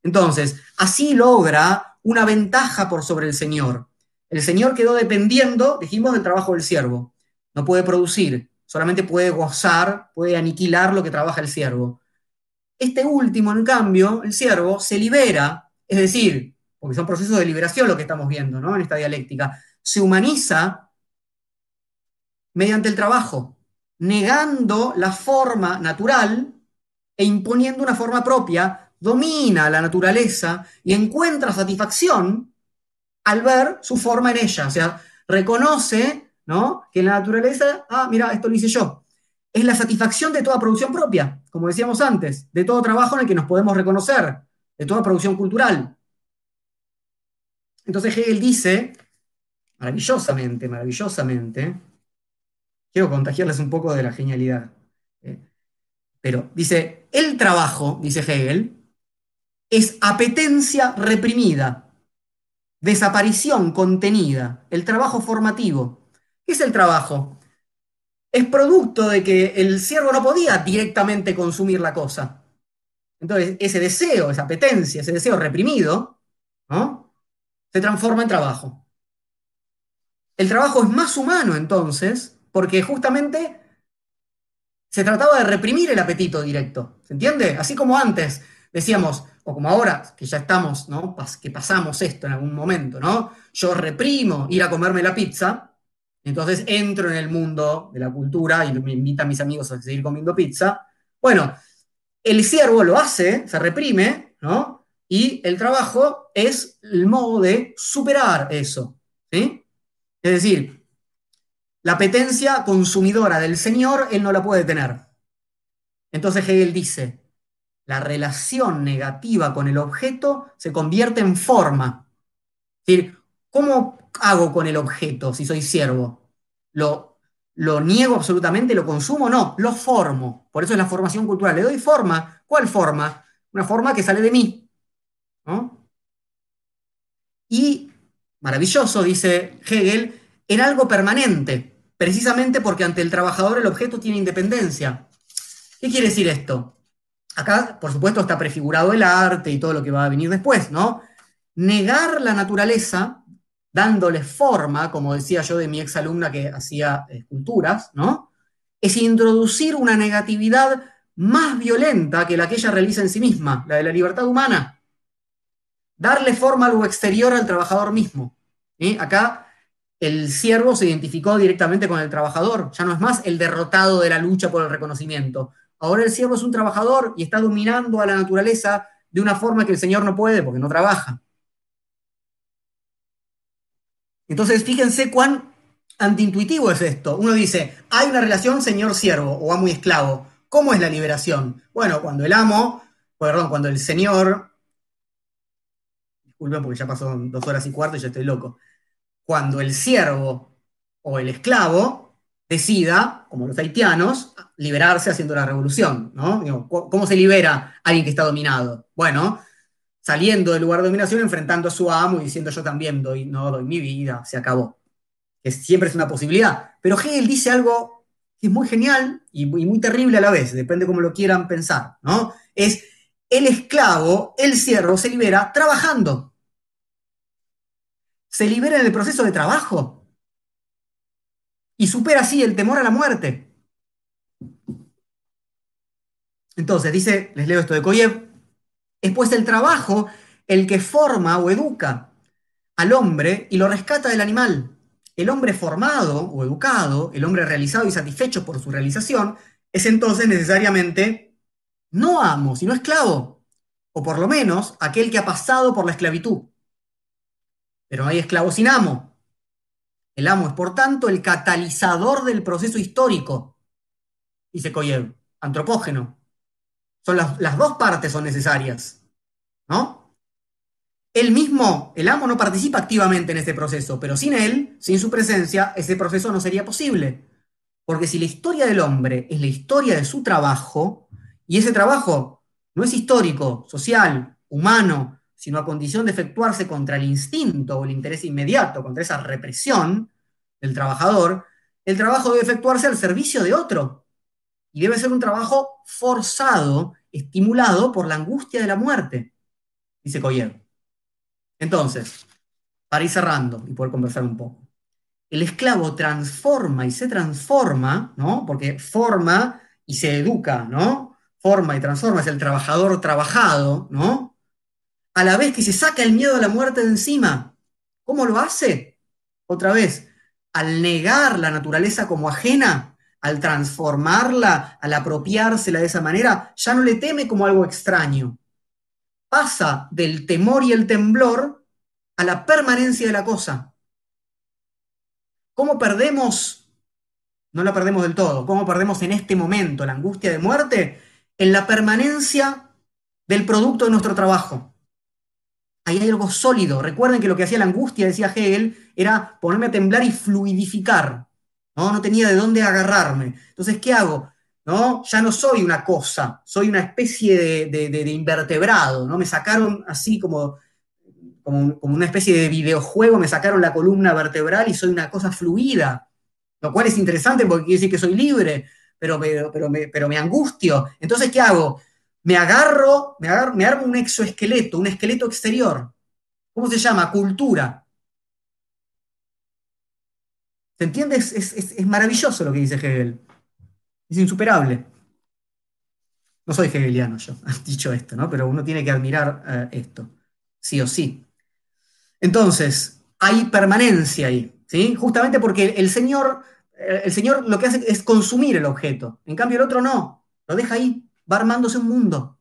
Entonces, así logra una ventaja por sobre el Señor. El Señor quedó dependiendo, dijimos, del trabajo del siervo. No puede producir, solamente puede gozar, puede aniquilar lo que trabaja el siervo. Este último, en cambio, el siervo, se libera, es decir, porque son procesos de liberación lo que estamos viendo ¿no? en esta dialéctica, se humaniza mediante el trabajo, negando la forma natural e imponiendo una forma propia, domina la naturaleza y encuentra satisfacción al ver su forma en ella, o sea, reconoce ¿no? Que la naturaleza, ah, mira, esto lo hice yo. Es la satisfacción de toda producción propia, como decíamos antes, de todo trabajo en el que nos podemos reconocer, de toda producción cultural. Entonces Hegel dice, maravillosamente, maravillosamente, quiero contagiarles un poco de la genialidad, ¿eh? pero dice, el trabajo, dice Hegel, es apetencia reprimida, desaparición contenida, el trabajo formativo. ¿Qué es el trabajo? Es producto de que el siervo no podía directamente consumir la cosa. Entonces, ese deseo, esa apetencia, ese deseo reprimido, se transforma en trabajo. El trabajo es más humano entonces, porque justamente se trataba de reprimir el apetito directo. ¿Se entiende? Así como antes decíamos, o como ahora, que ya estamos, ¿no? que pasamos esto en algún momento, ¿no? Yo reprimo ir a comerme la pizza, entonces entro en el mundo de la cultura y me invitan a mis amigos a seguir comiendo pizza. Bueno, el siervo lo hace, se reprime, ¿no? Y el trabajo es el modo de superar eso, ¿sí? Es decir, la apetencia consumidora del Señor, él no la puede tener. Entonces Hegel dice, la relación negativa con el objeto se convierte en forma. Es decir, ¿cómo hago con el objeto si soy siervo? ¿Lo, lo niego absolutamente? ¿Lo consumo? No, lo formo. Por eso es la formación cultural. Le doy forma. ¿Cuál forma? Una forma que sale de mí. Y, maravilloso, dice Hegel, en algo permanente, precisamente porque ante el trabajador el objeto tiene independencia. ¿Qué quiere decir esto? Acá, por supuesto, está prefigurado el arte y todo lo que va a venir después, ¿no? Negar la naturaleza, dándole forma, como decía yo de mi exalumna que hacía esculturas, ¿no? Es introducir una negatividad más violenta que la que ella realiza en sí misma, la de la libertad humana. Darle forma a algo exterior al trabajador mismo. Acá el siervo se identificó directamente con el trabajador, ya no es más el derrotado de la lucha por el reconocimiento, Ahora el siervo es un trabajador y está dominando a la naturaleza de una forma que el Señor no puede porque no trabaja. Entonces, fíjense cuán antiintuitivo es esto. Uno dice, hay una relación señor-siervo o amo y esclavo. ¿Cómo es la liberación? Bueno, cuando el amo, perdón, cuando el señor, disculpen porque ya pasó dos horas y cuarto y ya estoy loco, cuando el siervo o el esclavo decida, como los haitianos, liberarse haciendo la revolución, ¿no? ¿Cómo se libera alguien que está dominado? Bueno, saliendo del lugar de dominación, enfrentando a su amo y diciendo yo también doy, no doy mi vida, se acabó. Que siempre es una posibilidad. Pero Hegel dice algo que es muy genial y muy, muy terrible a la vez, depende cómo lo quieran pensar, ¿no? Es el esclavo, el siervo, se libera trabajando. Se libera en el proceso de trabajo. Y supera así el temor a la muerte. Entonces, dice, les leo esto de Koyev, es pues el trabajo el que forma o educa al hombre y lo rescata del animal. El hombre formado o educado, el hombre realizado y satisfecho por su realización, es entonces necesariamente no amo, sino esclavo, o por lo menos aquel que ha pasado por la esclavitud. Pero hay esclavo sin amo. El amo es, por tanto, el catalizador del proceso histórico, dice Koyev, antropógeno, son las, dos partes son necesarias, ¿no? Él mismo, el amo, no participa activamente en este proceso, pero sin él, sin su presencia, ese proceso no sería posible. Porque si la historia del hombre es la historia de su trabajo, y ese trabajo no es histórico, social, humano, sino a condición de efectuarse contra el instinto o el interés inmediato, contra esa represión del trabajador, el trabajo debe efectuarse al servicio de otro, y debe ser un trabajo forzado, estimulado por la angustia de la muerte, dice Coyer. Entonces, para ir cerrando y poder conversar un poco, el esclavo transforma y se transforma, ¿no? Porque forma y se educa, ¿no? Forma y transforma, es el trabajador trabajado, ¿no? A la vez que se saca el miedo a la muerte de encima. ¿Cómo lo hace? Otra vez, al negar la naturaleza como ajena, al transformarla, al apropiársela de esa manera, ya no le teme como algo extraño. Pasa del temor y el temblor a la permanencia de la cosa. ¿Cómo perdemos? No la perdemos del todo. ¿Cómo perdemos en este momento la angustia de muerte? En la permanencia del producto de nuestro trabajo. Ahí hay algo sólido. Recuerden que lo que hacía la angustia, decía Hegel, era ponerme a temblar y fluidificar. ¿no? No tenía de dónde agarrarme. Entonces, ¿qué hago? ¿no? Ya no soy una cosa, soy una especie de, invertebrado, ¿no? Me sacaron así como, como, una especie de videojuego, me sacaron la columna vertebral y soy una cosa fluida, lo cual es interesante porque quiere decir que soy libre, pero, pero, me, pero me angustio. Entonces, ¿qué hago? Me agarro, me agarro, me armo un exoesqueleto, un esqueleto exterior. ¿Cómo se llama? Cultura. ¿Se entiende? Es, maravilloso lo que dice Hegel. Es insuperable. No soy hegeliano yo, dicho esto, ¿no? Pero uno tiene que admirar eh, esto, sí o sí. Entonces, hay permanencia ahí, ¿sí? Justamente porque el Señor, eh, el Señor lo que hace es consumir el objeto. En cambio, el otro no, lo deja ahí, va armándose un mundo.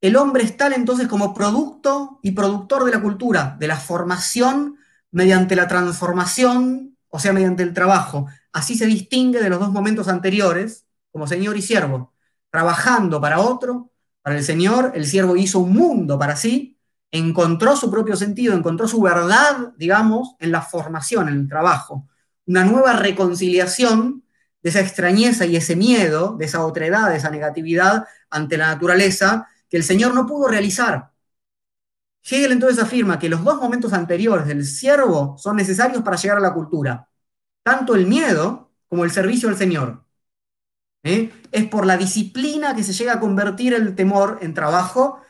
El hombre es tal entonces como producto y productor de la cultura, de la formación mediante la transformación o sea, mediante el trabajo. Así se distingue de los dos momentos anteriores, como señor y siervo. Trabajando para otro, para el Señor, el siervo hizo un mundo para sí, encontró su propio sentido, encontró su verdad, digamos, en la formación, en el trabajo. Una nueva reconciliación de esa extrañeza y ese miedo, de esa otredad, de esa negatividad ante la naturaleza, que el Señor no pudo realizar. Hegel entonces afirma que los dos momentos anteriores del siervo son necesarios para llegar a la cultura, tanto el miedo como el servicio al Señor. ¿Eh? Es por la disciplina que se llega a convertir el temor en trabajo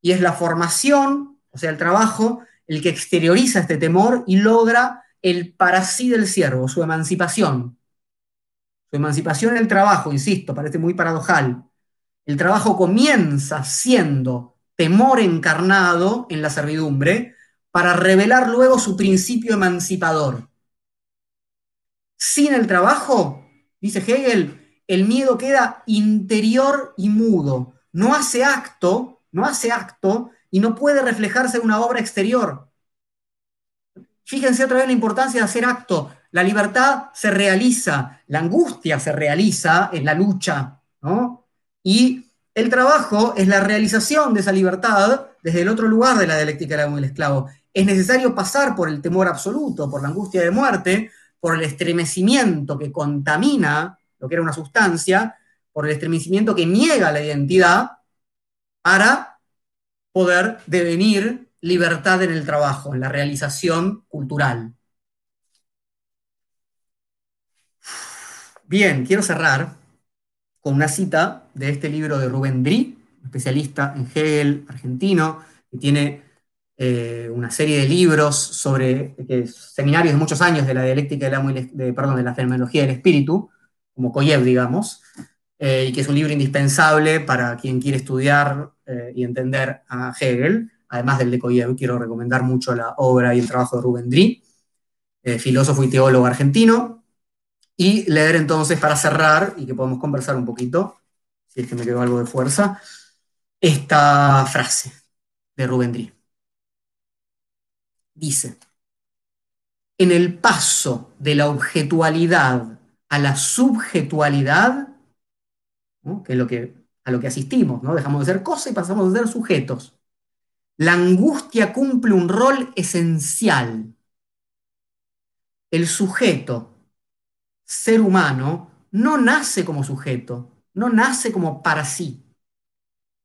y es la formación, o sea, el trabajo, el que exterioriza este temor y logra el para sí del siervo, su emancipación. Su emancipación en el trabajo, insisto, parece muy paradojal. El trabajo comienza siendo temor encarnado en la servidumbre, para revelar luego su principio emancipador. Sin el trabajo, dice Hegel, el miedo queda interior y mudo, no hace acto, no hace acto y no puede reflejarse en una obra exterior. Fíjense otra vez la importancia de hacer acto. La libertad se realiza, la angustia se realiza en la lucha, ¿no? Y el trabajo es la realización de esa libertad desde el otro lugar de la dialéctica del esclavo. Es necesario pasar por el temor absoluto, por la angustia de muerte, por el estremecimiento que contamina lo que era una sustancia, por el estremecimiento que niega la identidad, para poder devenir libertad en el trabajo, en la realización cultural. Bien, quiero cerrar con una cita de este libro de Rubén Dri, especialista en Hegel argentino, que tiene eh, una serie de libros sobre seminarios de muchos años de la dialéctica de la, perdón, de la fenomenología del espíritu, como Koyev, digamos, eh, y que es un libro indispensable para quien quiere estudiar eh, y entender a Hegel. Además del de Koyev, quiero recomendar mucho la obra y el trabajo de Rubén Dri, filósofo y teólogo argentino, y leer entonces para cerrar y que podamos conversar un poquito, si es que me quedó algo de fuerza, esta frase de Rubén Dri. Dice, en el paso de la objetualidad a la subjetualidad, que es lo que, a lo que asistimos, ¿no? dejamos de ser cosas y pasamos a ser sujetos. La angustia cumple un rol esencial. El sujeto ser humano no nace como sujeto, no nace como para sí.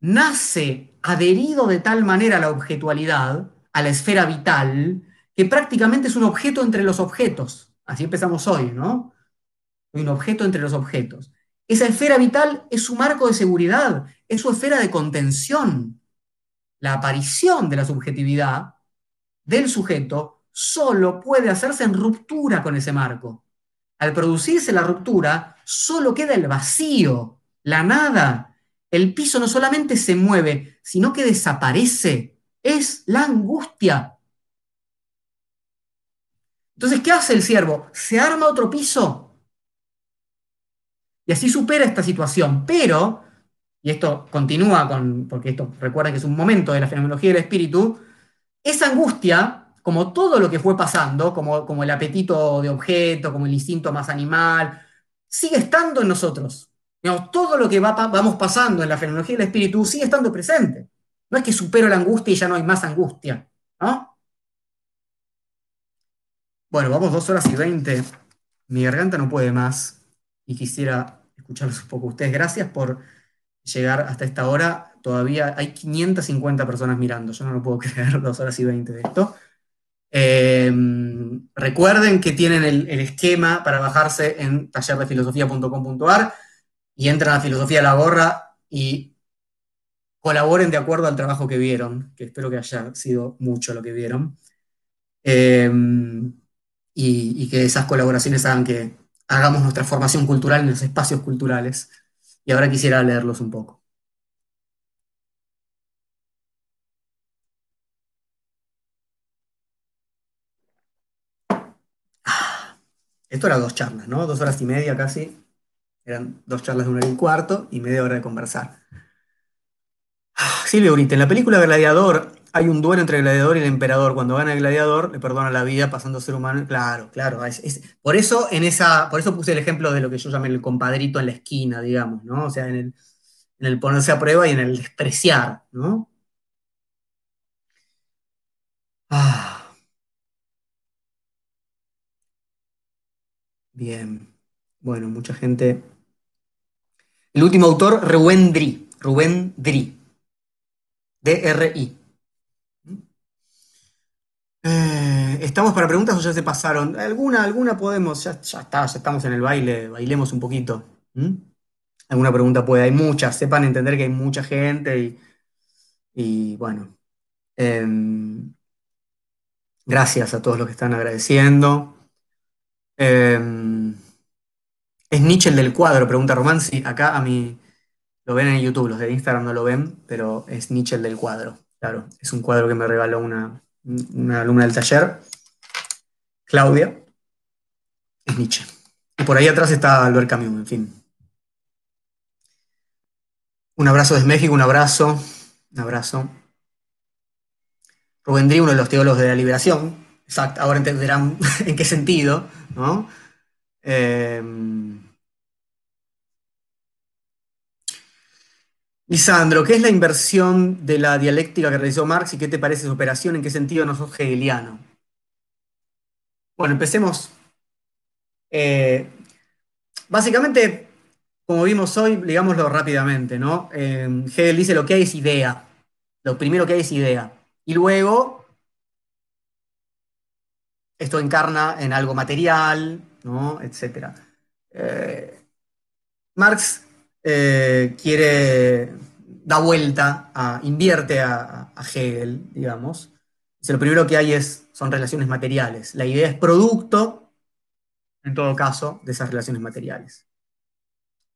Nace adherido de tal manera a la objetualidad, a la esfera vital, que prácticamente es un objeto entre los objetos. Así empezamos hoy, ¿no? Un objeto entre los objetos. Esa esfera vital es su marco de seguridad, es su esfera de contención. La aparición de la subjetividad del sujeto solo puede hacerse en ruptura con ese marco. Al producirse la ruptura, solo queda el vacío, la nada. El piso no solamente se mueve, sino que desaparece. Es la angustia. Entonces, ¿qué hace el siervo? Se arma otro piso. Y así supera esta situación. Pero, y esto continúa con, porque esto recuerden que es un momento de la fenomenología del espíritu, esa angustia como todo lo que fue pasando, como, como el apetito de objeto, como el instinto más animal, sigue estando en nosotros. todo lo que va, vamos pasando en la fenomenología del espíritu sigue estando presente. No es que supero la angustia y ya no hay más angustia. Bueno, vamos dos horas y veinte. Mi garganta no puede más y quisiera escucharlos un poco ustedes. Gracias por llegar hasta esta hora. Todavía hay 550 personas mirando. Yo no lo puedo creer, dos horas y 20 de esto. Eh, recuerden que tienen el, esquema para bajarse en tallerdefilosofía.com.ar y entran a Filosofía la Gorra y colaboren de acuerdo al trabajo que vieron, que espero que haya sido mucho lo que vieron, eh, y, y, que esas colaboraciones hagan que hagamos nuestra formación cultural en los espacios culturales. Y ahora quisiera leerlos un poco. Esto era dos charlas, ¿no? Dos horas y media casi. Eran dos charlas de una hora y cuarto y media hora de conversar. Silvio Brite, en la película Gladiador hay un duelo entre el gladiador y el emperador. Cuando gana el gladiador, le perdona la vida pasando a ser humano. Claro, claro. Por, eso en esa, por eso puse el ejemplo de lo que yo llamé el compadrito en la esquina, digamos, ¿no? O sea, en el, en el ponerse a prueba y en el despreciar, ¿no? Ah. Bien. Bueno, mucha gente. El último autor, Rubén Dri. Rubén Dri. D-R-I. Eh, ¿Estamos para preguntas o ya se pasaron? ¿Alguna, alguna podemos? Ya, ya está, ya estamos en el baile, bailemos un poquito. ¿Mm? ¿Alguna pregunta puede? Hay muchas, sepan entender que hay mucha gente y, y bueno. Eh, gracias a todos los que están agradeciendo. Eh, ¿Es Nietzsche el del cuadro? Pregunta Román. Sí, acá a mí lo ven en YouTube, los de Instagram no lo ven, pero es Nietzsche el del cuadro. Claro, es un cuadro que me regaló una, una alumna del taller, Claudia. Es Nietzsche. Y por ahí atrás está Albert Camus, en fin. Un abrazo desde México, un abrazo, un abrazo. Rubén Drí, uno de los teólogos de la liberación. Exacto, ahora entenderán en qué sentido, ¿no? Eh, Lisandro, ¿qué es la inversión de la dialéctica que realizó Marx y qué te parece su operación? ¿En qué sentido no sos hegeliano? Bueno, empecemos. Eh, básicamente, como vimos hoy, digámoslo rápidamente, ¿no? Eh, Hegel dice lo que hay es idea. Lo primero que hay es idea. Y luego, esto encarna en algo material, ¿no? Etcétera. Eh, Marx eh, quiere, da vuelta, a, invierte a, Hegel, digamos. Dice, lo primero que hay es, son relaciones materiales. La idea es producto, en todo caso, de esas relaciones materiales.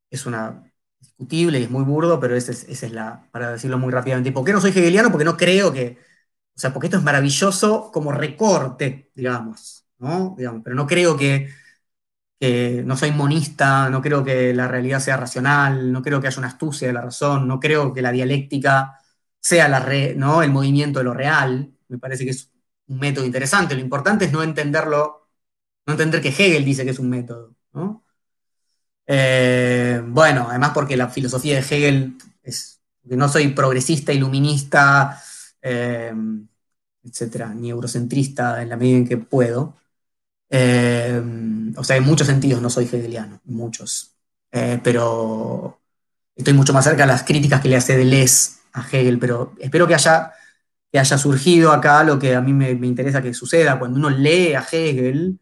Es una discutible y es muy burdo, pero es, esa es la, para decirlo muy rápidamente. ¿Por qué no soy hegeliano? Porque no creo que, o sea, porque esto es maravilloso como recorte, digamos, ¿no? Digamos, pero no creo que que no soy monista, no creo que la realidad sea racional, no creo que haya una astucia de la razón, no creo que la dialéctica sea la re, ¿no? el movimiento de lo real. Me parece que es un método interesante. Lo importante es no entenderlo, no entender que Hegel dice que es un método. ¿no? Eh, bueno, además porque la filosofía de Hegel es, no soy progresista, iluminista, eh, etcétera, ni eurocentrista en la medida en que puedo. Eh, o sea, en muchos sentidos no soy hegeliano, muchos. Eh, pero estoy mucho más cerca de las críticas que le hace Deleuze a Hegel, pero espero que haya, que haya surgido acá lo que a mí me, me interesa que suceda. Cuando uno lee a Hegel,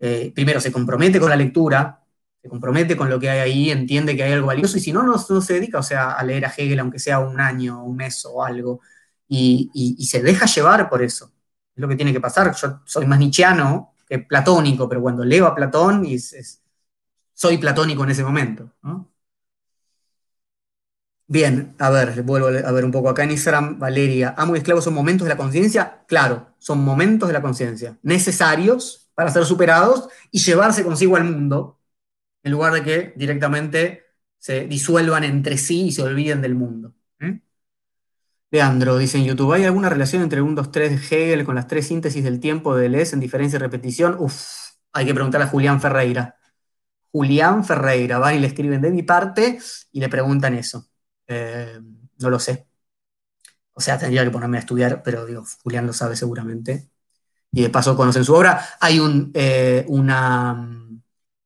eh, primero se compromete con la lectura, se compromete con lo que hay ahí, entiende que hay algo valioso, y si no, no, no se dedica o sea, a leer a Hegel, aunque sea un año, un mes o algo, y, se deja llevar por eso. Es lo que tiene que pasar. Yo soy más nichiano, que platónico, pero cuando leo a Platón es, es, soy platónico en ese momento. Bien, a ver, vuelvo a ver un poco acá en Instagram, Valeria, amo y esclavo son momentos de la conciencia, claro, son momentos de la conciencia, necesarios para ser superados y llevarse consigo al mundo, en lugar de que directamente se disuelvan entre sí y se olviden del mundo. Leandro dice en YouTube, ¿hay alguna relación entre el 1, 2, 3 de Hegel con las tres síntesis del tiempo de Deleuze en diferencia y repetición? Uf, hay que preguntarle a Julián Ferreira. Julián Ferreira, van y le escriben de mi parte y le preguntan eso. Eh, no lo sé. O sea, tendría que ponerme a estudiar, pero digo, Julián lo sabe seguramente. Y de paso conocen su obra. Hay un, eh, un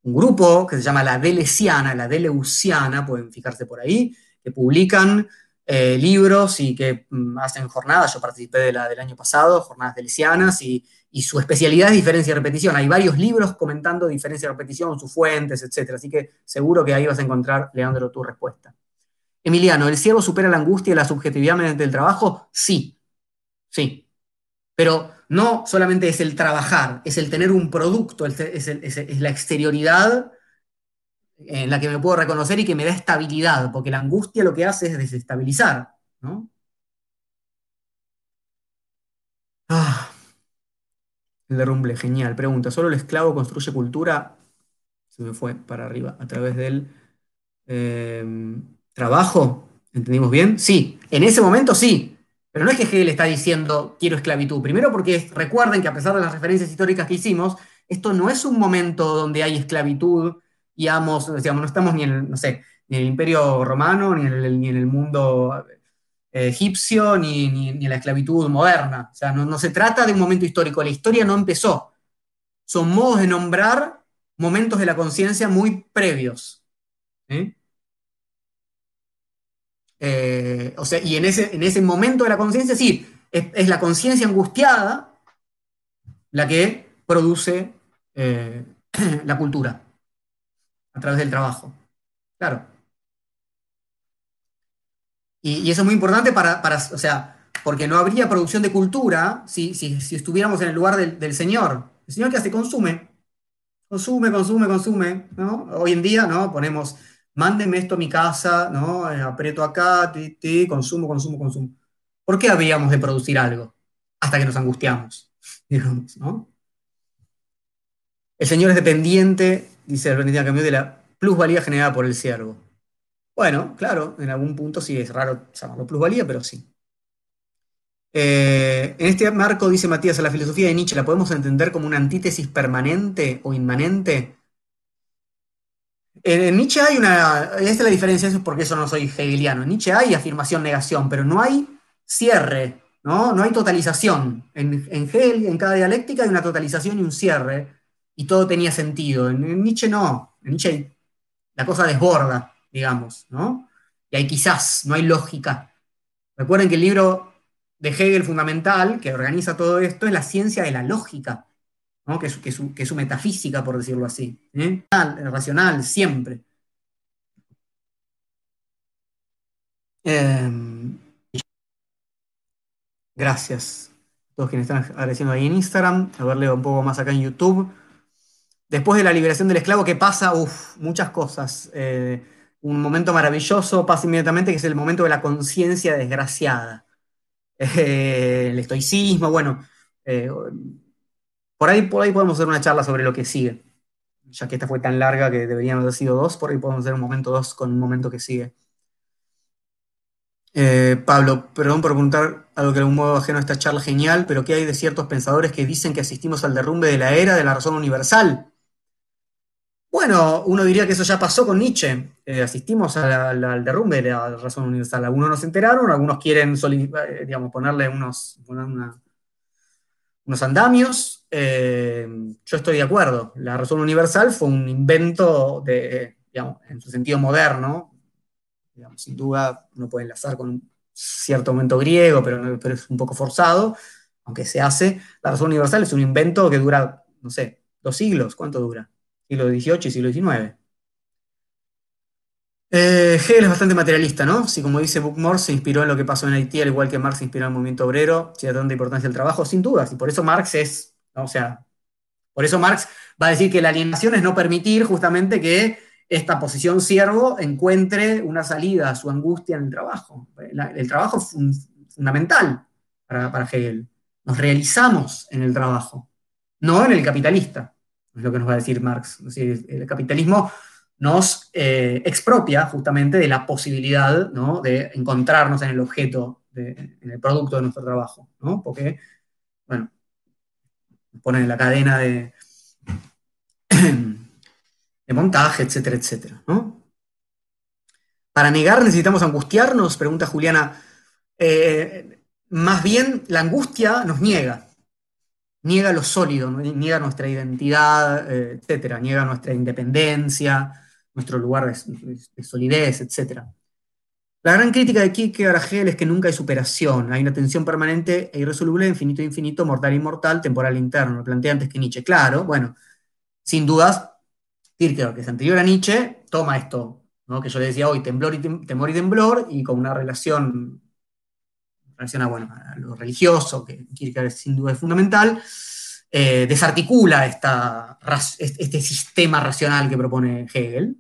grupo que se llama la Deleuziana, la Deleuziana, pueden fijarse por ahí, que publican eh, libros y que mm, hacen jornadas. Yo participé de la del año pasado, jornadas deleuzianas, y, y su especialidad es diferencia y repetición. Hay varios libros comentando diferencia y repetición, sus fuentes, etc. Así que seguro que ahí vas a encontrar, Leandro, tu respuesta. Emiliano, ¿el ciervo supera la angustia y la subjetividad mediante el trabajo? Sí, sí. Pero no solamente es el trabajar, es el tener un producto, es, la exterioridad en la que me puedo reconocer y que me da estabilidad, porque la angustia lo que hace es desestabilizar, ¿no? Ah, el derrumbe, genial. Pregunta, ¿solo el esclavo construye cultura? Se me fue para arriba, a través del em, trabajo. ¿Entendimos bien? Sí, en ese momento sí. Pero no es que Hegel está diciendo quiero esclavitud. Primero porque recuerden que a pesar de las referencias históricas que hicimos, esto no es un momento donde hay esclavitud y digamos, no estamos ni en, no sé, ni el imperio romano, ni en el, ni el mundo eh, egipcio, ni, ni, en la esclavitud moderna. O sea, no, no se trata de un momento histórico. La historia no empezó. Son modos de nombrar momentos de la conciencia muy previos. Eh, o sea, y en ese, en ese momento de la conciencia, sí, es, la conciencia angustiada la que produce eh, la cultura a través del trabajo. Claro. Y, eso es muy importante para, o sea, porque no habría producción de cultura si, si, estuviéramos en el lugar del, Señor. El Señor que hace consume, consume, consume, consume. ¿no? Hoy en día, ¿no? Ponemos mándeme esto a mi casa, ¿no? Eh, aprieto acá, ti, consumo, consumo, consumo. ¿Por qué habríamos de producir algo? Hasta que nos angustiamos, digamos, ¿no? El Señor es dependiente, dice Benedictino Cambio, de la plusvalía generada por el siervo. Bueno, claro, en algún punto sí es raro llamarlo plusvalía, pero sí. Eh, en este marco, dice Matías, la filosofía de Nietzsche la podemos entender como una antítesis permanente o inmanente en, Nietzsche hay una, esta es la diferencia, eso es porque eso no soy hegeliano. En Nietzsche hay afirmación-negación, pero no hay cierre, ¿no? No hay totalización. En, en, Hegel, en cada dialéctica, hay una totalización y un cierre, y todo tenía sentido. En, Nietzsche no. En Nietzsche la cosa desborda, digamos, ¿no? Y hay quizás, no hay lógica. Recuerden que el libro de Hegel fundamental, que organiza todo esto, es la ciencia de la lógica que, es, su, metafísica, por decirlo así. ¿eh? Racional, siempre. Em, gracias a todos quienes están agradeciendo ahí en Instagram, a verle un poco más acá en YouTube. Después de la liberación del esclavo, ¿qué pasa? Uf, muchas cosas. Eh, un momento maravilloso pasa inmediatamente, que es el momento de la conciencia desgraciada. Eh, el estoicismo, bueno, por ahí, por ahí podemos hacer una charla sobre lo que sigue. Ya que esta fue tan larga que deberíamos haber sido dos, por ahí podemos hacer un momento dos con un momento que sigue. Eh, Pablo, perdón por preguntar algo que de algún modo ajeno a esta charla genial, pero ¿qué hay de ciertos pensadores que dicen que asistimos al derrumbe de la era de la razón universal? Bueno, uno diría que eso ya pasó con Nietzsche. Eh, asistimos al derrumbe de la razón universal. Algunos no se enteraron, algunos quieren eh, digamos, ponerle unos, unos andamios. Eh, yo estoy de acuerdo. La razón universal fue un invento de, digamos, en su sentido moderno. Digamos, sin duda uno puede enlazar con un cierto momento griego, pero es un poco forzado, aunque se hace. La razón universal es un invento que dura, no sé, dos siglos. ¿Cuánto dura? Siglo XVIII y siglo XIX. Eh, Hegel es bastante materialista, ¿no? Si como dice Bookmore, se inspiró en lo que pasó en Haití, al igual que Marx se inspiró en el movimiento obrero, si da tanta importancia el trabajo, sin dudas, y por eso Marx es, o sea, por eso Marx va a decir que la alienación es no permitir justamente que esta posición siervo encuentre una salida a su angustia en el trabajo. el trabajo es fundamental para, para, Hegel. Nos realizamos en el trabajo, no en el capitalista, es lo que nos va a decir Marx. el capitalismo nos eh, expropia justamente de la posibilidad de encontrarnos en el objeto, en el producto de nuestro trabajo, ¿no? porque, bueno, nos ponen en la cadena de, montaje, etcétera, etcétera. Para negar necesitamos angustiarnos, pregunta Juliana. Eh, más bien la angustia nos niega. Niega lo sólido, niega nuestra identidad, eh, etcétera, niega nuestra independencia, nuestro lugar de, solidez, etcétera. La gran crítica de Kierkegaard a Hegel es que nunca hay superación, hay una tensión permanente e irresoluble, infinito infinito, mortal inmortal, temporal interno. Lo plantea antes que Nietzsche. Claro, bueno, sin dudas, Kierkegaard, que es anterior a Nietzsche, toma esto, que yo le decía hoy, temblor y temor y temblor, y con una relación relación a, lo religioso, que Kierkegaard sin duda es fundamental, eh, desarticula esta, este sistema racional que propone Hegel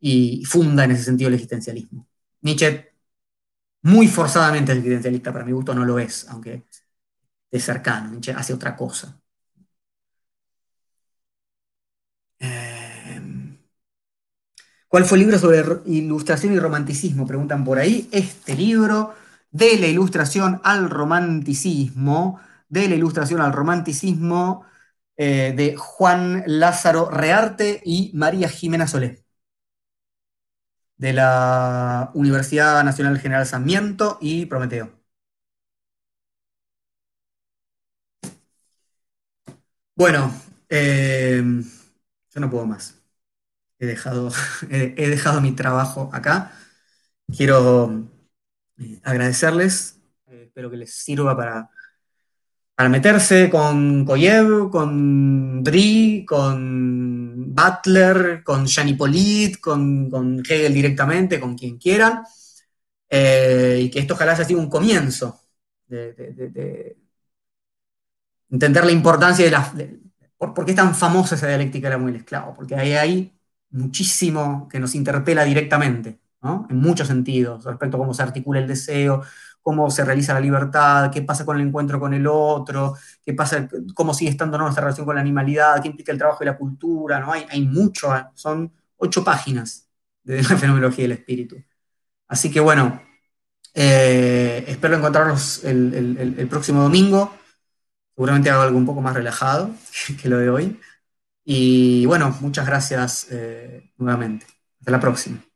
y funda en ese sentido el existencialismo. Nietzsche, muy forzadamente existencialista, para mi gusto no lo es, aunque es cercano, Nietzsche hace otra cosa. Eh, ¿Cuál fue el libro sobre ilustración y romanticismo? Preguntan por ahí. Este libro de la ilustración al romanticismo, de la ilustración al romanticismo eh, de Juan Lázaro Rearte y María Jimena Solé, de la Universidad Nacional General Sarmiento y Prometeo. Bueno, eh, yo no puedo más. He dejado, he dejado mi trabajo acá. Quiero eh, agradecerles. Eh, espero que les sirva para, para meterse con Koyev, con Dri, con Butler, con Jean Polit, con, Hegel directamente, con quien quieran. Eh, y que esto ojalá sea sido un comienzo de, entender la importancia de la... por, qué es tan famosa esa dialéctica del amo y el esclavo? Porque ahí hay muchísimo que nos interpela directamente en muchos sentidos, respecto a cómo se articula el deseo, cómo se realiza la libertad, qué pasa con el encuentro con el otro, qué pasa, cómo sigue estando nuestra relación con la animalidad, qué implica el trabajo y la cultura, ¿no? Hay, hay mucho, ¿eh? son ocho páginas de la fenomenología del espíritu. Así que bueno, eh, espero encontrarnos el, próximo domingo. Seguramente hago algo un poco más relajado que lo de hoy. Y bueno, muchas gracias eh, nuevamente. Hasta la próxima.